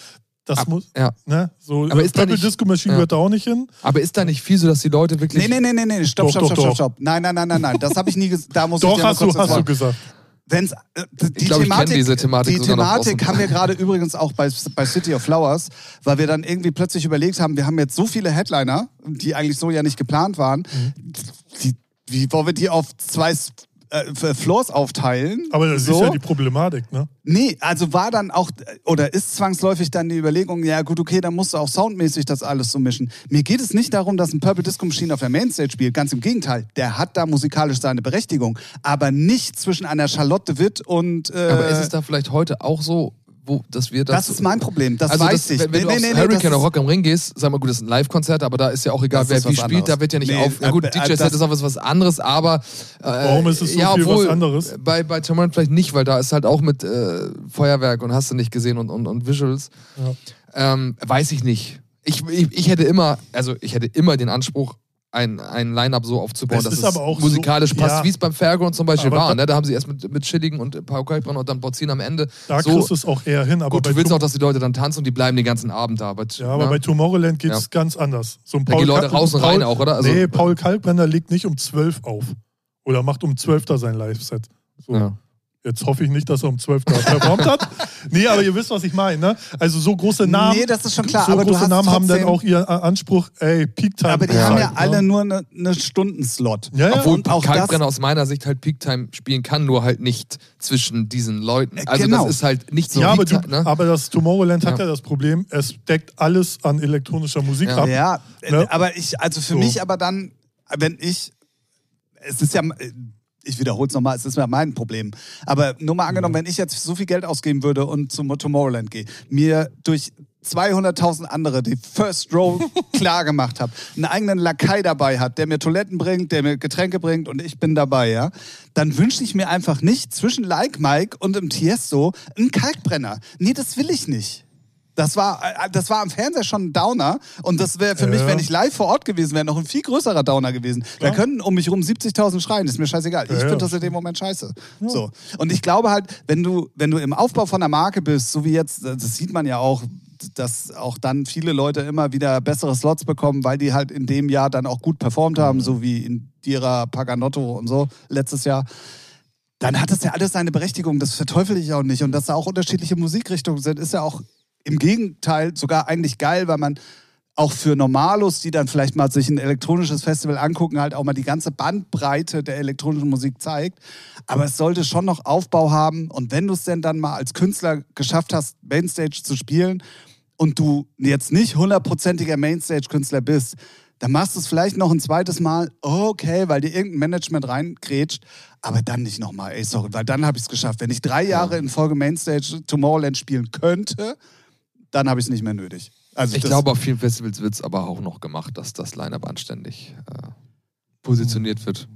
B: das
C: Ab-
B: muss,
C: ja.
B: ne, so
C: Aber ist da
B: Purple
C: nicht-
B: Disco Machine
C: ja.
B: gehört da auch nicht hin.
C: Aber ist da nicht viel so, dass die Leute wirklich.
A: Nee, nee, nee, nee, nee. Stopp,
B: Doch,
A: stopp,
B: doch,
A: stopp,
B: doch.
A: stopp, stopp. Nein, nein, nein, nein, nein. Das habe ich nie gesagt. Da muss ich
B: Doch,
A: mal
B: hast du, hast du gesagt.
A: Wenn's, äh, die
C: ich kenn
A: Thematik,
C: diese Thematik
A: die Thematik haben wir gerade übrigens auch bei, bei City of Flowers, weil wir dann irgendwie plötzlich überlegt haben, wir haben jetzt so viele Headliner, die eigentlich so ja nicht geplant waren.
B: Mhm.
A: Die, wie wollen wir die auf zwei äh, Floors aufteilen?
B: Aber das
A: so?
B: ist ja die Problematik, ne?
A: Nee, also war dann auch, oder ist zwangsläufig dann die Überlegung, ja gut, okay, dann musst du auch soundmäßig das alles so mischen. Mir geht es nicht darum, dass ein Purple Disco Machine auf der Mainstage spielt, ganz im Gegenteil. Der hat da musikalisch seine Berechtigung, aber nicht zwischen einer Charlotte de Witt und... Äh,
C: Aber ist es da vielleicht heute auch so, wo, dass wir das.
A: das ist mein Problem, das
C: also
A: weiß
C: das,
A: ich.
C: Wenn, wenn du aufs
A: das
C: Hurricane oder Rock am Ring gehst, sag mal gut, das ist ein Live-Konzert, aber da ist ja auch egal, wer wie spielt,
A: anderes.
C: da wird ja nicht
A: Nee,
C: auf. Ja gut,
A: äh,
C: DJ-Set
A: das-
C: ist auch was, was anderes, aber. Äh,
B: Warum ist es so
C: ja,
B: viel
C: obwohl,
B: was anderes?
C: Bei, bei Tomorrowland vielleicht nicht, weil da ist halt auch mit äh, Feuerwerk und hast du nicht gesehen und, und, und Visuals.
B: Ja.
C: Ähm, weiß ich nicht. Ich, ich, ich hätte immer, also ich hätte immer den Anspruch, ein, ein Line-Up so aufzubauen,
B: Es
C: dass es musikalisch
B: so-
C: passt,
B: ja.
C: wie es beim Fairground zum Beispiel
B: Aber
C: war.
B: da-
C: Ne? Da haben sie erst mit, mit Schilligen und Paul Kalkbrenn und dann Borzin am Ende.
B: Da
C: so,
B: kriegst du es auch eher hin. Aber
C: gut, du willst auch, dass die Leute dann tanzen und die bleiben den ganzen Abend da. Aber,
B: ja, aber
C: ne?
B: bei Tomorrowland geht es
C: Ja.
B: ganz anders. So ein
C: Da gehen Leute raus und
B: Paul,
C: rein auch, oder? Also-
B: nee, Paul Kalkbrenner legt nicht um 12 auf. Oder macht um 12 da sein Live-Set. So.
C: ja.
B: Jetzt hoffe ich nicht, dass er um 12 da performt hat. Nee, aber ihr wisst, was ich meine. Ne? Also so große Namen.
A: Nee, das ist schon klar,
B: So
A: aber du
B: große
A: hast
B: Namen haben dann auch ihren äh, Anspruch, ey, Peak Time.
A: Aber die
C: Ja.
A: haben ja alle
B: ne?
A: nur eine, eine Stundenslot.
B: Ja, ja.
C: Obwohl Kalkbrenner aus meiner Sicht halt Peak-Time spielen kann, nur halt nicht zwischen diesen Leuten. Also
A: genau.
C: das ist halt nicht so
B: Ja, aber, du,
C: ne?
B: aber das Tomorrowland hat
C: Ja.
B: das Problem, es deckt alles an elektronischer Musik
C: Ja.
B: ab.
A: Ja,
B: Ne?
A: aber ich, also für
B: So.
A: mich aber dann, wenn ich, es ist ja, ich wiederhole es nochmal, es ist ja mein Problem. Aber nur mal angenommen, wenn ich jetzt so viel Geld ausgeben würde und zum Tomorrowland gehe, mir durch 200.000 andere, die First Row klar gemacht habe, einen eigenen Lakai dabei hat, der mir Toiletten bringt, der mir Getränke bringt und ich bin dabei, ja, dann wünsche ich mir einfach nicht zwischen Like Mike und im Tiesto einen Kalkbrenner. Nee, das will ich nicht. Das war, äh, das war am Fernseher schon ein Downer und das wäre für
B: Ja.
A: mich, wenn ich live vor Ort gewesen wäre, noch ein viel größerer Downer gewesen. Da
B: Klar.
A: könnten um mich rum 70.000 schreien, ist mir scheißegal. Ich
B: Ja, ja.
A: finde das in dem Moment scheiße. So. Und ich glaube halt, wenn du, wenn du im Aufbau von einer Marke bist, so wie jetzt, das sieht man ja auch, dass auch dann viele Leute immer wieder bessere Slots bekommen, weil die halt in dem Jahr dann auch gut performt haben, so wie in Dira Paganotto und so letztes Jahr dann hat das ja alles seine Berechtigung. Das verteufel ich auch nicht. Und dass da auch unterschiedliche Musikrichtungen sind, ist ja auch im Gegenteil sogar eigentlich geil, weil man auch für Normalos, die dann vielleicht mal sich ein elektronisches Festival angucken, halt auch mal die ganze Bandbreite der elektronischen Musik zeigt. Aber es sollte schon noch Aufbau haben. Und wenn du es denn dann mal als Künstler geschafft hast, Mainstage zu spielen und du jetzt nicht hundertprozentiger Mainstage-Künstler bist, dann machst du es vielleicht noch ein zweites Mal, okay, weil dir irgendein Management reingrätscht, aber dann nicht nochmal, ey, sorry, weil dann habe ich es geschafft. Wenn ich drei Jahre in Folge Mainstage Tomorrowland spielen könnte, dann habe ich es nicht mehr nötig. Also
C: Ich glaube, auf vielen Festivals wird es aber auch noch gemacht, dass das Line-Up anständig äh, positioniert wird.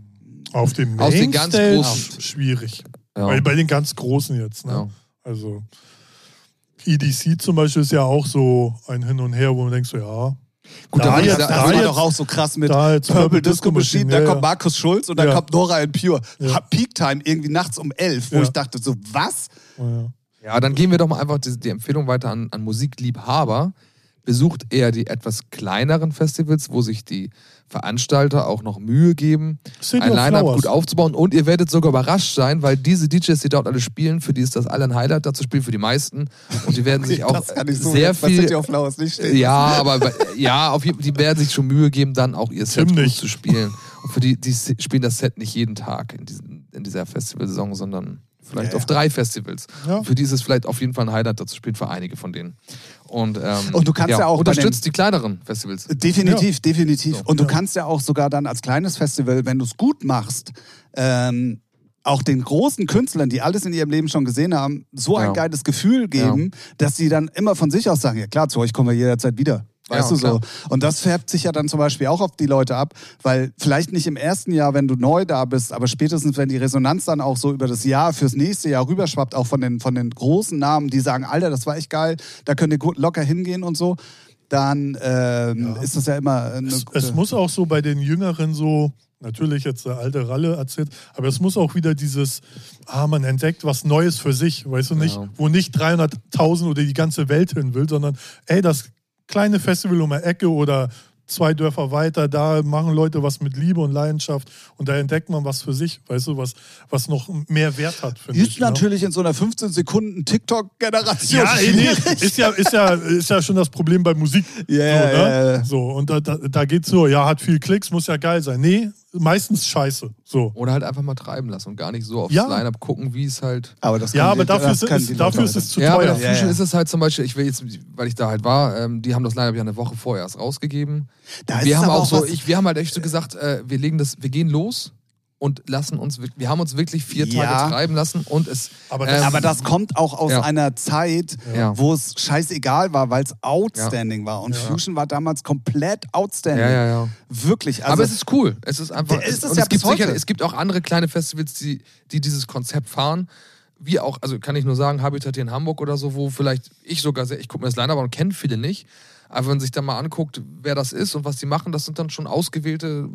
B: Auf dem
C: Aus den ganz großen-
B: schwierig.
C: Ja.
B: Weil bei den ganz Großen jetzt. Ne?
C: Ja.
B: Also EDC zum Beispiel ist ja auch so ein Hin und Her, wo man denkt so, ja,
C: Gut,
B: Da
C: da
B: jetzt- da
A: war
B: jetzt-
A: doch auch so krass mit
B: da jetzt
A: Purple Disco Machine, da
B: ja,
A: kommt Markus Schulz und dann
B: Ja.
A: kommt Nora and Pure.
B: Ja.
A: Peak Time irgendwie nachts um elf, wo
B: Ja.
A: ich dachte so, was?
B: Ja.
C: Dann geben wir doch mal einfach die, die Empfehlung weiter an, an Musikliebhaber. Besucht eher die etwas kleineren Festivals, wo sich die Veranstalter auch noch Mühe geben,
B: City
C: ein Line-Up gut aufzubauen. Und ihr werdet sogar überrascht sein, weil diese DJs, die dort alle spielen, für die ist das alle ein Highlight, dazu spielen für die meisten. Und die werden sich auch
A: so
C: sehr viel
A: City of Flowers nicht stehen.
C: Ja, aber ja, auf die werden sich schon Mühe geben, dann auch ihr Set gut
B: nicht.
C: zu spielen. Und für die, die spielen das Set nicht jeden Tag in, diesen, in dieser Festivalsaison, sondern vielleicht
A: Ja,
C: auf
A: ja.
C: drei Festivals.
B: Ja.
C: Für die ist es vielleicht auf jeden Fall ein Highlight, dazu spielen für einige von denen. Und, ähm,
A: Und du kannst ja auch bei
C: unterstützt die kleineren Festivals.
A: Definitiv, definitiv.
B: So,
A: und du
B: ja.
A: kannst ja auch sogar dann als kleines Festival, wenn du es gut machst, ähm, auch den großen Künstlern, die alles in ihrem Leben schon gesehen haben, so ein
C: Ja.
A: geiles Gefühl geben, dass sie dann immer von sich aus sagen, ja klar, zu euch kommen wir jederzeit wieder. Weißt
C: Ja,
A: du so?
C: klar.
A: Und das färbt sich ja dann zum Beispiel auch auf die Leute ab, weil vielleicht nicht im ersten Jahr, wenn du neu da bist, aber spätestens, wenn die Resonanz dann auch so über das Jahr fürs nächste Jahr rüberschwappt, auch von den, von den großen Namen, die sagen, Alter, das war echt geil, da könnt ihr gut locker hingehen und so, dann ähm,
B: Ja.
A: ist das ja immer eine
B: Es,
A: gute...
B: es muss auch so bei den Jüngeren so, natürlich jetzt der alte Ralle erzählt, aber es muss auch wieder dieses, ah, man entdeckt was Neues für sich, weißt du nicht,
C: Ja.
B: wo nicht 300.000 oder die ganze Welt hin will, sondern ey, das kleine Festival um die Ecke oder zwei Dörfer weiter, da machen Leute was mit Liebe und Leidenschaft und da entdeckt man was für sich, weißt du, was, was noch mehr Wert hat, finde
A: Ist
B: ich. ne?
A: natürlich in so einer 15 Sekunden TikTok-Generation
B: Ja, nee, ist ja, ist, ja, ist ja schon das Problem bei Musik.
A: Ja,
B: so, ne?
A: ja.
B: so und da, da, da geht's nur, ja, hat viel Klicks, muss ja geil sein. Nee, meistens scheiße. So.
C: Oder halt einfach mal treiben lassen und gar nicht so aufs
B: Ja.
C: Line-Up gucken, wie es halt.
A: Aber das
B: Ja,
A: können
B: aber
A: die-
B: dafür,
A: das
B: ist,
A: können
B: ist, dafür ist es zu
C: ja, aber
B: teuer.
A: Ja,
C: Fusion
A: ja.
C: ist es halt zum Beispiel, ich will jetzt, weil ich da halt war, ähm, die haben das Line-Up ja eine Woche vorher erst rausgegeben.
A: Da ist
C: wir haben
A: aber
C: auch so, ich, wir haben halt echt so gesagt, äh, wir legen das, wir gehen los und lassen uns, wir- haben uns wirklich vier
A: Ja.
C: Tage treiben lassen und es.
B: Aber das-
C: ähm,
A: Aber das kommt auch aus
C: Ja.
A: einer Zeit,
C: Ja.
A: wo es scheißegal war, weil es outstanding war. Und
B: Ja.
A: Fusion war damals komplett outstanding.
C: ja, ja, ja.
A: Wirklich. Also,
C: aber es ist cool. Es ist einfach.
A: Ist es
C: es, gibt sicher, es gibt auch andere kleine Festivals, die, die dieses Konzept fahren. Wir auch, also kann ich nur sagen, Habitat hier in Hamburg oder so, wo vielleicht ich sogar sehr, ich gucke mir das Line-Up an und kenne viele nicht. Aber wenn man sich dann mal anguckt, wer das ist und was die machen, das sind dann schon ausgewählte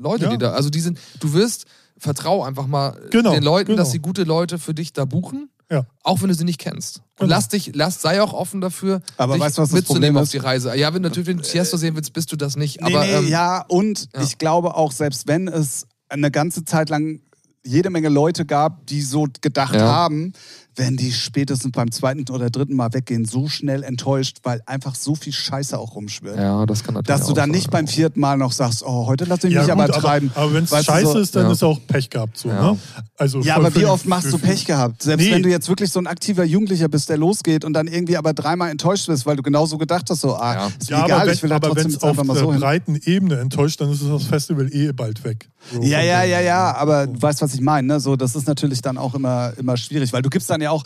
C: Leute,
B: Ja.
C: die da. Also die sind, du wirst, vertrau einfach mal
B: Genau,
C: den Leuten,
B: genau.
C: dass sie gute Leute für dich da buchen.
B: Ja.
C: Auch wenn du sie nicht kennst. Und
B: Genau.
C: lass dich, lass, sei auch offen dafür,
A: Aber
C: dich
A: weißt was
C: mitzunehmen auf die Reise. Ja, wenn du natürlich wenn du Tiesto sehen willst, bist du das nicht.
A: Nee,
C: aber,
A: nee,
C: ähm,
A: ja, und
C: ja.
A: ich glaube auch, selbst wenn es eine ganze Zeit lang jede Menge Leute gab, die so gedacht
C: Ja.
A: haben, werden die spätestens beim zweiten oder dritten Mal weggehen, so schnell enttäuscht, weil einfach so viel Scheiße auch rumschwirrt.
C: Ja, das kann natürlich
A: Dass du
C: auch
A: dann
C: sein.
A: nicht beim vierten Mal noch sagst, oh, heute lass ich mich
B: Ja,
A: aber
B: gut,
A: treiben.
B: aber, aber wenn es scheiße
A: so-
B: ist, dann
C: Ja.
B: ist auch Pech gehabt. So,
C: Ja.
B: ne? also
A: Ja, aber wie oft machst du Pech gehabt? Selbst
B: Nee.
A: wenn du jetzt wirklich so ein aktiver Jugendlicher bist, der losgeht und dann irgendwie aber dreimal enttäuscht wirst, weil du genauso gedacht hast, so, ah,
C: Ja.
A: ist mir
B: Ja,
A: egal,
B: aber
A: ich will
B: wenn
A: da trotzdem
B: es
A: jetzt
B: auf
A: einfach mal
B: der
A: so hin.
B: breiten Ebene enttäuscht, dann ist das Festival eh bald weg. So
A: Ja, ja, ja, ja, aber du weißt, was ich meine. Ne? So, das ist natürlich dann auch immer, immer schwierig, weil du gibst dann ja auch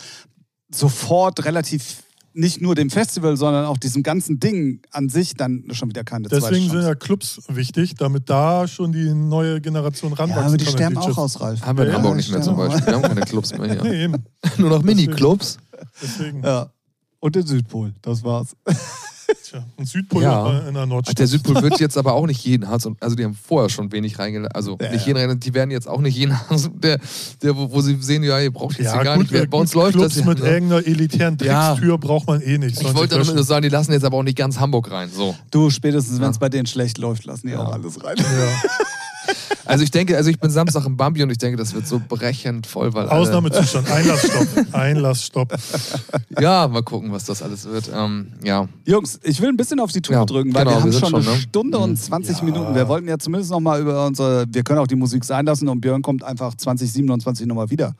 A: sofort relativ nicht nur dem Festival, sondern auch diesem ganzen Ding an sich dann schon wieder keine zweite
B: Deswegen sind ja Clubs wichtig, damit da schon die neue Generation ranwachsen
A: Ja, aber die
B: kann.
A: sterben auch aus, Ralf.
C: Haben wir in
B: Ja,
C: Hamburg nicht mehr zum Beispiel. Wir haben keine Clubs mehr hier.
B: Nee, eben.
C: Nur noch Mini-Clubs.
B: Deswegen.
A: Ja. Und den Südpol, das war's.
B: Tja, ein Südpol
C: Ja.
B: in der Nordstadt.
C: Der Südpol wird jetzt aber auch nicht jeden und- Also die haben vorher schon wenig reingelassen. Also
A: Ja,
C: nicht
A: ja.
C: jeden reingelassen. Die werden jetzt auch nicht jeden Hass, der, der, wo, wo sie sehen, ja, ihr braucht jetzt
B: ja,
C: hier gar
B: gut,
C: nicht.
B: Äh,
C: bei uns
B: gut,
C: läuft
B: Clubs
C: das ja.
B: mit
C: ne?
B: irgendeiner elitären
C: Ja.
B: Dreckstür braucht man eh nicht.
C: Ich wollte damit nur sagen, die lassen jetzt aber auch nicht ganz Hamburg rein. So.
A: Du, spätestens wenn es
C: Ja.
A: bei denen schlecht läuft, lassen die
C: Ja.
A: auch alles rein.
C: Also ich denke, also ich bin Samstag im Bambi und ich denke, das wird so brechend voll, weil
B: Ausnahmezustand, Einlassstopp. Einlassstopp.
C: Ja, mal gucken, was das alles wird. Ähm, ja,
A: Jungs, ich will ein bisschen auf die Tour
C: Ja,
A: drücken, weil
C: genau,
A: wir haben
C: wir sind
A: schon eine
C: schon, ne?
A: Stunde und
C: Mhm.
A: 20
B: Ja.
A: Minuten. Wir wollten ja zumindest noch mal über unsere, wir können auch die Musik sein lassen und Björn kommt einfach 2027 nochmal wieder.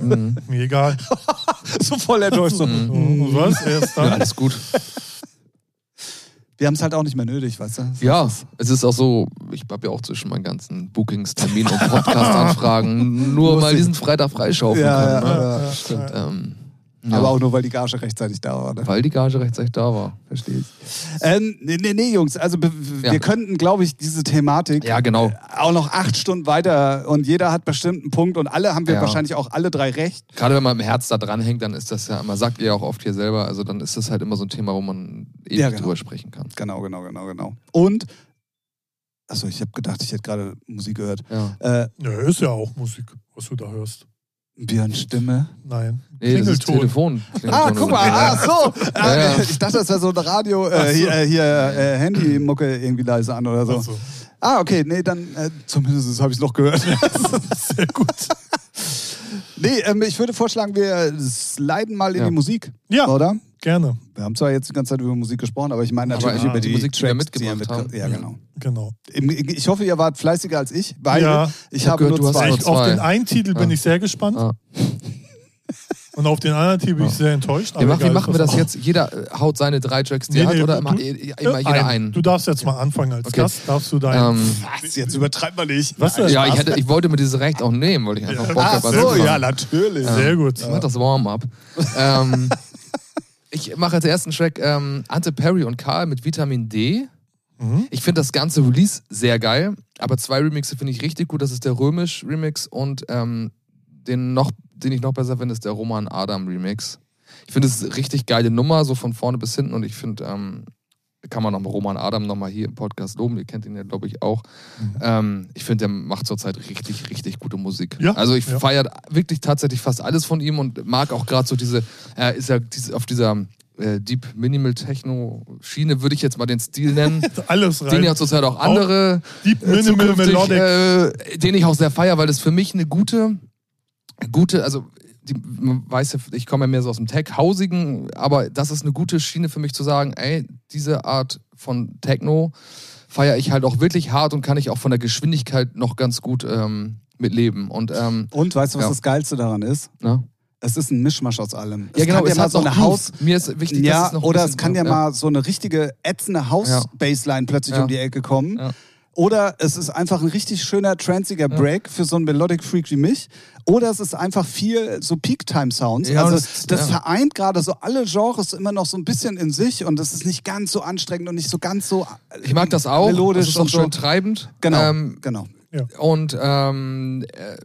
C: mhm.
B: Mir egal.
A: so voll enttäuscht. So.
B: Und was? Er ist
C: ja alles gut.
A: Wir haben es halt auch nicht mehr nötig, weißt du?
C: Ja, es ist auch so, ich habe ja auch zwischen meinen ganzen Bookings, Termin und Podcast-Anfragen nur
A: Muss
C: mal diesen Freitag freischaufeln
A: Ja,
C: können.
A: ja,
C: Ne?
A: ja.
B: Ja,
C: Stimmt. Ähm, ja.
A: Aber auch nur, weil die Gage rechtzeitig da war. Ne?
C: weil die Gage rechtzeitig da war.
A: Verstehe ich. Ähm, nee, nee, nee, Jungs, also be- wir
C: Ja.
A: könnten, glaube ich, diese Thematik
C: Ja, genau.
A: auch noch acht Stunden weiter und jeder hat bestimmt einen Punkt und alle haben wir
C: Ja.
A: wahrscheinlich auch alle drei recht.
C: Gerade wenn man im Herz da dran hängt, dann ist das ja immer, sagt ihr ja auch oft hier selber, also dann ist das halt immer so ein Thema, wo man ewig
A: Ja, genau.
C: drüber sprechen kann.
A: Genau, genau, genau, genau. Und, achso, ich habe gedacht, ich hätte gerade Musik gehört.
C: Ja.
A: Äh,
B: Ja, ist ja auch Musik, was du da hörst.
A: Björn Stimme.
B: Nein.
C: Nee,
B: Klingelton.
C: Telefon.
A: Ah,
C: Klingelton
A: guck
C: ist-
A: mal, ah, so. Ah,
C: Ja, ja.
A: Ich dachte, das wäre so ein Radio, äh, hier, äh, hier äh, Handymucke irgendwie leise an oder so.
B: So.
A: Ah, okay, nee, dann äh, zumindest habe ich es noch gehört.
B: Sehr gut.
A: nee, ähm, ich würde vorschlagen, wir sliden mal in
C: Ja.
A: die Musik,
B: Ja,
A: oder?
B: gerne.
A: Wir haben zwar jetzt die ganze Zeit über Musik gesprochen, aber ich meine
C: Aber
A: natürlich
B: ja,
A: über
B: die
A: die,
C: Musik, die wir mitgebracht
A: ihr
C: haben.
A: Ja,
C: Ja.
A: genau.
B: Genau.
A: Ich hoffe, ihr wart fleißiger als ich, weil
B: Ja.
A: ich
C: Ich hab
A: habe
C: gehört,
A: nur
C: du hast
A: zwei.
C: nur
B: Echt, auf
C: zwei.
B: den einen Titel bin
C: Ah.
B: ich sehr gespannt
C: Ah.
B: Und auf den anderen Titel bin ich sehr enttäuscht.
C: Ja, wie machen wir das jetzt? Jeder äh, haut seine drei Tracks, die
B: Nee,
C: hat,
B: nee,
C: oder
B: du-
C: immer,
B: du-
C: immer jeder einen?
B: Du darfst jetzt mal anfangen als
C: Okay.
B: Gast. Darfst du deinen.
C: Ähm,
A: Was? Jetzt übertreibt man nicht.
B: Was
C: ja, ich, hätte, ich wollte mir dieses Recht auch nehmen, weil ich einfach Bock
A: Ach
C: habe.
A: so, ja, natürlich.
B: Sehr gut.
C: Ich mach das Warm-up. ähm, ich mache als ersten Track ähm, Ante Perry und Karl mit Vitamin D.
B: Mhm.
C: Ich finde das ganze Release sehr geil, aber zwei Remixe finde ich richtig gut. Das ist der Römisch-Remix und ähm, den, noch, den ich noch besser finde, ist der Roman Adam-Remix. Ich finde es eine richtig geile Nummer, so von vorne bis hinten und ich finde, ähm, kann man noch mal Roman Adam nochmal hier im Podcast loben. Ihr kennt ihn ja, glaube ich, auch. Ähm, ich finde, der macht zurzeit richtig, richtig gute Musik.
B: Ja,
C: also ich
B: ja.
C: feiere wirklich tatsächlich fast alles von ihm und mag auch gerade so diese, er ist ja diese, auf dieser äh, Deep Minimal Techno Schiene, würde ich jetzt mal den Stil nennen.
B: Alles rein.
C: den ja zurzeit auch andere
B: Deep
C: äh,
B: Minimal Melodic.
C: äh, den ich auch sehr feier, weil das für mich eine gute, gute, also die, man weiß ja, ich komme ja mehr so aus dem Tech-Hausigen, aber das ist eine gute Schiene für mich zu sagen, ey, diese Art von Techno feiere ich halt auch wirklich hart und kann ich auch von der Geschwindigkeit noch ganz gut ähm, mitleben. Und ähm,
A: Und weißt du, was
C: Ja.
A: das Geilste daran ist?
C: ne?
A: Es ist ein Mischmasch aus allem.
C: ja
A: es
C: genau,
A: kann ja mal
C: hat
A: so eine. Haus.
C: Mir ist wichtig, dass
A: Ja,
C: es noch
A: oder es kann ja, mal so eine richtige ätzende House-Baseline plötzlich
C: Ja.
A: um die Ecke kommen.
C: Ja.
A: Oder es ist einfach ein richtig schöner, transiger Break für so einen Melodic Freak wie mich. Oder es ist einfach viel so Peak-Time-Sounds.
C: Ja,
A: also
C: das-
A: das,
C: ja.
A: vereint gerade so alle Genres immer noch so ein bisschen in sich und es ist nicht ganz so anstrengend und nicht so ganz so äh,
C: Ich mag das auch.
A: melodisch
C: das ist auch
A: und so.
C: schön treibend.
A: Genau,
C: Ähm,
A: genau.
C: und ähm, äh,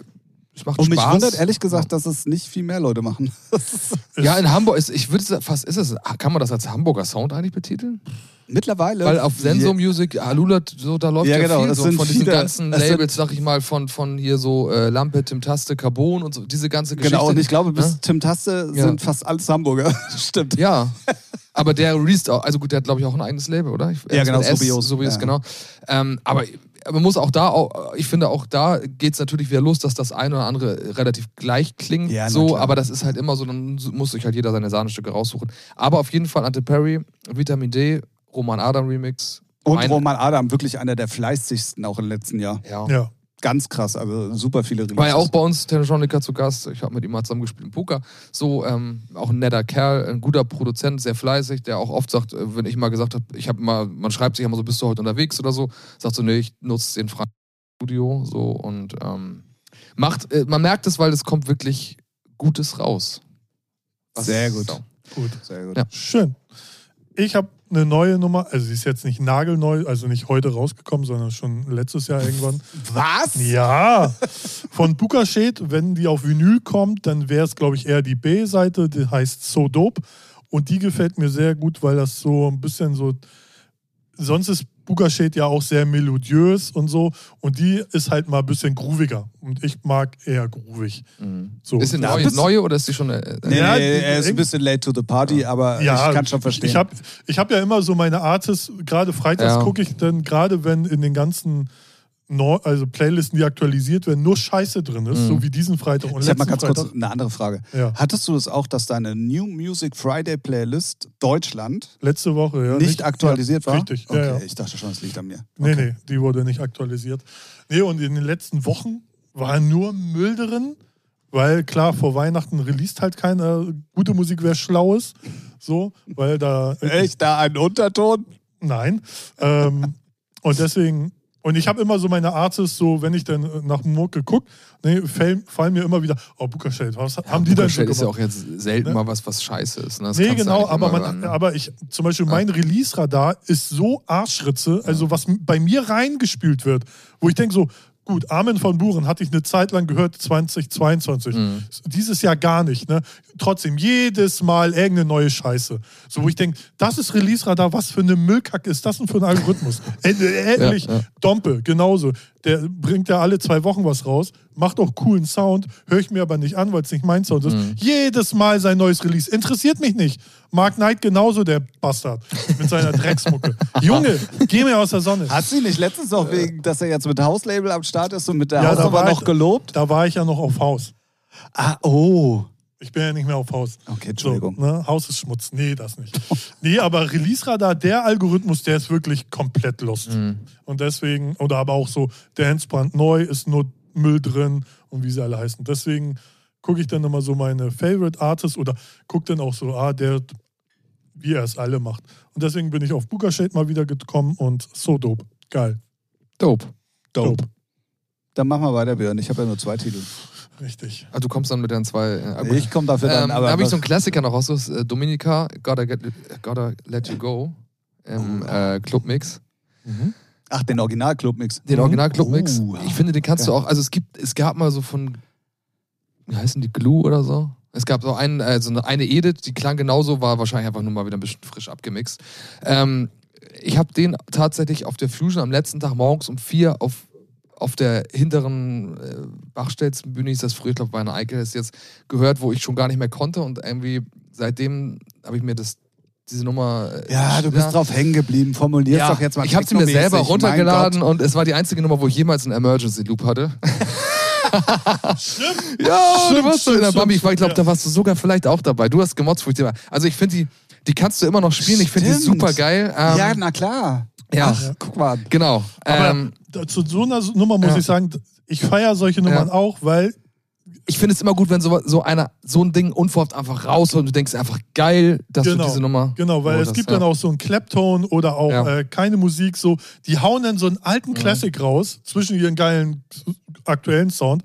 C: es macht
A: Und mich
C: Spaß.
A: wundert ehrlich gesagt, dass es nicht viel mehr Leute machen.
C: Ja, in Hamburg ist, ich würde fast, ist es, kann man das als Hamburger Sound eigentlich betiteln?
A: Mittlerweile.
C: Weil auf Sensor Music, Alula, so, da läuft
A: Ja,
C: ja,
A: genau,
C: viel
A: es
C: so
A: sind
C: von diesen ganzen Labels, sag ich mal, von, von hier so äh, Lampe, Tim Taste, Carbon und so, diese ganze Geschichte.
A: Genau, und ich glaube, bis
C: ne?
A: Tim Taste
C: Ja.
A: sind fast alles Hamburger. Stimmt.
C: Ja, aber der released auch, also gut, der hat glaube ich auch ein eigenes Label, oder? Ich,
A: Ja, genau, Sobios.
C: Sobios,
A: Ja.
C: genau. Ähm, aber man muss auch da, auch, ich finde auch da geht es natürlich wieder los, dass das eine oder andere relativ gleich klingt,
A: Ja,
C: so, aber das ist halt immer so, dann muss sich halt jeder seine Sahnestücke raussuchen. Aber auf jeden Fall Ante Perry, Vitamin D, Roman Adam Remix.
A: Und
C: Mein-
A: Roman Adam, wirklich einer der fleißigsten auch im letzten Jahr.
C: Ja.
B: Ja.
A: Ganz krass, also super viele Remixes.
C: War ja auch bei uns Teletronica zu Gast. Ich habe mit ihm mal zusammen gespielt im Poker. So, ähm, auch ein netter Kerl, ein guter Produzent, sehr fleißig, der auch oft sagt, äh, wenn ich mal gesagt habe, ich habe mal, man schreibt sich immer so, bist du heute unterwegs oder so, sagt so, nee, ich nutze den freien Studio so und ähm, macht, äh, man merkt es, weil es kommt wirklich Gutes raus. Was-
A: Sehr gut.
C: So.
B: Gut.
A: Sehr gut.
C: Ja.
B: Schön. Ich habe eine neue Nummer, also sie ist jetzt nicht nagelneu, also nicht heute rausgekommen, sondern schon letztes Jahr irgendwann.
A: Was?
B: Ja, von Bukashed, wenn die auf Vinyl kommt, dann wäre es, glaube ich, eher die B-Seite, die heißt So Dope. Und die gefällt mir sehr gut, weil das so ein bisschen so. Sonst ist Bukashed ja auch sehr melodiös und so. Und die ist halt mal ein bisschen grooviger. Und ich mag eher groovig.
C: Mhm.
B: So.
C: Ist sie neu, neue oder ist sie schon. Äh,
A: Nee,
B: Ja,
A: nee, er ist ein bisschen late to the party, aber
B: Ja,
A: ich kann schon verstehen.
B: Ich habe ich hab ja immer so meine Artists, gerade freitags
C: Ja.
B: gucke ich dann, gerade wenn in den ganzen neu, also Playlisten, die aktualisiert werden, nur Scheiße drin ist,
C: Mhm.
B: so wie diesen Freitag und
A: Ich habe mal
B: letzten
A: ganz kurz
B: Freitag.
A: eine andere Frage.
B: Ja.
A: Hattest du es auch, dass deine New Music Friday Playlist Deutschland
B: Letzte Woche, ja.
A: nicht, aktualisiert
B: ja,
A: war?
B: Richtig,
A: okay,
B: ja,
A: ich dachte schon, es liegt an mir.
B: Nee,
A: okay.
B: nee, die wurde nicht aktualisiert. Nee, und in den letzten Wochen war nur Müll drin, weil klar, vor Weihnachten released halt keine gute Musik, wer schlau ist. So, weil da.
A: Echt da ein Unterton?
B: Nein. Ähm, und deswegen. Und ich habe immer so meine Artists, so wenn ich dann nach Mucke gucke, ne, fallen, fallen mir immer wieder, oh, Bookershade, was haben die denn so
C: Shade ist ja
B: gemacht?
C: auch jetzt selten
B: Ne?
C: mal was, was scheiße ist. Ne? Das
B: Nee, genau, aber, man,
C: ne?
B: aber ich, zum Beispiel mein Release-Radar ist so Arschritze, also was bei mir reingespült wird, wo ich denke so, gut, Armin von Buren hatte ich eine Zeit lang gehört, 2022.
C: Mhm.
B: Dieses Jahr gar nicht, ne? Trotzdem, jedes Mal irgendeine neue Scheiße. So, wo ich denke, das ist Release-Radar, was für eine Müllkacke ist das denn für ein Algorithmus? Äh, äh, Ehrlich,
C: Ja, ja.
B: Dompe, genauso. Der bringt ja alle zwei Wochen was raus, macht auch coolen Sound, höre ich mir aber nicht an, weil es nicht mein Sound ist.
C: Mhm.
B: Jedes Mal sein neues Release. Interessiert mich nicht. Mark Knight genauso, der Bastard. Mit seiner Drecksmucke. Junge, geh mir aus der Sonne.
A: Hat sie nicht letztens auch wegen, dass er jetzt mit Hauslabel am Start ist und mit der
B: Ja, da
A: Hausnummer
B: war
A: noch
B: ich-
A: gelobt?
B: Da war ich ja noch auf Haus.
A: Ah, oh.
B: Ich bin ja nicht mehr auf Haus.
A: Okay, Entschuldigung.
B: So, ne? Haus ist Schmutz. Nee, das nicht. Nee, aber Release-Radar, der Algorithmus, der ist wirklich komplett lost.
C: Mhm.
B: Und deswegen, oder aber auch so, Dancebrand neu ist nur Müll drin und wie sie alle heißen. Deswegen gucke ich dann immer so meine Favorite Artists oder gucke dann auch so, ah, der, wie er es alle macht. Und deswegen bin ich auf Booker Shade mal wieder gekommen und so dope. Geil.
C: Dope.
B: Dope.
A: Dann machen wir weiter, Björn. Ich habe ja nur zwei Titel.
B: Richtig.
C: Ah, du kommst dann mit den zwei. Äh.
A: Ich komme dafür dann,
C: ähm,
A: aber.
C: da habe ich so einen Klassiker noch raus, das ist, äh, Dominika, Gotta, get, Gotta Let You Go im
A: Oh.
C: äh, Clubmix.
A: Ach, den Original-Clubmix.
C: Den
B: Mhm.
C: Original-Clubmix.
A: Oh,
C: ich finde, den kannst du
A: geil.
C: auch, also es gibt, es gab mal so von, wie heißen die, Glue oder so? Es gab so einen, äh, so eine, eine Edit, die klang genauso, war wahrscheinlich einfach nur mal wieder ein bisschen frisch abgemixt. Ähm, ich habe den tatsächlich auf der Fusion am letzten Tag morgens um vier auf, auf der hinteren äh, Bachstelzenbühne, ist das früher, ich glaube bei einer Eikel ist jetzt gehört, wo ich schon gar nicht mehr konnte und irgendwie seitdem habe ich mir das diese Nummer. äh,
A: Ja, du bist drauf hängen geblieben. Formulier's
C: ja,
A: doch jetzt mal
C: ich habe sie mir selber runtergeladen und es war die einzige Nummer, wo ich jemals einen Emergency Loop hatte.
B: Stimmt.
C: Ja,
B: Stimmt,
C: du warst so in der
B: stimmt,
C: Bambi. Ich
B: stimmt,
C: glaube,
B: ja.
C: da warst du sogar vielleicht auch dabei. Du hast gemotzt, wo ich dir war. Also ich finde die, die kannst du immer noch spielen. Ich finde die
A: Stimmt.
C: super geil. Ähm,
A: ja, na klar.
C: Ja.
A: Ach, guck mal.
C: genau.
B: Aber
C: Ähm,
B: zu so einer Nummer muss
C: Ja.
B: ich sagen, ich feiere solche Nummern
C: Ja.
B: auch, weil
C: ich finde es immer gut, wenn so, so einer so ein Ding unverhofft einfach rausholt und du denkst einfach geil, dass
B: Genau,
C: du diese Nummer.
B: Genau, weil es gibt
C: ja.
B: dann auch so einen Claptone oder auch
C: Ja.
B: äh, keine Musik so. Die hauen dann so einen alten Classic raus zwischen ihren geilen aktuellen Sound.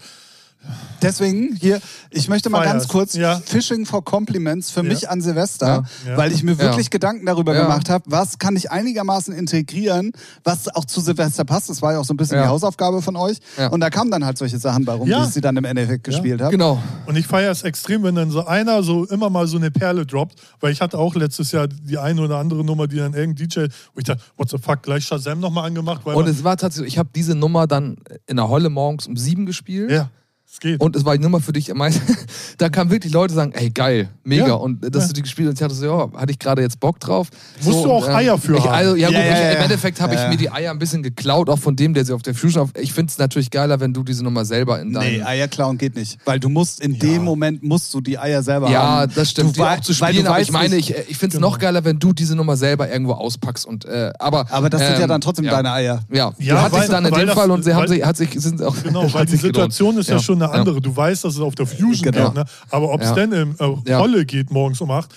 A: Deswegen hier, ich möchte mal
B: Feier's.
A: ganz kurz
B: Ja.
A: Fishing for Compliments für
B: Ja.
A: mich an Silvester,
C: Ja.
B: Ja.
A: weil ich mir wirklich
C: Ja.
A: Gedanken darüber
C: Ja.
A: gemacht habe, was kann ich einigermaßen integrieren, was auch zu Silvester passt. Das war ja auch so ein bisschen
C: Ja.
A: die Hausaufgabe von euch.
C: Ja.
A: Und da kamen dann halt solche Sachen bei rum,
B: Ja.
A: wie ich sie dann im Endeffekt gespielt habe.
C: Genau.
B: Und ich feiere es extrem, wenn dann so einer so immer mal so eine Perle droppt, weil ich hatte auch letztes Jahr die eine oder andere Nummer, die dann irgendein DJ, wo ich dachte, what the fuck, gleich Shazam nochmal angemacht, weil
C: Und es war tatsächlich, ich habe diese Nummer dann in der Holle morgens um sieben gespielt.
B: ja, es geht.
C: Und es war die Nummer für dich am meisten. Da kamen wirklich Leute sagen, ey geil, mega.
B: Ja.
C: Und dass
B: Ja.
C: du die gespielt hast, ich hatte so, ja, hatte ich gerade jetzt Bock drauf.
B: Musst
C: so,
B: du auch
C: und,
B: Eier für
C: ich,
B: haben.
C: also, ja,
A: Ja,
C: gut,
A: ja,
C: ich,
A: ja,
C: im
A: ja.
C: Endeffekt habe ich
A: Ja.
C: mir die Eier ein bisschen geklaut, auch von dem, der sie auf der Fusion auf. Ich finde es natürlich geiler, wenn du diese Nummer selber in deinem.
A: Nee, Eier klauen geht nicht. Weil du musst in dem Moment musst du die Eier selber
C: ja,
A: haben.
C: das stimmt.
A: Du
C: auch zu
A: weil du
C: spielen, aber ich meine, ich, ich finde es
B: Genau.
C: noch geiler, wenn du diese Nummer selber irgendwo auspackst. Und, äh, aber,
A: Aber das sind ja
C: ähm,
A: dann trotzdem
C: ja.
A: deine Eier.
C: Ja,
B: Ja,
C: die hat
B: weil-
C: sich dann in
B: weil
C: dem
B: das-
C: Fall und sie haben
B: weil-
C: sich, hat sich, sind auch.
B: Genau, weil die. Situation ist ja,
C: Ja.
B: schon eine
C: Ja.
B: andere. Du weißt, dass es auf der Fusion
A: Genau.
B: geht, ne? aber ob es
C: Ja.
B: denn im äh,
C: Ja.
B: Rolle geht morgens um 8,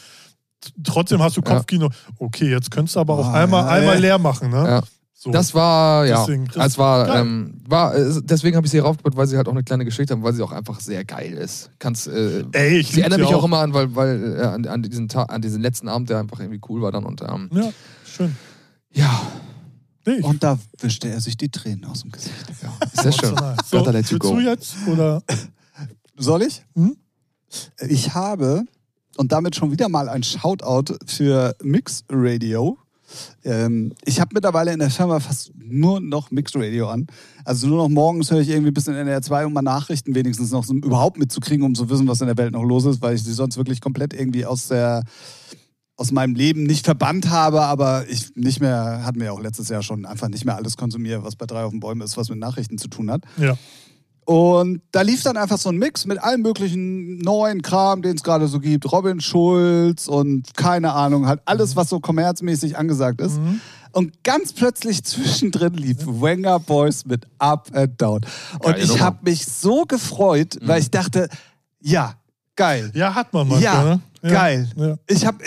B: trotzdem hast du
C: Ja.
B: Kopfkino. Okay, jetzt könntest du aber auch
A: Ah,
B: einmal,
A: ja,
B: einmal
A: ja.
B: leer machen. Ne?
C: Ja.
B: So.
C: Das war, ja.
B: Deswegen, das
C: es war, ähm, war äh, deswegen habe ich sie hier raufgebaut, weil sie halt auch eine kleine Geschichte haben, weil sie auch einfach sehr geil ist. Kannst, äh,
B: Ey, ich
C: sie erinnert mich auch immer an, weil, weil äh, an, an, diesen Tag, an diesen letzten Abend, der einfach irgendwie cool war dann. Und ähm,
B: Ja, schön.
C: ja,
B: Nee, ich
A: Und da wischte er sich die Tränen aus dem Gesicht.
C: ja, sehr schön.
B: So,
C: Gotta let you
B: willst
C: go.
B: du jetzt? Oder?
A: Soll ich?
B: Hm?
A: Ich habe, und damit schon wieder mal ein Shoutout für Mix Radio. Ähm, ich habe mittlerweile in der Firma fast nur noch Mix Radio an. Also nur noch morgens höre ich irgendwie bis in NR 2, um mal Nachrichten wenigstens noch so überhaupt mitzukriegen, um zu wissen, was in der Welt noch los ist, weil ich sie sonst wirklich komplett irgendwie aus der aus meinem Leben nicht verbannt habe, aber ich nicht mehr, hatten wir ja auch letztes Jahr schon, einfach nicht mehr alles konsumiere, was bei drei auf den Bäumen ist, was mit Nachrichten zu tun hat.
B: Ja.
A: Und da lief dann einfach so ein Mix mit allem möglichen neuen Kram, den es gerade so gibt. Robin Schulz und keine Ahnung, halt alles, was so kommerzmäßig angesagt ist.
B: Mhm.
A: Und ganz plötzlich zwischendrin lief Wenger Boys mit Up and Down. Und
C: Geile
A: ich habe mich so gefreut, weil ich dachte, ja, geil.
B: Ja, hat man manchmal,
A: Ja,
B: ne?
A: Geil.
B: Ja.
A: Ich habe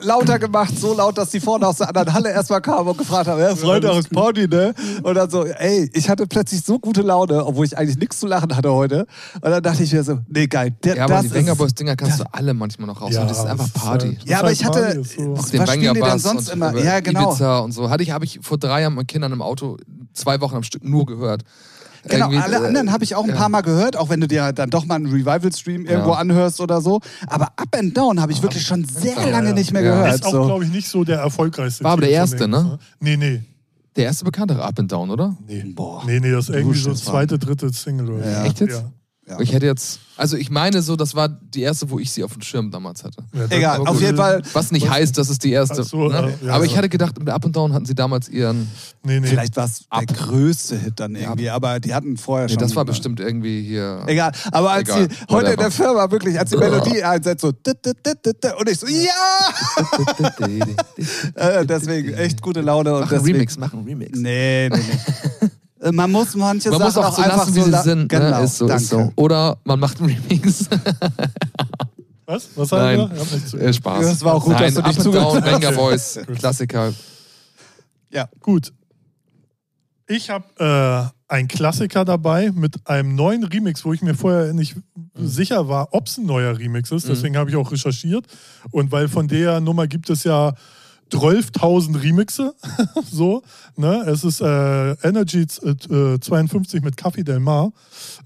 A: lauter gemacht, so laut, dass die vorne aus der anderen Halle erstmal kamen und gefragt haben, ja, Freitag
B: das
A: ist Party, ne? Und dann so, ey, ich hatte plötzlich so gute Laune, obwohl ich eigentlich nichts zu lachen hatte heute. Und dann dachte ich mir so, nee, geil. Der,
C: Ja, aber
A: das
C: die
A: ist-
C: Wenger Boys Dinger kannst du alle manchmal noch raus.
B: Ja,
C: das ist einfach
B: das ist
C: Party.
B: halt-
A: Ja, aber
B: Das
A: ich hatte,
B: halt ist so.
C: Auch
A: was
C: den
A: spielen die denn sonst immer? Ja, genau.
C: Ibiza und so. Hatte ich, habe ich vor drei Jahren mit Kindern im Auto zwei Wochen am Stück nur gehört.
A: Genau,
C: Irgendwie,
A: alle
C: äh,
A: anderen habe ich auch ein
C: ja.
A: paar Mal gehört, auch wenn du dir dann doch mal einen Revival-Stream irgendwo
C: Ja.
A: anhörst oder so. Aber Up and Down habe ich wirklich schon sehr
C: Ja,
A: lange
B: ja.
A: nicht mehr
C: Ja.
A: gehört.
B: Ist auch,
A: so.
B: glaube ich, nicht so der erfolgreichste.
C: War aber der erste,
B: denen,
C: ne?
B: Nee, nee.
C: Der erste bekanntere Up and Down, oder?
B: Nee.
A: Boah.
B: Nee, nee, das ist irgendwie so
A: das
B: zweite, dritte Single oder
A: Ja.
C: Echt jetzt?
B: Ja.
A: Ja.
C: Ich hätte jetzt, also ich meine so, das war die erste, wo ich sie auf dem Schirm damals hatte.
B: Ja,
A: Egal, auf jeden Fall.
C: Was nicht heißt, dass es die erste.
B: So,
C: ne?
B: ja,
C: aber ich hatte gedacht, mit Up and Down hatten sie damals ihren.
B: Nee, nee.
A: Vielleicht war es der größte Hit dann irgendwie, aber die hatten vorher
C: Nee,
A: schon.
C: das war bestimmt irgendwie hier.
A: Egal, aber als
C: Egal,
A: sie heute in der Firma wirklich, als die Melodie einsetzt, so und ich so, ja! Äh, deswegen echt gute Laune und
C: Mach einen
A: deswegen.
C: Remix, mach einen Remix.
A: Nee, nee, nee. Äh, Man muss manche
C: Man muss
A: Sachen
C: auch so
A: einfach
C: lassen, wie
A: so
C: sie
A: la-
C: sind.
A: Genau,
C: ne? Ist so,
A: danke.
C: ist so. Oder man macht einen Remix.
B: Was? Was haben
C: Nein.
B: wir? Ich hab nichts zu
C: Äh, Spaß.
A: Das war auch gut,
C: Nein,
A: dass du
C: and
A: zugehört hast.
C: Banger Boys, Klassiker.
A: Ja.
B: Gut. Ich habe äh, einen Klassiker dabei mit einem neuen Remix, wo ich mir vorher nicht sicher war, ob es ein neuer Remix ist. Deswegen habe ich auch recherchiert. Und weil von der Nummer gibt es ja 12.000 Remixe. so, ne? Es ist äh, Energy äh, 52 mit Café Del Mar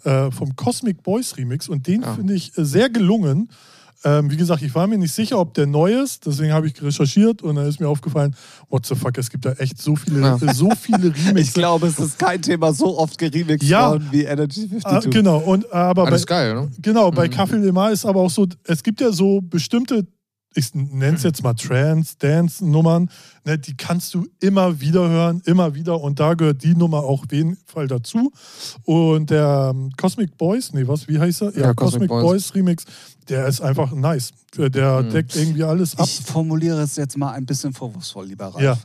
B: äh, vom Cosmic Boys Remix. Und den
C: Ja.
B: finde ich äh, sehr gelungen. Ähm, wie gesagt, ich war mir nicht sicher, ob der neu ist, deswegen habe ich recherchiert und dann ist mir aufgefallen, what the fuck, es gibt da echt so viele,
C: Ja.
B: so viele
A: Ich
B: Remixe.
A: glaube, es ist kein Thema so oft geremixed
B: Ja.
A: worden wie Energy 52.
B: Ah, genau, und aber bei,
C: Alles geil, ne?
B: genau, bei
C: Mhm.
B: Café Del Mar ist aber auch so, es gibt ja so bestimmte, ich nenne es jetzt mal Trance, Dance-Nummern, ne, die kannst du immer wieder hören, immer wieder und da gehört die Nummer auch auf jeden Fall dazu. Und der ähm, Cosmic Boys, nee, was, wie heißt er?
C: Ja, Cosmic
B: Cosmic
C: Boys.
B: Boys Remix, der ist einfach nice. Der
C: Mhm.
B: deckt irgendwie alles ab.
A: Ich formuliere es jetzt mal ein bisschen vorwurfsvoll, lieber Ralf.
B: Ja.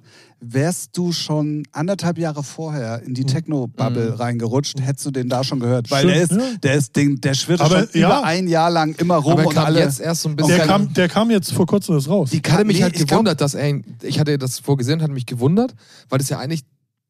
A: Wärst du schon anderthalb Jahre vorher in die Techno-Bubble
C: Mhm.
A: reingerutscht, hättest du den da schon gehört. Weil
B: Stimmt,
A: der ist,
B: ja.
A: der ist, den, der schwirrt
B: Aber
A: schon
B: ja.
A: über ein Jahr lang immer rum
C: Aber er
A: und
C: kam
A: alle.
C: jetzt erst so ein bisschen.
B: Der kam, der kam jetzt vor kurzem das raus.
A: die
C: Ich hatte mich
A: nee,
C: halt
A: ich glaub-
C: gewundert, dass er, ich hatte das vorgesehen, hatte mich gewundert, weil das ja eigentlich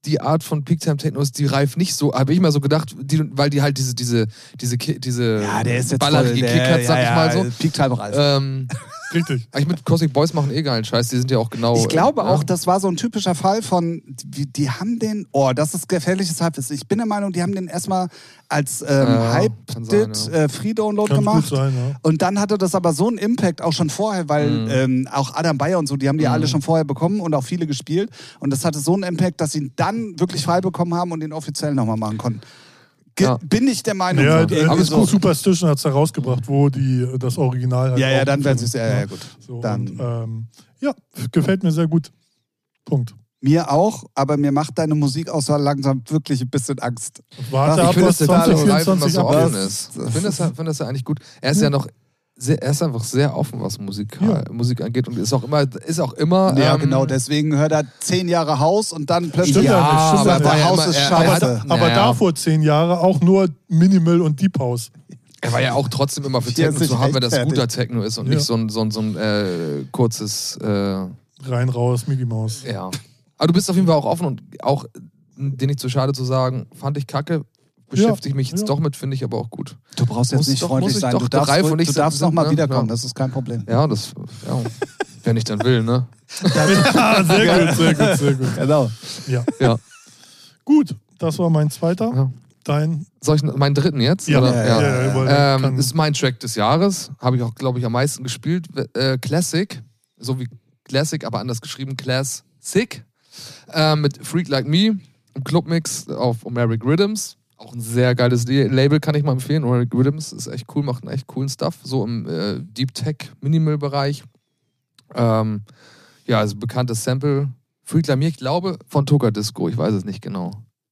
C: die Art von Peak Time Techno ist, die Reif nicht so, habe ich mal so gedacht, die, weil die halt diese, diese, diese, diese
A: Ja, der ist jetzt
C: ballerige
A: voll, der,
C: Kick hat, sag
A: ja,
C: ich mal
A: ja,
C: so.
A: Peak Time Ralf.
C: Ähm,
B: Richtig.
C: eigentlich mit Cosmic Boys machen eh geilen Scheiß, die sind ja auch genau.
A: Ich glaube
C: äh,
A: auch,
C: ja.
A: das war so ein typischer Fall von, die, die haben den, oh, das ist gefährliches Halbwissen. Ich bin der Meinung, die haben den erstmal als ähm,
C: Ja,
A: Hype
C: sein, ja.
A: äh, Free Download
B: Kann
A: gemacht.
B: gut sein, ja.
A: Und dann hatte das aber so einen Impact auch schon vorher, weil
C: Mhm.
A: ähm, auch Adam Bayer und so, die haben die
C: Mhm.
A: alle schon vorher bekommen und auch viele gespielt. Und das hatte so einen Impact, dass sie ihn dann wirklich frei bekommen haben und den offiziell nochmal machen konnten. Ge
C: Ja.
A: Bin ich der Meinung.
B: Ja,
A: so.
B: äh,
A: Irgendwie
B: ist
A: so.
B: Superstition hat es herausgebracht, wo die das Original halt
A: ja, ja, dann werden sie es, ja, ja, gut.
B: So,
A: Dann,
B: und, ähm, ja, gefällt mir sehr gut. Punkt.
A: mir auch, aber mir macht deine Musikauswahl langsam wirklich ein bisschen Angst.
B: Warte
A: Ich
B: ab, was
C: dass der gute Reifen was
B: 2024
C: so
B: abgeht.
C: offen ist. Ich finde das, find das ja eigentlich gut. Er ist ja noch. Sehr, er ist einfach sehr offen, was Musik,
B: Ja.
C: Musik angeht und ist auch immer, ist auch immer.
A: Ja,
C: ähm,
A: genau, deswegen hört er zehn Jahre Haus und dann plötzlich.
B: Stimmt ja nicht, stimmt
C: aber
B: ja
C: er ja
A: Haus
C: immer-
A: ist scheiße.
B: Aber, aber davor zehn Jahre auch nur Minimal und Deep House.
C: Er war ja auch trotzdem immer für
A: Hier
C: Techno zu haben, wenn das guter Techno ist und
B: Ja.
C: nicht so ein, so ein, so ein äh, kurzes. Äh,
B: Rein, raus, Mickey Mouse.
C: ja. Aber du bist auf jeden Fall auch offen und auch, dir nicht zu schade zu sagen, fand ich kacke, beschäftige mich jetzt
B: ja.
C: doch mit, finde ich aber auch gut.
A: Du brauchst jetzt
C: Muss
A: nicht
C: doch-
A: freundlich sein.
C: doch,
A: Du darfst,
C: und ich
A: du
C: sind-
A: darfst noch mal
C: sind, ne?
A: wiederkommen,
C: Ja.
A: das ist kein Problem.
C: Ja, das, ja, wenn ich dann will, ne?
B: Ja, sehr gut, sehr gut, sehr gut.
A: Genau.
B: Ja.
C: Ja.
B: Gut, das war mein zweiter.
C: ja.
B: Dein.
C: Soll ich meinen dritten jetzt?
B: Ja,
C: oder?
A: ja,
B: ja, ja,
C: Ähm, ist mein Track des Jahres. Habe ich auch, glaube ich, am meisten gespielt. Äh, Classic. So wie Classic, aber anders geschrieben. Classic. Äh, mit Freak Like Me. Im Clubmix auf Omeric Rhythms. Auch ein sehr geiles Le- Label, kann ich mal empfehlen. Omeric Rhythms ist echt cool, macht einen echt coolen Stuff. So im äh, Deep Tech Minimal Bereich. Ähm, ja, also bekanntes Sample. Friedler mir, ich glaube, von Toka Disco. Ich weiß es nicht genau.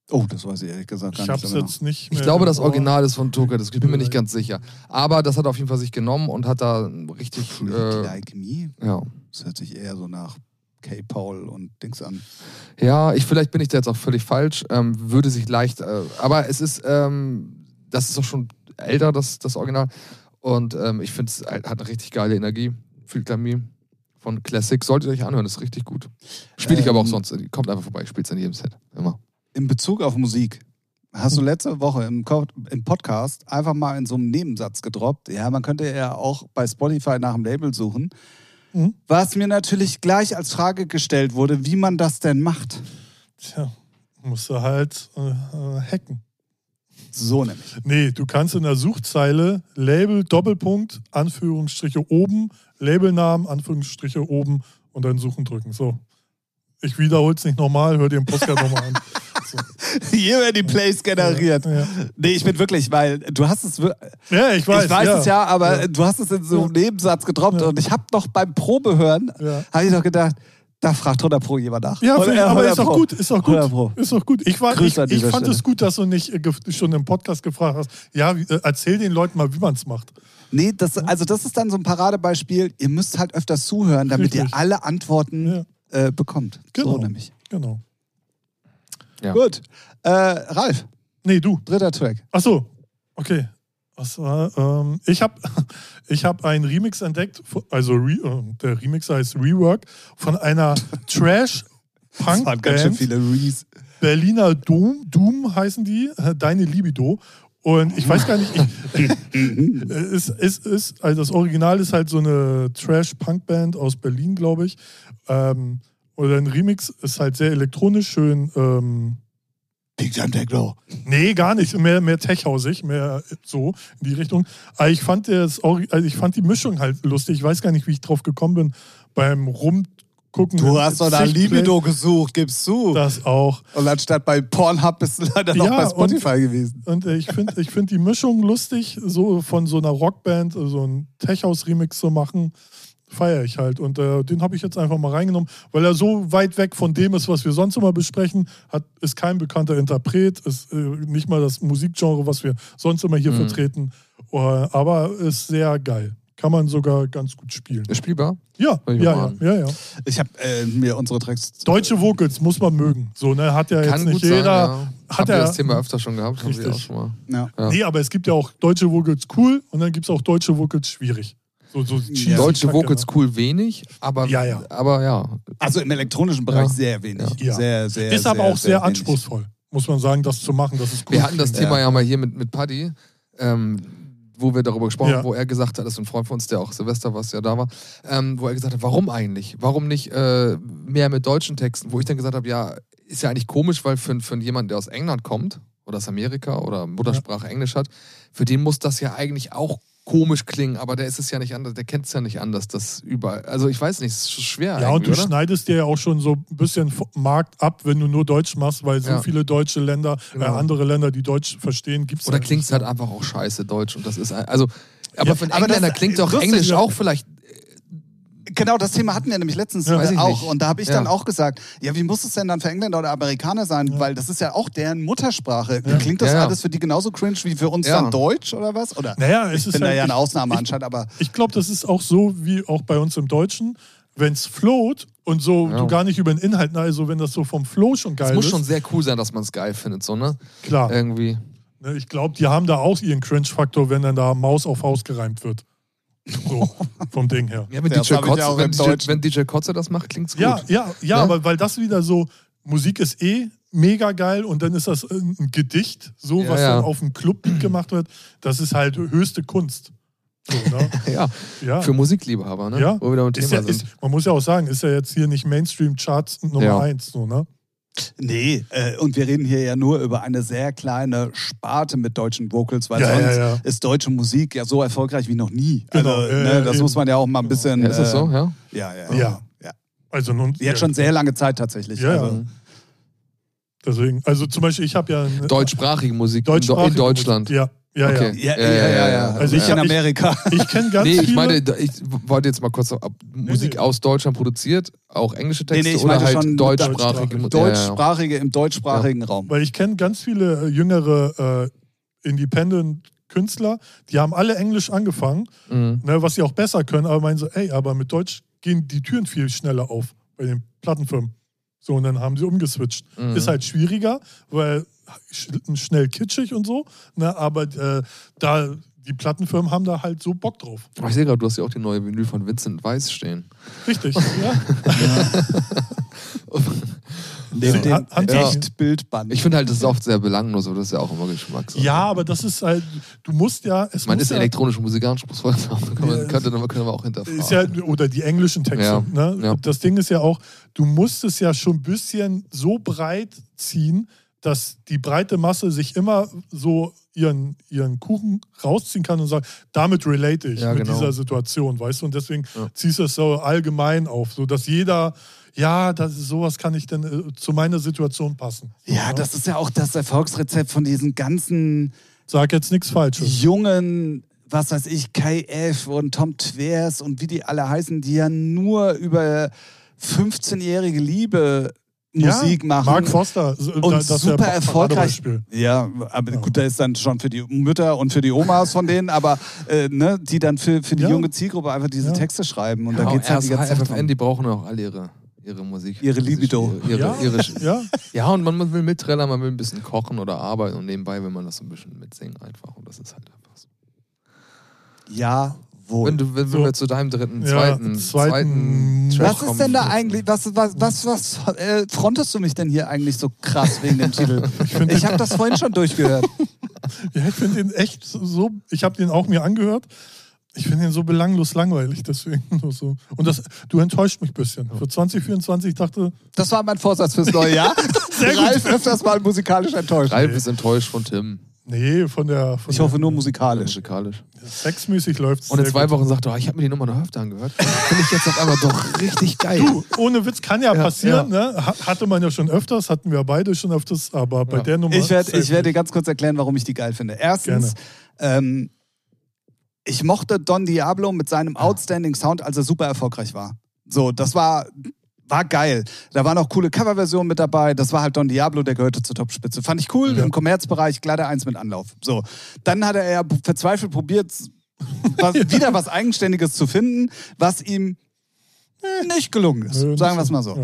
A: Oh, das weiß ich ehrlich gesagt gar
B: Ich
A: nicht.
B: hab's
A: so genau.
B: jetzt nicht
C: Ich
B: mehr
C: glaube, das. Original ist von Toka Disco. Ich bin mir nicht ganz sicher. Aber das hat er auf jeden Fall sich genommen und hat da richtig. Äh,
A: Like Me?
C: ja.
A: Das hört sich eher so nach K-Paul und Dings an.
C: Ja, ich, vielleicht bin ich da jetzt auch völlig falsch. Ähm, würde sich leicht. Äh, aber es ist. Ähm, das ist auch schon älter, das, das Original. Und ähm, ich finde, es hat eine richtig geile Energie. Like Me von Classic. Solltet ihr euch anhören, ist richtig gut. Spiele ich aber auch
A: Ähm,
C: sonst. Kommt einfach vorbei, spielt es in jedem Set. Immer.
A: In Bezug auf Musik. Hast du letzte Woche im Podcast einfach mal in so einem Nebensatz gedroppt? Ja, man könnte ja auch bei Spotify nach dem Label suchen.
B: Mhm.
A: Was mir natürlich gleich als Frage gestellt wurde, wie man das denn macht.
B: Tja, musst du halt äh, äh, hacken.
A: So nämlich.
B: Nee, du kannst in der Suchzeile Label, Doppelpunkt, Anführungsstriche oben, Labelnamen, Anführungsstriche oben und dann Suchen drücken. So. Ich wiederhole es nicht nochmal, hör dir den Podcast nochmal an.
A: Hier werden die Plays generiert.
B: Ja,
A: Nee, ich bin wirklich, weil du hast es,
B: ja ich weiß.
A: ich weiß
B: ja.
A: es ja, aber
B: Ja.
A: du hast es in so einem Nebensatz gedroppt
B: Ja.
A: und ich habe noch beim Probehören,
B: Ja.
A: habe ich doch gedacht, da fragt 100 Pro jemand nach.
B: Ja,
A: Oder-
B: ich, aber
A: 100
B: ist doch gut, ist doch
A: 100 Pro.
B: gut. Ist doch gut. Ich, war, ich, ich fand
A: Stelle.
B: es gut, dass du nicht äh, schon im Podcast gefragt hast. Ja, äh, erzähl den Leuten mal, wie man es macht.
A: Nee, das, also das ist dann so ein Paradebeispiel. Ihr müsst halt öfters zuhören, damit
B: Richtig.
A: ihr alle Antworten
B: Ja,
A: äh, bekommt.
B: Genau.
A: So nämlich.
B: genau.
C: Ja.
A: Gut. Äh, Ralf,
B: Nee, du.
A: dritter Track.
B: Ach so, okay. Was war, ähm, ich habe ich hab einen Remix entdeckt, also Re, äh, der Remix heißt Rework, von einer
A: Das waren ganz schön
B: Trash-Punk-Band.
A: viele Rees.
B: Berliner Doom, Doom heißen die, äh, Deine Libido. Und ich weiß gar nicht, ich, äh, es, es ist, also das Original ist halt so eine Trash-Punk-Band aus Berlin, glaube ich. Ähm, oder ein Remix ist halt sehr elektronisch, schön. Ähm,
A: Big Time Techno.
B: Nee, gar nicht. Mehr, mehr techhausig, mehr so in die Richtung. Aber ich fand, das, also ich fand die Mischung halt lustig. Ich weiß gar nicht, wie ich drauf gekommen bin beim Rumgucken.
A: Du hast doch nach Libido gesucht, gibst du.
B: Das auch.
A: Und anstatt bei Pornhub bist du leider noch
B: Ja,
A: bei Spotify gewesen.
B: Und äh, ich finde ich find die Mischung lustig, so von so einer Rockband so einen Tech-House-Remix zu machen. Feiere ich halt. Und äh, den habe ich jetzt einfach mal reingenommen, weil er so weit weg von dem ist, was wir sonst immer besprechen. Hat, ist kein bekannter Interpret, ist äh, nicht mal das Musikgenre, was wir sonst immer hier
C: Mhm.
B: vertreten. Äh, aber ist sehr geil. Kann man sogar ganz gut spielen.
C: Ist spielbar?
B: Ja, ja, ja, ja, ja.
A: Ich habe äh, mir unsere Tracks.
B: Deutsche Vocals muss man mögen. So, ne, hat ja jetzt
C: Kann
B: nicht
C: gut
B: jeder.
C: sein, ja.
B: Hat
C: Haben wir
B: er,
C: das Thema öfter schon gehabt? Haben wir
B: Richtig.
C: auch schon mal.
A: Ja.
C: Ja.
B: Nee, aber es gibt ja auch deutsche Vocals cool und dann gibt es auch deutsche Vocals schwierig. So, so cheesy
C: Deutsche Vocals cool wenig, aber
B: Ja, ja.
C: aber ja.
A: Also im elektronischen Bereich
C: Ja.
A: sehr wenig.
B: Ja.
A: Sehr, sehr.
B: Ist aber auch sehr,
A: wenig.
B: anspruchsvoll, muss man sagen, das zu machen. Das ist cool.
C: Wir hatten das
A: Ja.
C: Thema ja mal hier mit, mit Paddy, ähm, wo wir darüber gesprochen
B: Ja.
C: haben, wo er gesagt hat, das ist ein Freund von uns, der auch Silvester was ja da war, ähm, wo er gesagt hat, warum eigentlich? Warum nicht äh, mehr mit deutschen Texten? Wo ich dann gesagt habe, ja, ist ja eigentlich komisch, weil für, für jemanden, der aus England kommt oder aus Amerika oder Muttersprache Englisch hat, für den muss das ja eigentlich auch komisch klingen, aber der ist es ja nicht anders, der kennt es ja nicht anders, das überall. Also ich weiß nicht, es ist schwer.
B: Ja, und du
C: oder?
B: schneidest dir ja auch schon so ein bisschen Markt ab, wenn du nur Deutsch machst, weil so
C: Ja.
B: viele deutsche Länder, äh,
C: Genau.
B: andere Länder, die Deutsch verstehen, gibt es
C: Oder klingt es halt einfach auch scheiße Deutsch und das ist also aber
B: Ja,
A: das-
C: Engländer klingt
A: lustig,
C: Englisch auch vielleicht
A: Genau, das Thema hatten wir nämlich letztens
B: Ja.
A: äh, auch.
C: nicht.
A: Und da habe ich
C: Ja.
A: dann auch gesagt, ja, wie muss es denn dann für Engländer oder Amerikaner sein? Weil das ist ja auch deren Muttersprache.
B: Ja.
A: Klingt das
C: Ja, ja.
A: alles für die genauso cringe wie für uns
C: Ja.
A: dann Deutsch oder was? Oder
B: Naja, es
A: ich
B: ist
A: bin da
B: halt-
A: ja eine Ausnahme
B: ich-
A: anscheinend, aber
B: Ich glaube, das ist auch so wie auch bei uns im Deutschen. Wenn es float und so
C: Ja.
B: du gar nicht über den Inhalt, also wenn das so vom Flow schon geil
C: Es muss
B: ist,
C: schon sehr cool sein, dass man es geil findet, so, ne?
B: klar.
C: Irgendwie.
B: Ne, Ich glaube, die haben da auch ihren Cringe-Faktor, wenn dann da Maus auf Haus gereimt wird. So, vom Ding her.
C: Ja, wenn
A: Das
C: DJ,
A: ja
C: Kotze,
A: auch
C: wenn, DJ, wenn DJ Kotze das macht, klingt's gut.
B: Ja, ja, ja,
C: Ne?
B: aber weil das wieder so, Musik ist eh mega geil und dann ist das ein Gedicht, so
C: Ja,
B: was
C: ja.
B: dann auf dem Clubbeat gemacht wird, das ist halt höchste Kunst. So, ne?
C: ja.
B: ja.
C: Für Musikliebhaber, ne?
B: Ja.
C: Wo wir da
B: Ist
C: Thema
B: ja,
C: sind.
B: ist, man muss ja auch sagen, ist ja jetzt hier nicht Mainstream-Charts Nummer
C: Ja.
B: eins. So, ne?
A: Nee. Äh, und wir reden hier ja nur über eine sehr kleine Sparte mit deutschen Vocals, weil
B: Ja,
A: sonst
B: ja, ja.
A: ist deutsche Musik ja so erfolgreich wie noch nie.
B: Genau,
A: Also,
B: äh,
A: ne, das
B: eben.
A: muss man ja auch mal ein bisschen.
C: Ja, ist das
A: äh,
C: so, ja?
A: Ja, ja.
B: Ja.
A: ja.
B: Also nun,
A: Jetzt schon sehr lange Zeit tatsächlich.
B: Ja, ja.
A: also,
B: Deswegen, also zum Beispiel, ich habe ja
C: Deutschsprachige Musik
B: deutschsprachige
C: in Deutschland.
B: Musik. Ja, Ja,
C: Okay.
A: Ja, ja, ja, ja.
B: Also
A: ich
B: ich
A: in
B: hab- ich-
A: Amerika.
B: ja. Ich kenne ganz
C: nee,
B: viele.
C: ich meine, ich wollte jetzt mal kurz ab, Musik
B: nee.
C: aus Deutschland produziert, auch englische Texte
A: Nee, nee, ich
C: oder
A: meine
C: halt
A: schon
C: deutschsprachige.
B: deutschsprachig.
C: Mu- ja, ja, ja.
A: Deutschsprachige im deutschsprachigen Raum.
B: Weil ich kenne ganz viele äh, jüngere äh, Independent-Künstler, die haben alle Englisch angefangen,
C: Mhm.
B: ne, was sie auch besser können, aber meinen so, ey, aber mit Deutsch gehen die Türen viel schneller auf bei den Plattenfirmen. So, und dann haben sie umgeswitcht.
C: Mhm.
B: Ist halt schwieriger, weil schnell kitschig und so, ne, aber äh, da die Plattenfirmen haben da halt so Bock drauf.
C: Aber ich sehe gerade, du hast ja auch die neue Vinyl von Vincent Weiss stehen.
B: Richtig, ja.
A: Neben
B: Ja.
A: dem Echt-Bildband.
C: Ich finde halt, das ist oft sehr belanglos, aber das ist ja auch immer Geschmackssache.
B: ja, aber das ist halt, du musst ja, es
C: meine,
B: muss
C: ist
B: ja,
C: elektronische Musik anspruchsvoll. Kann man,
B: Ja,
C: könnte, können wir auch hinterfragen.
B: Ist ja, oder die englischen Texte.
C: Ja,
B: Ne?
C: ja.
B: Das Ding ist ja auch, du musst es ja schon ein bisschen so breit ziehen, dass die breite Masse sich immer so ihren, ihren Kuchen rausziehen kann und sagt, damit relate ich
C: Ja,
B: mit
C: genau.
B: dieser Situation, weißt du? Und deswegen
C: Ja.
B: ziehst du es so allgemein auf, sodass jeder, ja, das ist, sowas kann ich denn äh, zu meiner Situation passen.
A: ja, das ist ja auch das Erfolgsrezept von diesen ganzen
B: Sag jetzt nichts Falsches.
A: jungen, was weiß ich, KF und Tom Twers und wie die alle heißen, die ja nur über 15-jährige Liebe Musik
B: ja,
A: machen.
B: Mark Foster.
A: und
B: da- das ist ja
A: super erfolgreich. Ja, aber gut, da ist dann schon für die Mütter und für die Omas von denen, aber äh, ne, die dann für, für die
B: Ja.
A: junge Zielgruppe einfach diese
B: Ja.
A: Texte schreiben. Und
C: ja,
A: da geht's halt die ganze Zeit
C: FFN, die brauchen auch alle ihre, ihre Musik.
A: Ihre Libido.
C: Ihre,
B: Ja.
C: ihre,
B: Ja,
C: ja, und man, man will mitträllern, man will ein bisschen kochen oder arbeiten und nebenbei will man das so ein bisschen mitsingen einfach. Und das ist halt einfach so.
A: Ja, wohl.
C: Wenn, du, wenn,
B: So.
C: wir zu deinem dritten,
B: Ja,
C: zweiten,
B: zweiten-
C: zweiten Track
A: Was ist denn da eigentlich, was, was, was, was äh, frontest du mich denn hier eigentlich so krass wegen dem Titel?
B: find
A: Ich habe das vorhin schon durchgehört.
B: Ja, ich finde den echt so. Ich habe den auch mir angehört. Ich finde den so belanglos langweilig, deswegen nur so. Und das, du enttäuscht mich ein bisschen. Für 2024 dachte,
A: Das war mein Vorsatz fürs neue Jahr. Ralf öfters mal musikalisch enttäuscht.
C: Ralf ist enttäuscht von Tim.
B: Nee, von der. Von
A: Ich hoffe nur musikalisch.
C: Musikalisch.
B: Sexmäßig läuft
C: Und in zwei Wochen sagt er, oh, ich habe mir die Nummer noch öfter angehört. Finde ich jetzt auf einmal doch richtig geil.
B: Du, ohne Witz kann ja, passieren. Ne? Ha- Hatte man ja schon öfters, hatten wir beide schon öfters, aber bei
C: Ja.
B: der Nummer.
A: Ich werde werd dir ganz kurz erklären, warum ich die geil finde. Erstens, ähm, ich mochte Don Diablo mit seinem outstanding Sound, als er super erfolgreich war. So, das war, war geil. Da waren auch coole Coverversionen mit dabei. Das war halt Don Diablo, der gehörte zur Topspitze. Fand ich cool,
B: Ja.
A: im Kommerzbereich, glatte Eins mit Anlauf. So, dann hat er ja verzweifelt probiert, was, wieder was Eigenständiges zu finden, was ihm nicht gelungen ist. Sagen wir es mal so.
B: Ja.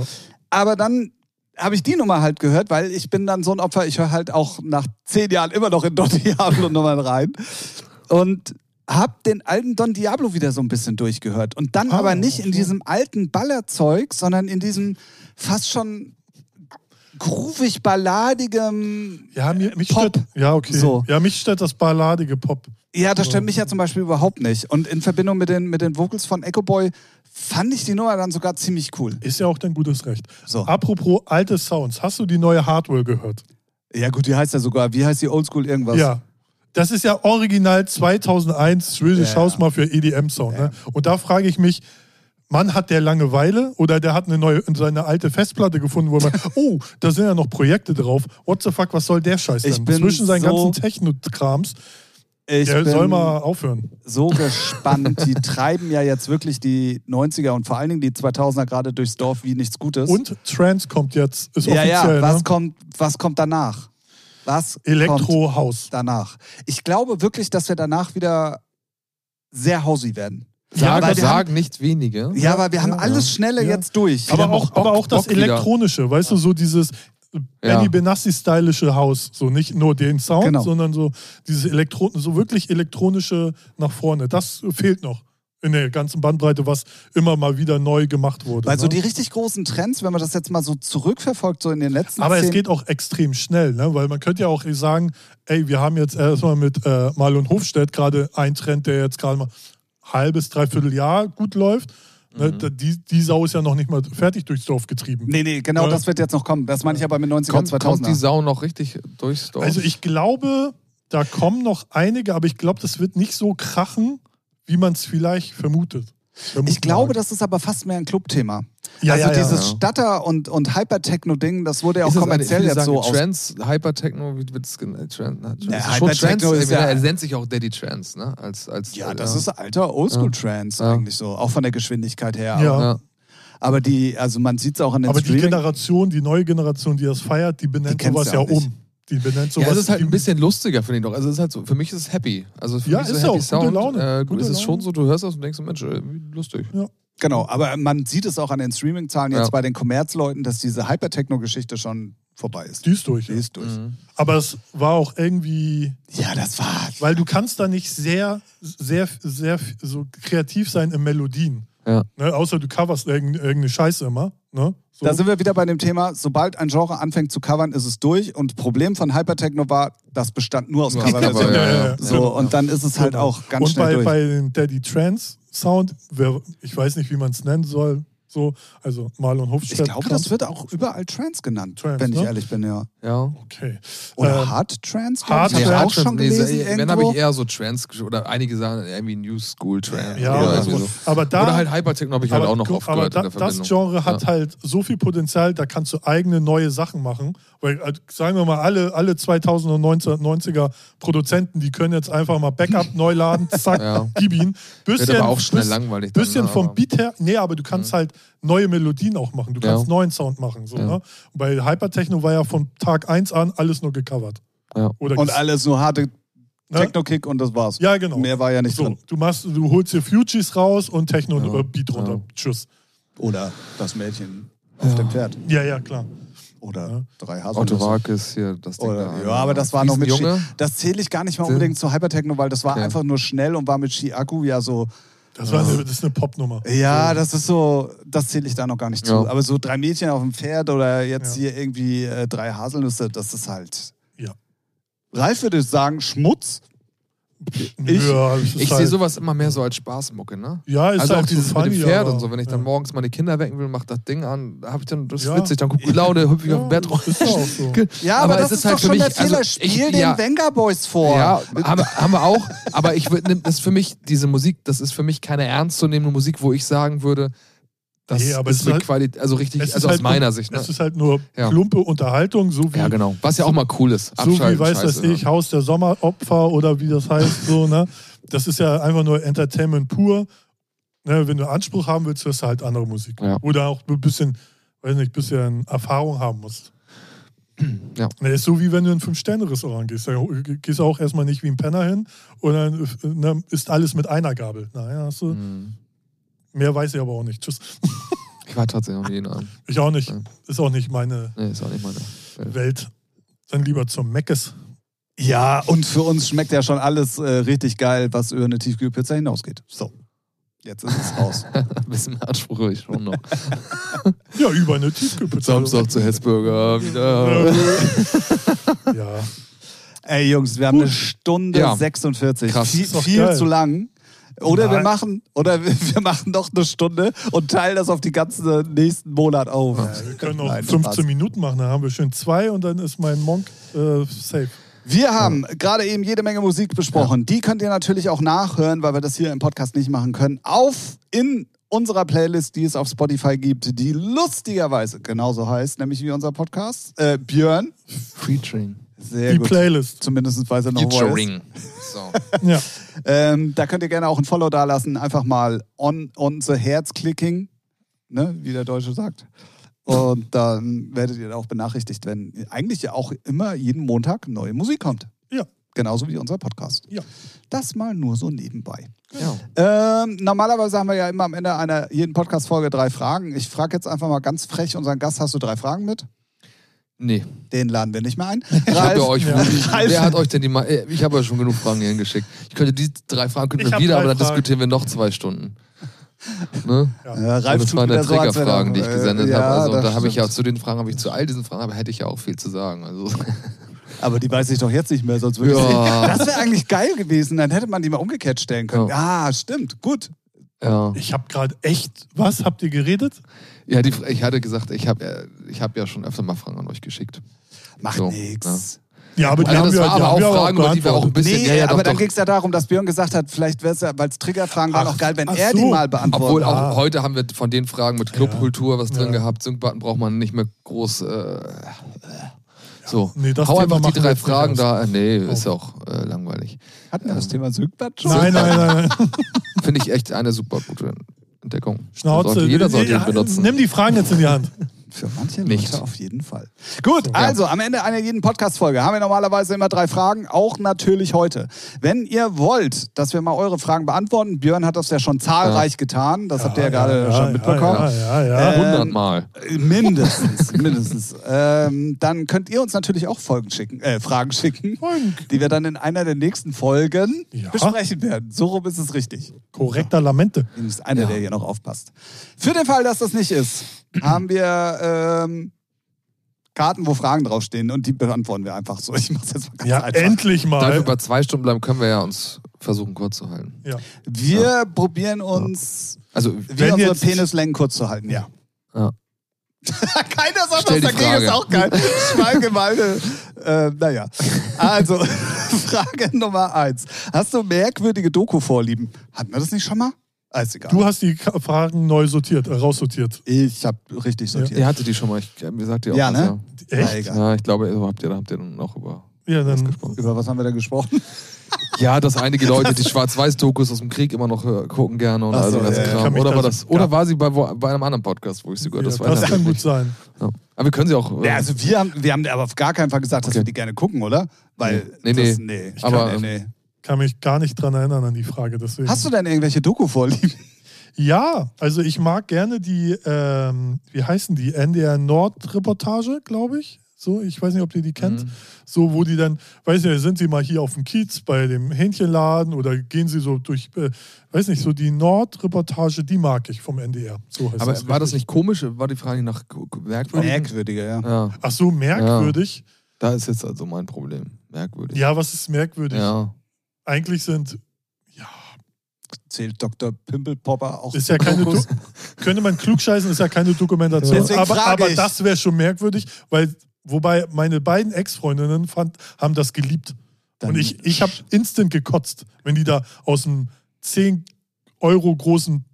A: Aber dann habe ich die Nummer halt gehört, weil ich bin dann so ein Opfer, ich höre halt auch nach zehn Jahren immer noch in Don Diablo Nummern rein. Und hab den alten Don Diablo wieder so ein bisschen durchgehört. Und dann
B: Ah,
A: aber nicht in
B: okay.
A: diesem alten Ballerzeug, sondern in diesem fast schon groovig balladigem
B: Ja, mir, mich
A: Pop.
B: stört. Ja, okay.
A: So.
B: Ja, mich stört das balladige Pop.
A: Ja, das stört mich ja zum Beispiel überhaupt nicht. Und in Verbindung mit den, mit den Vocals von Echo Boy fand ich die Nummer dann sogar ziemlich cool.
B: Ist ja auch dein gutes Recht.
A: So.
B: Apropos alte Sounds, hast du die neue Hardware gehört?
A: Ja, gut, die heißt ja sogar, wie heißt die Oldschool irgendwas?
B: Ja. Das ist ja original 2001 Swedish
A: Ja,
B: House
A: ja.
B: mal für EDM-Sound.
A: Ja.
B: Ne? Und da frage ich mich, Mann hat der Langeweile oder der hat eine neue, seine alte Festplatte gefunden, wo man, oh, da sind ja noch Projekte drauf. What the fuck, was soll der Scheiß
A: Ich
B: denn?
A: bin
B: Zwischen seinen
A: so-
B: ganzen Techno-Krams,
A: Ich
B: der
A: bin
B: soll mal aufhören.
A: so gespannt. Die treiben ja jetzt wirklich die 90er und vor allen Dingen die 2000er gerade durchs Dorf wie nichts Gutes.
B: Und Trance kommt jetzt, ist
A: ja,
B: offiziell,
A: ja, was,
B: ne?
A: kommt, was kommt danach? Was kommt
B: Elektro-House.
A: danach? Ich glaube wirklich, dass wir danach wieder sehr hausy werden.
C: Sagen,
A: weil wir
C: sagen nicht wenige.
A: Ja, aber wir haben
B: ja,
A: alles schnelle
B: ja.
A: jetzt durch.
B: Aber
C: haben
B: auch,
C: Bock-
B: aber auch das
C: Bock wieder.
B: Elektronische, weißt du, so dieses Benny
C: Ja.
B: Benassi-stylische Haus. So nicht nur den Sound,
A: Genau.
B: sondern so dieses Elektro so wirklich elektronische nach vorne. Das fehlt noch in der ganzen Bandbreite, was immer mal wieder neu gemacht wurde.
A: Weil so
B: ne?
A: die richtig großen Trends, wenn man das jetzt mal so zurückverfolgt, so in den letzten
B: aber es geht auch extrem schnell, ne? weil man könnte ja auch sagen, ey, wir haben jetzt erstmal mit äh, Marlon Hofstedt gerade einen Trend, der jetzt gerade mal halbes, dreiviertel Jahr gut läuft. Ne?
A: Mhm.
B: Die, die Sau ist ja noch nicht mal fertig durchs Dorf getrieben.
A: Nee, nee, genau
B: Ja.
A: das wird jetzt noch kommen. Das meine ich aber mit 90er
C: Kommt,
A: und
C: kommt die
A: 2000er.
C: Sau noch richtig durchs Dorf?
B: Also ich glaube, da kommen noch einige, aber ich glaube, das wird nicht so krachen, wie man es vielleicht vermutet. Muss
A: Ich glaube,
B: man-
A: das ist aber fast mehr ein Clubthema.
B: Ja,
A: also
B: ja, ja.
A: dieses
C: Ja.
A: Stutter- und, und Hyper-Techno-Ding, das wurde ja auch
C: Ist das eine-
A: kommerziell jetzt
C: sagen
A: so aus.
C: Trans, Hypertechno, wie wird es genannt? Trans, na, Trans.
A: Ja,
C: schon
A: Hypertechno
C: Trans,
A: ist ja-
C: Er nennt sich auch Daddy Trans, ne? Als, als,
A: Ja,
C: äh,
A: das ist alter Oldschool-Trance
C: Ja.
A: eigentlich so, auch von der Geschwindigkeit her.
B: Ja.
A: Aber,
C: Ja.
A: aber die, also man sieht es auch an den
B: Aber die
A: Streaming.
B: Generation, die neue Generation, die das feiert, die benennt
A: Die
B: sowas
A: ja
B: ja
A: auch nicht.
B: um. Die benennt sowas.
C: Ja, es ist halt ein bisschen lustiger, finde ich doch. Also es ist halt so, für mich ist es happy. Also für
B: Ja,
C: mich
B: ist
C: so
B: auch.
C: Happy
B: Gute
C: Sound.
B: Laune.
C: Äh,
B: Gute
C: ist es schon
B: Laune.
C: so, du hörst das und denkst, Mensch, äh, lustig.
A: Genau, aber man sieht es auch an den Streaming-Zahlen jetzt
C: Ja.
A: bei den Kommerzleuten, dass diese Hyper-Techno-Geschichte schon vorbei ist.
B: Die ist durch.
A: Die
B: Ja.
A: ist durch.
C: Mhm.
B: Aber es war auch irgendwie,
A: Ja, das war.
B: weil du kannst da nicht sehr, sehr, sehr so kreativ sein in Melodien.
C: Ja.
B: Ne? Außer du coverst irgendeine Scheiße immer. Ne? So.
A: Da sind wir wieder bei dem Thema, sobald ein Genre anfängt zu covern, ist es durch. Und Problem von Hypertechno war, das bestand nur aus Coverversionen.
C: Cover, ja, ja, ja.
A: So, und dann ist es halt
B: Genau.
A: auch ganz
B: Und
A: schnell
B: bei,
A: durch.
B: bei den Daddy Trance Sound, ich weiß nicht, wie man es nennen soll, so, also Marlon
A: ich
B: Hofstadt.
A: glaube, das wird auch überall Trance genannt,
B: Trance,
A: wenn ich
B: ne?
A: ehrlich bin, ja.
C: Ja.
B: Okay.
A: Oder
B: Ähm,
A: Hard Trance?
B: Hard Trance,
A: auch schon
C: nee,
A: gelesen
C: Wenn habe ich eher so Trance oder einige sagen irgendwie New School Trance.
B: Ja,
C: oder
B: also,
C: so.
B: aber da.
C: oder halt Hypertechno habe ich halt auch noch
B: guck,
C: oft
B: aber
C: gehört
B: da,
C: in der
B: das. Genre hat
C: Ja.
B: halt so viel Potenzial, da kannst du eigene neue Sachen machen. Weil, äh, sagen wir mal, alle, alle 2090er Produzenten, die können jetzt einfach mal Backup neu laden, zack,
C: Ja.
B: gib ihn.
C: Wird
B: Bisschen,
C: aber auch schnell
B: bis-
C: langweilig. dann,
B: bisschen
C: ne,
B: vom
C: aber-
B: Beat her, nee, aber du kannst halt neue Melodien auch machen. Du
C: Ja.
B: kannst neuen Sound machen. So,
C: Ja.
B: ne? Bei Hypertechno war ja von Tag 1 an alles nur gecovert.
C: Ja.
B: Oder
A: Und alles nur harte
B: ne?
A: Techno-Kick und das war's.
B: Ja, genau.
A: Mehr war ja nicht
B: so,
A: drin.
B: du, machst, du holst dir Fugees raus und Techno
C: Ja.
B: äh, Beat runter.
C: Ja.
B: Tschüss.
A: Oder das Mädchen auf dem Pferd.
B: Ja, ja, klar.
A: Oder
B: Ja.
A: drei
C: Otto
A: Haselnüsse.
C: Wakis hier, das Ding
A: Oder,
C: da.
A: ja, aber das war noch mit Ski. Das zähle ich gar nicht mal unbedingt zu Hypertechno, weil das war
C: Okay.
A: einfach nur schnell und war mit Ski-Akku ja so.
B: Das, war eine, das ist eine Popnummer.
A: Ja, das ist so, das zähle ich da noch gar nicht zu.
C: Ja.
A: Aber so drei Mädchen auf dem Pferd oder jetzt
B: Ja.
A: hier irgendwie äh, drei Haselnüsse, das ist halt.
B: Ja.
A: Ralf würde sagen, Schmutz. Ich-
B: ja, das ist
C: Ich
B: halt,
C: sehe sowas immer mehr so als Spaßmucke, ne?
B: Ja, ist
C: also
B: halt
C: auch dieses
B: so
C: mit dem
B: funny,
C: Pferd
B: aber-
C: und so, wenn ich dann
B: ja.
C: morgens meine Kinder wecken will, mach das Ding an, da habe ich dann, das ist
B: Ja.
C: witzig, dann gut Laune, hüpfe ich auf dem Bett rum.
B: Ist so.
A: Ja, aber, das ist, doch schon der
C: also
A: Fehler.
C: ich-
A: Spiel den
C: ja,
A: Venga Boys vor.
C: Ja, haben, haben wir auch. Aber ich würde, das ist für mich, diese Musik, das ist für mich keine ernstzunehmende Musik, wo ich sagen würde, das
B: Nee,
C: ist mit
B: halt-
C: Qualität, also richtig, also aus
B: halt
C: meiner
B: nur-
C: Sicht. Ne?
B: Es ist halt nur
C: Ja.
B: plumpe Unterhaltung, so wie,
C: Ja, genau. Was ja auch mal cool ist.
B: so wie weiß das
C: Scheiße,
B: ich,
C: ne?
B: Haus der Sommeropfer oder wie das heißt, so, ne? Das ist ja einfach nur Entertainment pur. Ne, wenn du Anspruch haben willst, hörst du halt andere Musik.
C: Ja.
B: Oder auch ein bisschen, weiß nicht, ein bisschen Erfahrung haben musst.
C: Ja.
B: Ne, ist so wie wenn du in ein Fünf-Sterne-Restaurant gehst. Da gehst du auch erstmal nicht wie ein Penner hin und dann äh, ne, ist alles mit einer Gabel. Naja, hast du,
C: Mhm.
B: Mehr weiß ich aber auch nicht. Tschüss.
C: Ich war tatsächlich noch nie in einem.
B: Ich auch nicht.
C: Ja.
B: Ist auch nicht meine
C: Nee, ist auch nicht meine. Welt.
B: Welt. Dann lieber zum Meckes.
A: Ja, und für uns schmeckt ja schon alles äh, richtig geil, was über eine Tiefkühlpizza hinausgeht. So. Jetzt ist es raus.
C: Ein bisschen Anspruch habe ich schon noch.
B: Ja, über eine Tiefkühlpizza.
C: Samstag zu Hetzburger wieder.
B: Ja.
A: Ey, Jungs, wir haben eine Stunde
C: Ja.
A: 46.
C: Krass.
A: Viel, viel zu lang. Oder wir
B: Nein.
A: machen, oder wir wir machen noch eine Stunde und teilen das auf die ganze nächsten Monat auf.
B: Ja, wir können auch
A: Nein,
B: 15
A: Spaß.
B: Minuten machen, dann haben wir schön zwei und dann ist mein Monk äh, safe.
A: Wir haben gerade eben jede Menge Musik besprochen. Die könnt ihr natürlich auch nachhören, weil wir das hier im Podcast nicht machen können. Auf in unserer Playlist, die es auf Spotify gibt, die lustigerweise genauso heißt, nämlich wie unser Podcast. Äh, Björn.
C: Featuring.
A: Sehr
B: Die
A: gut.
B: Playlist.
A: Zumindest weiß er noch, wo er ist.
C: Featuring. So.
B: Ja.
A: Ähm, da könnt ihr gerne auch ein Follow dalassen. Einfach mal on, on the Herz clicking, ne, wie der Deutsche sagt. Und dann werdet ihr auch benachrichtigt, wenn eigentlich ja auch immer jeden Montag neue Musik kommt.
B: Ja.
A: Genauso wie unser Podcast.
B: Ja.
A: Das mal nur so nebenbei.
C: Ja.
A: Ähm, normalerweise haben wir ja immer am Ende einer jeden Podcast-Folge drei Fragen. Ich frage jetzt einfach mal ganz frech unseren Gast: Hast du drei Fragen mit?
C: Nee.
A: Den laden wir nicht mehr ein.
C: Ich habe ja euch,
B: Ja.
A: Ralf-
C: wer hat euch denn die mal, äh, ich habe ja schon genug Fragen hierhin geschickt. Ich könnte die drei Fragen könnten
B: Ich
C: wir wieder, aber dann
B: Fragen.
C: diskutieren wir noch zwei Stunden. Ne?
A: Ja, Ralf
C: das
A: tut
C: waren ja
A: wäre
C: Triggerfragen, die ich gesendet
A: äh,
C: habe.
A: ja,
C: Also, und
A: das
C: da habe ich ja zu den Fragen, habe ich zu all diesen Fragen, aber hätte ich ja auch viel zu sagen. Also,
A: Aber die weiß ich doch jetzt nicht mehr, sonst würde ich
C: Ja.
A: sie. Das wäre eigentlich geil gewesen, dann hätte man die mal umgekehrt stellen können. Ja, stimmt, gut.
C: ja.
B: Ich habe gerade echt. Was habt ihr geredet?
C: Ja, die, ich hatte gesagt, ich habe ja, ich hab ja schon öfter mal Fragen an euch geschickt.
A: Macht
C: So,
A: nix.
B: Ja, aber die
C: Also
B: haben
C: das
B: wir,
C: war
B: die
C: aber
B: haben
C: auch Fragen, über die wir auch ein bisschen.
A: Nee,
C: ja, ja,
A: aber
C: doch,
A: dann
C: doch.
A: ging es ja darum, dass Björn gesagt hat, vielleicht wäre es ja, weil es Triggerfragen waren, auch geil, wenn
B: ach
A: er die
B: so.
A: mal beantwortet.
C: Obwohl
B: Ah.
C: auch heute haben wir von den Fragen mit Clubkultur was drin
B: Ja.
C: gehabt. Sync-Button braucht man nicht mehr groß. Äh, so,
B: Nee, das
C: hau
B: Thema
C: einfach die drei Fragen da. Nee, ist ja auch äh, langweilig.
A: Hatten wir das Thema Sügbad schon?
B: Nein, nein. nein.
C: Finde ich echt eine super gute Entdeckung.
B: Schnauze.
C: Sollte, jeder sollte ihn benutzen.
B: Nimm die Fragen jetzt in die Hand.
A: Für manche
C: Nicht.
A: Leute auf jeden Fall. Gut,
B: So.
A: also am Ende einer jeden Podcast-Folge haben wir normalerweise immer drei Fragen, auch natürlich heute. Wenn ihr wollt, dass wir mal eure Fragen beantworten, Björn hat das ja schon zahlreich getan, das habt ihr ja gerade schon mitbekommen.
B: Ja, ja, ja.
A: Äh,
C: 100 Mal.
A: Mindestens, mindestens. Ähm, dann könnt ihr uns natürlich auch Folgen schicken, äh, Fragen schicken,
B: Folgen.
A: die wir dann in einer der nächsten Folgen
B: Ja.
A: besprechen werden. So rum ist es richtig.
B: Korrekter Lamente.
A: Ist einer,
C: Ja.
A: der hier noch aufpasst. Für den Fall, dass das nicht ist, haben wir ähm, Karten, wo Fragen draufstehen und die beantworten wir einfach so. Ich mach's jetzt mal ganz
B: Ja,
A: einfach.
B: endlich
C: Da wir
B: mal.
C: bei zwei Stunden bleiben, können wir ja uns versuchen, kurz zu halten.
B: Ja.
A: Wir probieren uns,
C: Also,
A: wie
B: Wenn
A: unsere
B: jetzt-
A: Penislängen kurz zu halten, ja.
C: ja.
A: Keiner sagt
C: Stell
A: was
C: die
A: dagegen,
C: Frage.
A: ist auch geil. Schweigemeinde. äh, naja. Also, Frage Nummer eins. Hast du merkwürdige Doku-Vorlieben? Hatten wir das nicht schon mal? Ist egal.
B: Du hast die Fragen neu sortiert, äh, raussortiert.
A: ich habe richtig sortiert.
C: Ihr hattet die schon mal. Ich, mir sagt ihr auch
A: Ja, ne?
C: ja.
A: Na,
B: Echt?
A: egal.
C: Ja, ich glaube, ihr habt ihr, habt ihr dann noch über
B: Ja,
C: was
B: dann.
C: gesprochen.
A: Über was haben wir da gesprochen?
C: Ja, dass einige Leute die Schwarz-Weiß-Dokus aus dem Krieg immer noch äh, gucken gerne und
A: Ach
C: all
A: so,
C: ganzen
A: ja.
C: Kram. Oder war,
B: das-
C: oder war sie bei, wo- bei einem anderen Podcast, wo ich sie gehört
B: Ja,
C: das
B: das, kann gut sein.
C: Ja. Aber wir können sie auch. äh,
A: Ja, also wir haben, wir haben aber auf gar keinen Fall gesagt, dass
C: Okay.
A: wir die gerne gucken, oder? Weil
C: Nee,
A: das,
C: nee.
A: nee.
C: Ich aber,
A: kann, nee, nee.
B: Kann mich gar nicht dran erinnern an die Frage. Deswegen.
A: Hast du denn irgendwelche Doku-Vorlieben?
B: Ja, also ich mag gerne die, ähm, wie heißen die? NDR Nord-Reportage, glaube ich. So, ich weiß nicht, ob ihr die kennt.
C: Mhm.
B: So, wo die dann, weiß nicht, sind sie mal hier auf dem Kiez bei dem Hähnchenladen oder gehen sie so durch, äh, weiß nicht, so die Nord-Reportage, die mag ich vom NDR. So heißt
C: aber
B: das
C: war das
B: richtig.
C: nicht komisch? War die Frage nach merkwürdig?
A: Merkwürdiger, ja.
C: Ja,
B: Ach so, merkwürdig.
C: da ist jetzt also mein Problem. Merkwürdig.
B: Ja, was ist merkwürdig?
C: Ja.
B: Eigentlich sind, ja,
A: Zählt Dr. Pimpelpopper auch
B: ist ja keine,
A: Dokus?
B: könnte man klugscheißen, ist ja keine Dokumentation.
A: Deswegen
B: aber
A: frage
B: aber das wäre schon merkwürdig, weil, wobei meine beiden Ex-Freundinnen fand, haben das geliebt.
A: Dann-
B: Und ich, ich habe instant gekotzt, wenn die da aus einem 10 Euro großen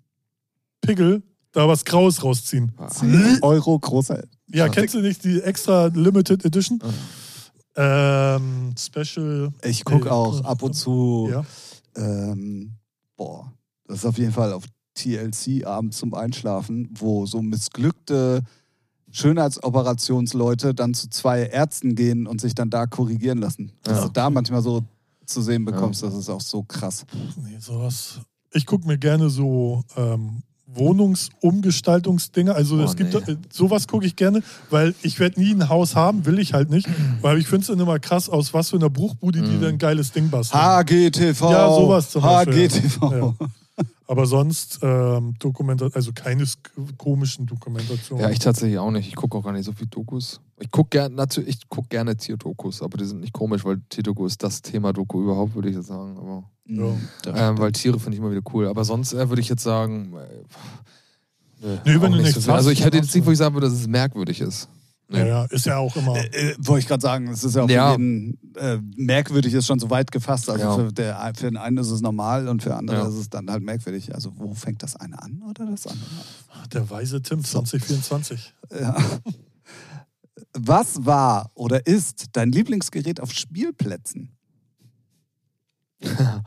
B: Pickel da was Graues rausziehen.
A: 10 Euro großer.
B: Ja,
C: Ja.
B: kennst du nicht die extra Limited Edition? Ähm, Special.
A: Ich gucke auch ab und zu,
B: Ja.
A: ähm, boah, das ist auf jeden Fall auf TLC abends zum Einschlafen, wo so missglückte Schönheitsoperationsleute dann zu zwei Ärzten gehen und sich dann da korrigieren lassen. Dass
C: Ja.
A: du da manchmal so zu sehen bekommst, das ist auch so krass.
B: Nee, sowas. Ich gucke mir gerne so ähm, Wohnungsumgestaltungsdinge. Also
C: Oh,
B: es gibt
C: nee.
B: äh, sowas gucke ich gerne, weil ich werde nie ein Haus haben, will ich halt nicht. Weil ich finde es immer krass, aus was für einer Bruchbude die
C: Mhm.
B: dann ein geiles Ding basteln.
A: HGTV.
B: Ja, sowas zum Beispiel.
A: HGTV.
B: Ja. Aber sonst ähm, Dokumentation, also keine komischen Dokumentationen.
C: Ja, ich tatsächlich auch nicht. Ich gucke auch gar nicht so viel Dokus. Ich gucke gerne, natürlich, ich guck gerne Tierdokus, aber die sind nicht komisch, weil Tierdoku ist das Thema Doku überhaupt, würde ich jetzt sagen. Aber,
A: Mhm.
C: ähm, weil Tiere finde ich immer wieder cool. Aber sonst äh, würde ich jetzt sagen. Äh, nö,
B: Nee, wenn du
C: nicht
B: nichts
C: so. Also
B: hast,
C: ich hätte jetzt nicht, wo ich sagen würde, dass es merkwürdig ist.
B: Ja, ja, ist ja auch immer.
A: Äh, äh, wollte ich gerade sagen, es ist ja auch
C: Ja.
A: für jeden äh, merkwürdig, ist schon so weit gefasst. Also
C: Ja.
A: für, der, für den einen ist es normal und für andere
C: Ja.
A: ist es dann halt merkwürdig. Also wo fängt das eine an oder das andere
B: Der weise Tim 2024.
A: an? Ja. Was war oder ist dein Lieblingsgerät auf Spielplätzen?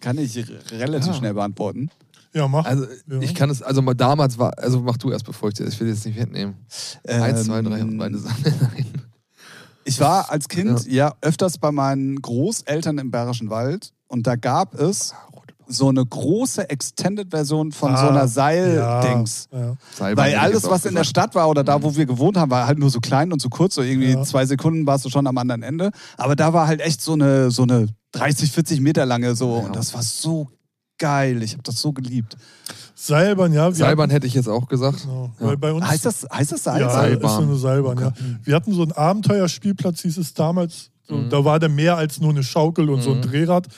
A: Kann ich relativ
C: Ja.
A: schnell beantworten.
B: Ja, mach.
C: Also
B: Ja.
C: ich kann es, also mal damals war, also mach du erst, bevor ich dir, ich will jetzt nicht mitnehmen. Eins, zwei, drei und
A: Ähm,
C: beide Sachen.
A: Ich war als Kind ja. öfters bei meinen Großeltern im Bayerischen Wald und da gab es so eine große Extended-Version von so
B: Ah,
A: einer Seil-Dings.
B: Ja, ja.
A: Weil alles, was in der. Stadt war oder da, wo wir gewohnt haben, war halt nur so klein und so kurz. So irgendwie
B: Ja.
A: zwei Sekunden warst du schon am anderen Ende. Aber da war halt echt so eine, so eine 30, 40 Meter lange so.
C: Ja.
A: Und das war so geil. Ich habe das so geliebt.
B: Seilbahn, ja. wir
C: Seilbahn hätte ich jetzt auch gesagt.
B: Genau,
C: Ja.
B: weil bei uns,
A: Heißt das, heißt das Seil?
B: ja,
C: Seilbahn.
B: ist so eine Seilbahn, ja. Wir hatten so einen Abenteuerspielplatz, hieß es damals, So,
C: Mhm.
B: Da war der mehr als nur eine Schaukel und so ein
C: Mhm.
B: Drehrad.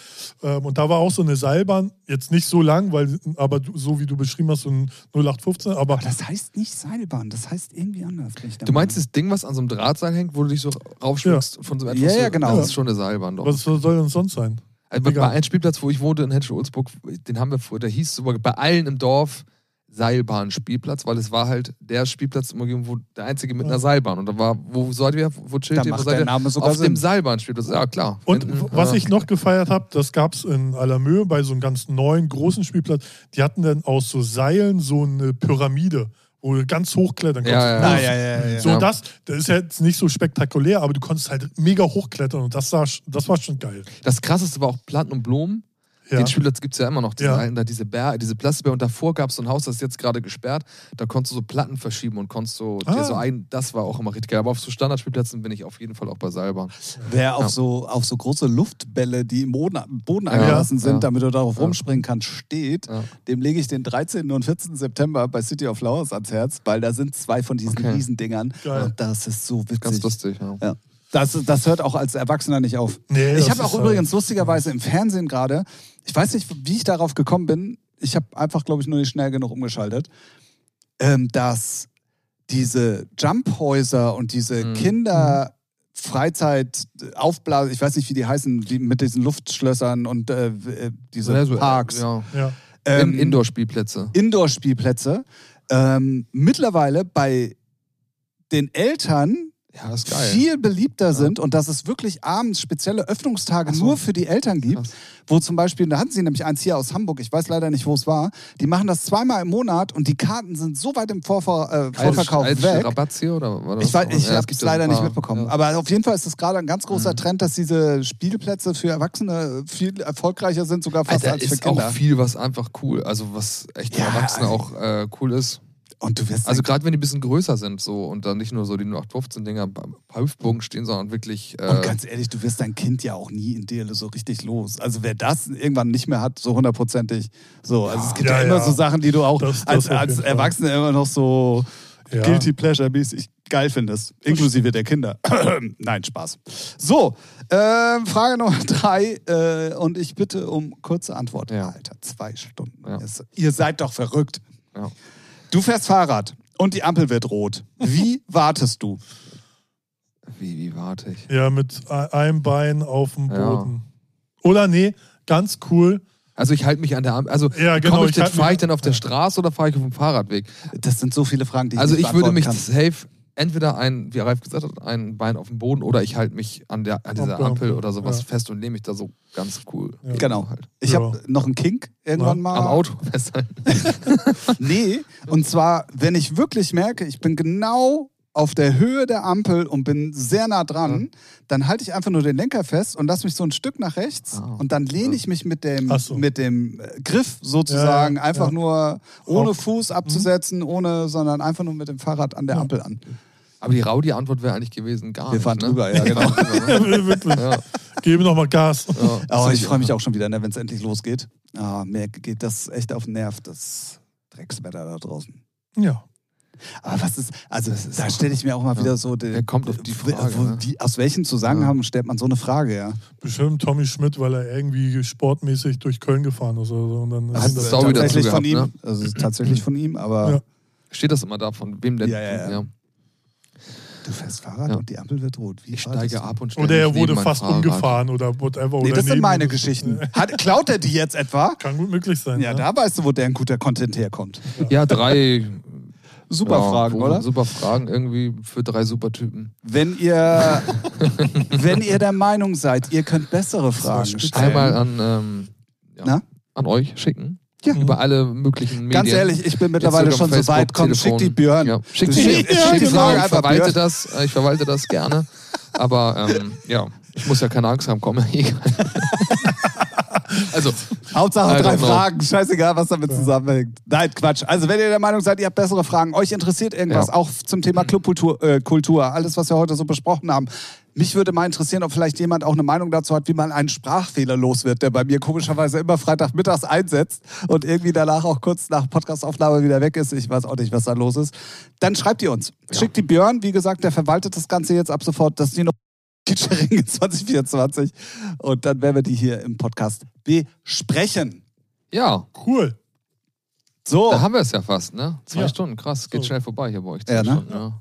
B: Ähm, und da war auch so eine Seilbahn, jetzt nicht so lang, weil, aber du- so wie du beschrieben hast, so ein 0815, aber
A: Aber das heißt nicht Seilbahn, das heißt irgendwie anders.
C: Du meinst das Ding, was an so einem Drahtseil hängt, wo du dich so raufschwingst von so etwas?
A: Ja, ja, genau.
C: Das ist schon eine Seilbahn, doch.
B: was soll denn sonst sein?
C: Also bei einem Spielplatz, wo ich wohnte in Henschel-Ulzburg, den haben wir vor, der hieß sogar bei allen im Dorf Seilbahnspielplatz, weil es war halt der Spielplatz, im Umgebung, wo der einzige mit einer Seilbahn. Und da war, wo seid ihr? Wo chillt
A: Da
C: ihr? Wo seid
A: der
C: ihr? Auf
A: Sinn.
C: dem Seilbahnspielplatz, ja klar.
B: Und
C: Hinten,
B: was
C: ja.
B: ich noch gefeiert habe, das gab es in Alamö bei so einem ganz neuen, großen Spielplatz. Die hatten dann aus so Seilen so eine Pyramide, wo du ganz hochklettern konntest.
C: Ja, ja, ja.
A: ja.
B: So, das, das ist jetzt nicht so spektakulär, aber du konntest halt mega hochklettern und das, sah, das war schon geil.
C: Das krasseste war auch Planten und Blumen.
B: Ja.
C: Den Spielplatz gibt es ja immer noch. Diese,
B: Ja.
C: alten, da diese, Bär, diese Plastikbär. Und davor gab es so ein Haus, das ist jetzt gerade gesperrt. Da konntest du so Platten verschieben und konntest so, dir
B: Ah.
C: so ein. Das war auch immer richtig geil. Aber auf so Standardspielplätzen bin ich auf jeden Fall auch bei Seilbahn.
A: Wer auf,
C: Ja.
A: so, auf so große Luftbälle, die im Boden, Boden
C: Ja,
A: eingelassen sind,
C: ja.
A: damit du darauf
C: Ja.
A: rumspringen kannst, steht,
C: Ja.
A: dem lege ich den 13. und 14. September bei City of Flowers ans Herz, weil da sind zwei von diesen
C: Okay.
A: Riesendingern.
B: Geil.
A: Und das ist so witzig.
C: Ganz lustig, ja.
A: Das, das hört auch als Erwachsener nicht auf.
B: Nee,
A: ich habe auch
B: äh,
A: übrigens lustigerweise im Fernsehen gerade, ich weiß nicht, wie ich darauf gekommen bin, ich habe einfach, glaube ich, nur nicht schnell genug umgeschaltet, ähm, dass diese Jumphäuser und diese
C: Mhm.
A: Kinder. Freizeit, Aufblasen, ich weiß nicht, wie die heißen, die mit diesen Luftschlössern und äh, äh, diese
C: Ja, so, äh,
A: Parks.
C: Ja.
B: Ja.
A: Ähm,
C: In Indoor-Spielplätze.
A: Indoor-Spielplätze. Ähm, mittlerweile bei den Eltern
C: Ja, ist geil.
A: viel beliebter sind und dass es wirklich abends spezielle Öffnungstage
C: so.
A: nur für die Eltern gibt,
C: Krass.
A: wo zum Beispiel, da hatten sie nämlich eins hier aus Hamburg, ich weiß leider nicht, wo es war, die machen das zweimal im Monat und die Karten sind so weit im Vorver äh, Vorverkauf
C: Als
A: weg.
C: Rabatz hier oder war das?
A: Ich, weiß, ich
C: Ja,
A: habe
C: es ja
A: leider nicht mitbekommen.
C: Ja.
A: Aber auf jeden Fall ist es gerade ein ganz großer
C: Mhm.
A: Trend, dass diese Spielplätze für Erwachsene viel erfolgreicher sind, sogar fast
C: Alter,
A: als für
C: ist
A: Kinder.
C: auch viel, was einfach cool, also was echt für
A: Ja,
C: Erwachsene
A: also-
C: auch äh, cool ist.
A: Und du wirst
C: Also gerade wenn die ein bisschen größer sind so und dann nicht nur so die 0815-Dinger bei bei Hüftbogen stehen, sondern wirklich äh,
A: Und ganz ehrlich, du wirst dein Kind ja auch nie in Dele so richtig los. Also wer das irgendwann nicht mehr hat, so hundertprozentig. So, also es gibt ja,
B: Ja,
A: immer
B: ja.
A: so Sachen, die du auch
B: Das- das
A: als, als. Erwachsener immer noch so
B: Ja.
A: guilty pleasure mäßig geil findest. Inklusive der Kinder. Nein, Spaß. So, ähm, Frage Nummer drei äh, und ich bitte um kurze Antwort.
C: Ja.
A: Alter, zwei Stunden. Ihr seid doch verrückt.
C: Ja.
A: Du fährst Fahrrad und die Ampel wird rot. Wie wartest du?
C: wie, wie warte ich?
B: Ja, mit einem Bein auf dem
C: Ja.
B: Boden. Oder nee, ganz cool.
C: Also ich halte mich an der Ampel. Also
B: Ja, genau,
C: komm ich
B: ich
C: denn,
B: halt
C: fahre ich denn auf der Straße oder fahre ich auf dem Fahrradweg?
A: Das sind so viele Fragen, die ich
C: Also
A: nicht
C: ich würde mich
A: kann.
C: safe entweder ein, wie Ralf gesagt hat, ein Bein auf dem Boden oder ich halte mich an, der, an dieser Ampel
B: Ampel,
C: oder sowas
B: ja.
C: fest und nehme mich da so ganz cool.
B: Ja.
A: Genau.
C: Halt.
A: Ich
B: Ja.
A: habe noch einen Kink irgendwann
B: Ja.
A: mal.
C: Am Auto festhalten.
A: Nee, und zwar, wenn ich wirklich merke, ich bin genau auf der Höhe der Ampel und bin sehr nah dran, dann halte ich einfach nur den Lenker fest und lasse mich so ein Stück nach rechts
C: Ah.
A: und dann lehne ich mich mit dem,
B: so.
A: mit dem äh, Griff sozusagen
B: Ja, ja,
A: einfach
B: ja.
A: nur ohne
B: Auf-
A: Fuß abzusetzen, ohne, sondern einfach nur mit dem Fahrrad an der
B: Ja.
A: Ampel an.
C: Aber die Raudi-Antwort wäre eigentlich gewesen, gar
A: Wir
C: nicht.
A: fahren
C: ne?
A: drüber, ja, genau.
B: Wirklich.
C: ja,
B: Gebe nochmal Gas.
C: ja.
A: Aber ich freue mich auch schon wieder, ne, wenn es endlich losgeht. Ah, mir geht das echt auf den Nerv, das Dreckswetter da draußen.
B: Ja.
A: Aber was ist, also
C: Das ist
A: da stelle ich mir auch mal
C: ja.
A: wieder so. die-
C: Wer kommt auf die Frage,
A: wo-
C: ne?
A: wie, aus welchem Zusammenhang stellt man so eine Frage, ja?
B: Bestimmt Tommy Schmidt, weil er irgendwie sportmäßig durch Köln gefahren ist oder so. Und dann
C: Hat
B: ist
C: das
B: das
A: tatsächlich von ihm.
C: gehabt,
A: Also ist tatsächlich von ihm, aber
B: Ja.
C: Steht das immer da, von wem denn?
A: Ja, ja, ja. du fährst Fahrrad
C: Ja.
A: und die Ampel wird rot. Wie
C: Ich steige ab und stelle
B: Oder er wurde fast
C: Fahrrad.
B: umgefahren oder whatever.
A: Nee,
B: oder
A: das sind meine. Geschichten. Hat, klaut er die jetzt etwa?
B: Kann gut möglich sein.
A: Ja, da weißt du, wo der ein guter Content herkommt.
C: Ja, drei
A: Super
C: ja,
A: Fragen, oder?
C: Super Fragen irgendwie für drei Supertypen.
A: Wenn ihr, wenn ihr der Meinung seid, ihr könnt bessere Fragen stellen.
C: Einmal an, ähm, ja,
A: Na?
C: an euch schicken.
A: Ja.
C: Über alle möglichen Medien.
A: Ganz ehrlich, ich bin mittlerweile schon so weit.
C: Facebook,
A: Komm,
C: Telefon.
A: schick die Björn.
C: Ja. Schickt
A: Du
C: die,
A: schick-
C: schickt
A: schick
C: die
A: Frage
C: ich
A: einfach,
C: verwalte
A: Björn.
C: das, äh, ich verwalte das gerne. Aber ähm, ja, ich muss ja keine Angst haben, komme. Also,
A: Hauptsache drei. Fragen, scheißegal, was damit zusammenhängt. Nein, Quatsch. Also wenn ihr der Meinung seid, ihr habt bessere Fragen, euch interessiert irgendwas,
C: Ja.
A: auch zum Thema Clubkultur, äh, Kultur, alles, was wir heute so besprochen haben. Mich würde mal interessieren, ob vielleicht jemand auch eine Meinung dazu hat, wie man einen Sprachfehler los wird, der bei mir komischerweise immer Freitagmittags einsetzt und irgendwie danach auch kurz nach Podcastaufnahme wieder weg ist. Ich weiß auch nicht, was da los ist. Dann schreibt ihr uns. Schickt die Björn, wie gesagt, der verwaltet das Ganze jetzt ab sofort. Das ist die Featuring 2024. Und dann werden wir die hier im Podcast besprechen.
C: Ja,
B: Cool.
A: So,
C: da haben wir es ja fast, ne? Zwei
B: Ja.
C: Stunden, krass. Geht
B: So.
C: schnell vorbei hier bei euch. Zwei
A: Ja, ne?
C: Stunden, ja.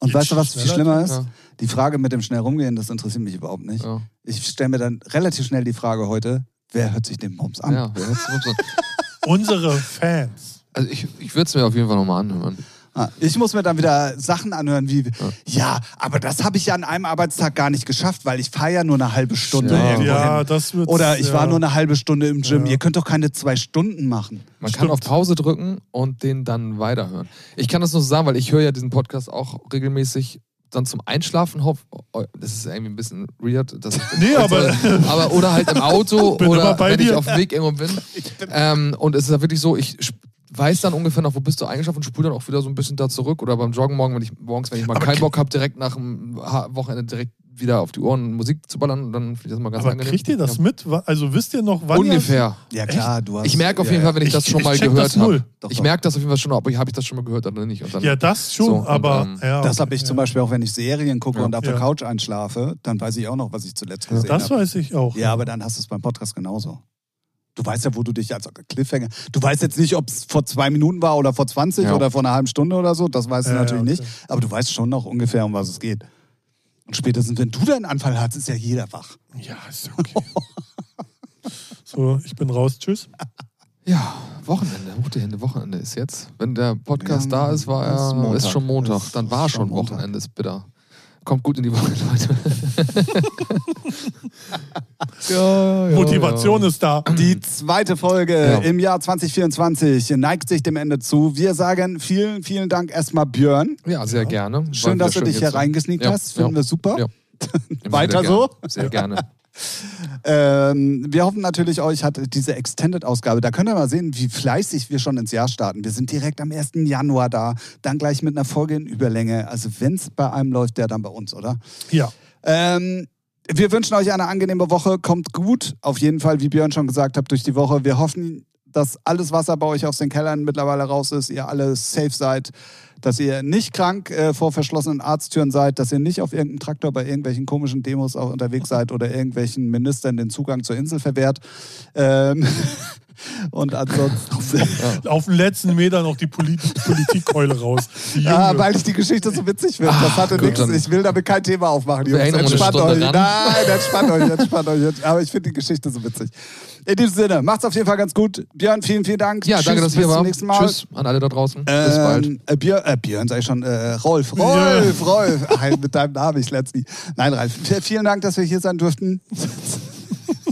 A: und
B: Geht
A: weißt du, was viel schlimmer ist?
C: Ja.
A: Die Frage mit dem schnell rumgehen, das interessiert mich überhaupt nicht.
C: Ja.
A: Ich stelle mir dann relativ schnell die Frage heute, wer hört sich den Bums an?
C: Ja, wer hätt's gewusst?
B: Unsere Fans.
C: also ich, ich würde es mir auf jeden Fall nochmal anhören.
A: Ah, Ich muss mir dann wieder Sachen anhören wie, ja, aber das habe ich ja an einem Arbeitstag gar nicht geschafft, weil ich fahre ja nur eine halbe Stunde
C: Ja.
B: Ja, das wird.
A: Oder ich
B: ja.
A: war nur eine halbe Stunde im Gym.
B: Ja.
A: Ihr könnt doch keine zwei Stunden machen.
C: Man
B: Stimmt.
C: kann auf Pause drücken und den dann weiterhören. Ich kann das nur so sagen, weil ich höre ja diesen Podcast auch regelmäßig dann zum Einschlafen. Oh, das ist irgendwie ein bisschen weird. Das,
B: Nee, aber-
C: aber oder halt im Auto
B: Bin
C: oder wenn ich
B: dir.
C: auf dem Weg irgendwo bin. Ähm, und es ist ja wirklich so, ich weiß dann ungefähr noch, wo bist du eingeschlafen und spule dann auch wieder so ein bisschen da zurück. Oder beim Joggen morgen, wenn ich morgens, wenn ich mal
B: Aber
C: keinen Bock habe, direkt nach dem Wochenende direkt wieder auf die Ohren Musik zu ballern, dann finde ich das mal ganz
B: Aber
C: angenehm.
B: kriegt ihr das
C: Ja.
B: mit? Also wisst ihr noch, wann
C: Ungefähr.
A: Ja klar, du hast.
C: Ich merke auf
A: ja,
C: jeden Fall, wenn ich,
B: Ich-
C: das schon
B: ich
C: mal gehört
B: das
C: habe. Ich merke das auf jeden Fall schon, aber habe ich das schon mal gehört oder nicht? Und dann,
B: Ja, das schon,
C: So, und,
B: aber.
C: ähm,
B: ja,
A: Das
B: okay,
A: habe ich zum. Beispiel auch, wenn ich Serien gucke
C: Ja.
A: und auf der
B: Ja.
A: Couch einschlafe, dann weiß ich auch noch, was ich zuletzt gesehen
B: Das
A: habe.
B: weiß ich auch.
A: Ja, aber dann hast du es beim Podcast genauso. Du weißt ja, wo du dich als Cliffhanger. Du weißt jetzt nicht, ob es vor zwei Minuten war oder vor 20
C: Ja.
A: oder vor einer halben Stunde oder so. Das weißt du
B: Ja,
A: natürlich
B: ja,
A: nicht.
B: okay.
A: Aber du weißt schon noch ungefähr, um was es geht. Und spätestens, wenn du deinen Anfall hast, ist ja jeder wach.
B: Ja, ist okay. so, ich bin raus. Tschüss.
C: Ja, Wochenende, gute Hände, Wochenende ist jetzt. Wenn der Podcast
A: Ja,
C: da ist, war
A: ist
C: er,
A: Montag.
C: ist schon Montag.
A: Ist
C: Dann war
A: schon
C: schon
A: Montag.
C: Wochenende, ist bitter. Kommt gut in die Woche, Leute. ja, ja,
B: Motivation
C: ja.
B: ist da.
A: Die zweite Folge
C: Ja.
A: im Jahr 2024 neigt sich dem Ende zu. Wir sagen vielen, vielen Dank erstmal Björn.
C: Ja, sehr gerne.
A: Schön, dass du dich hier reingesneakt
C: Ja,
A: hast. Finden
C: ja.
A: wir super. Weiter so?
C: Gerne. Sehr gerne.
A: Ähm, wir hoffen natürlich, euch hat diese Extended-Ausgabe, da könnt ihr mal sehen, wie fleißig wir schon ins Jahr starten. Wir sind direkt am 1. Januar da, dann gleich mit einer Folge in Überlänge. Also wenn es bei einem läuft, der dann bei uns, oder?
B: Ja.
A: Ähm, wir wünschen euch eine angenehme Woche. Kommt gut, auf jeden Fall, wie Björn schon gesagt hat, durch die Woche. Wir hoffen, dass alles Wasser bei euch aus den Kellern mittlerweile raus ist, ihr alle safe seid, dass ihr nicht krank äh, vor verschlossenen Arzttüren seid, dass ihr nicht auf irgendeinem Traktor bei irgendwelchen komischen Demos auch unterwegs seid oder irgendwelchen Ministern den Zugang zur Insel verwehrt. Ähm, und ansonsten.
B: Auf den letzten Meter noch die Polit Politikkeule raus. Die
A: Ja, weil ich die Geschichte so witzig finde. Das hatte
C: gut,
A: nichts. Ich will damit kein Thema aufmachen. Jungs. Entspannt euch.
C: ran.
A: Nein, entspannt euch, entspannt euch. Aber ich finde die Geschichte so witzig. In diesem Sinne, macht's auf jeden Fall ganz gut. Björn, vielen, vielen Dank.
C: Ja, danke, dass
A: bis
C: ihr
A: zum
C: war.
A: nächsten Mal.
C: Tschüss an alle da draußen. Bis bald.
A: Ähm, äh, Björn, äh, Björn sag ich schon, äh, Rolf, Rolf, Rolf. Ach, mit deinem Namen, ich letztlich. Nein, Ralf, vielen Dank, dass wir hier sein durften.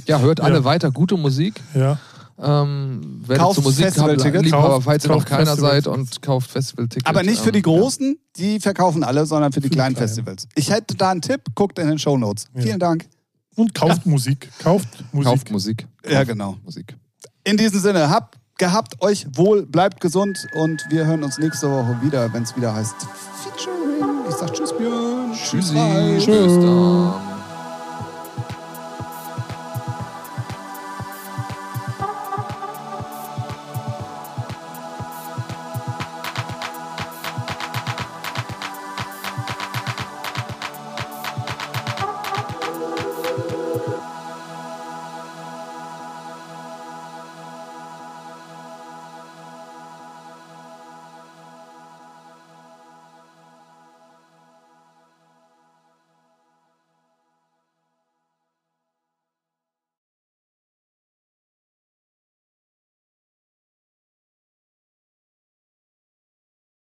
C: Ja, hört alle
B: Ja.
C: weiter gute Musik.
B: Ja.
C: Ähm,
A: Kauft Festivaltickets.
C: Liebhaber,
B: Kauft-
C: falls ihr noch
B: kauft
C: keiner seid und kauft Festivaltickets.
A: Aber nicht für die
C: Ähm,
A: Großen, die verkaufen alle, sondern für die
B: die
A: kleinen
B: Kleinen.
A: Festivals. Ich hätte da einen Tipp, guckt in den Shownotes.
B: Ja.
A: Vielen Dank.
B: Und kauft Musik. Kauft
C: Ja,
B: Musik.
C: kauft Musik.
A: Ja, genau.
C: Musik.
A: In diesem Sinne, habt gehabt euch wohl, bleibt gesund und wir hören uns nächste Woche wieder, wenn es wieder heißt Featuring. Ich sag Tschüss, Björn.
C: Tschüssi. Tschüss. dann.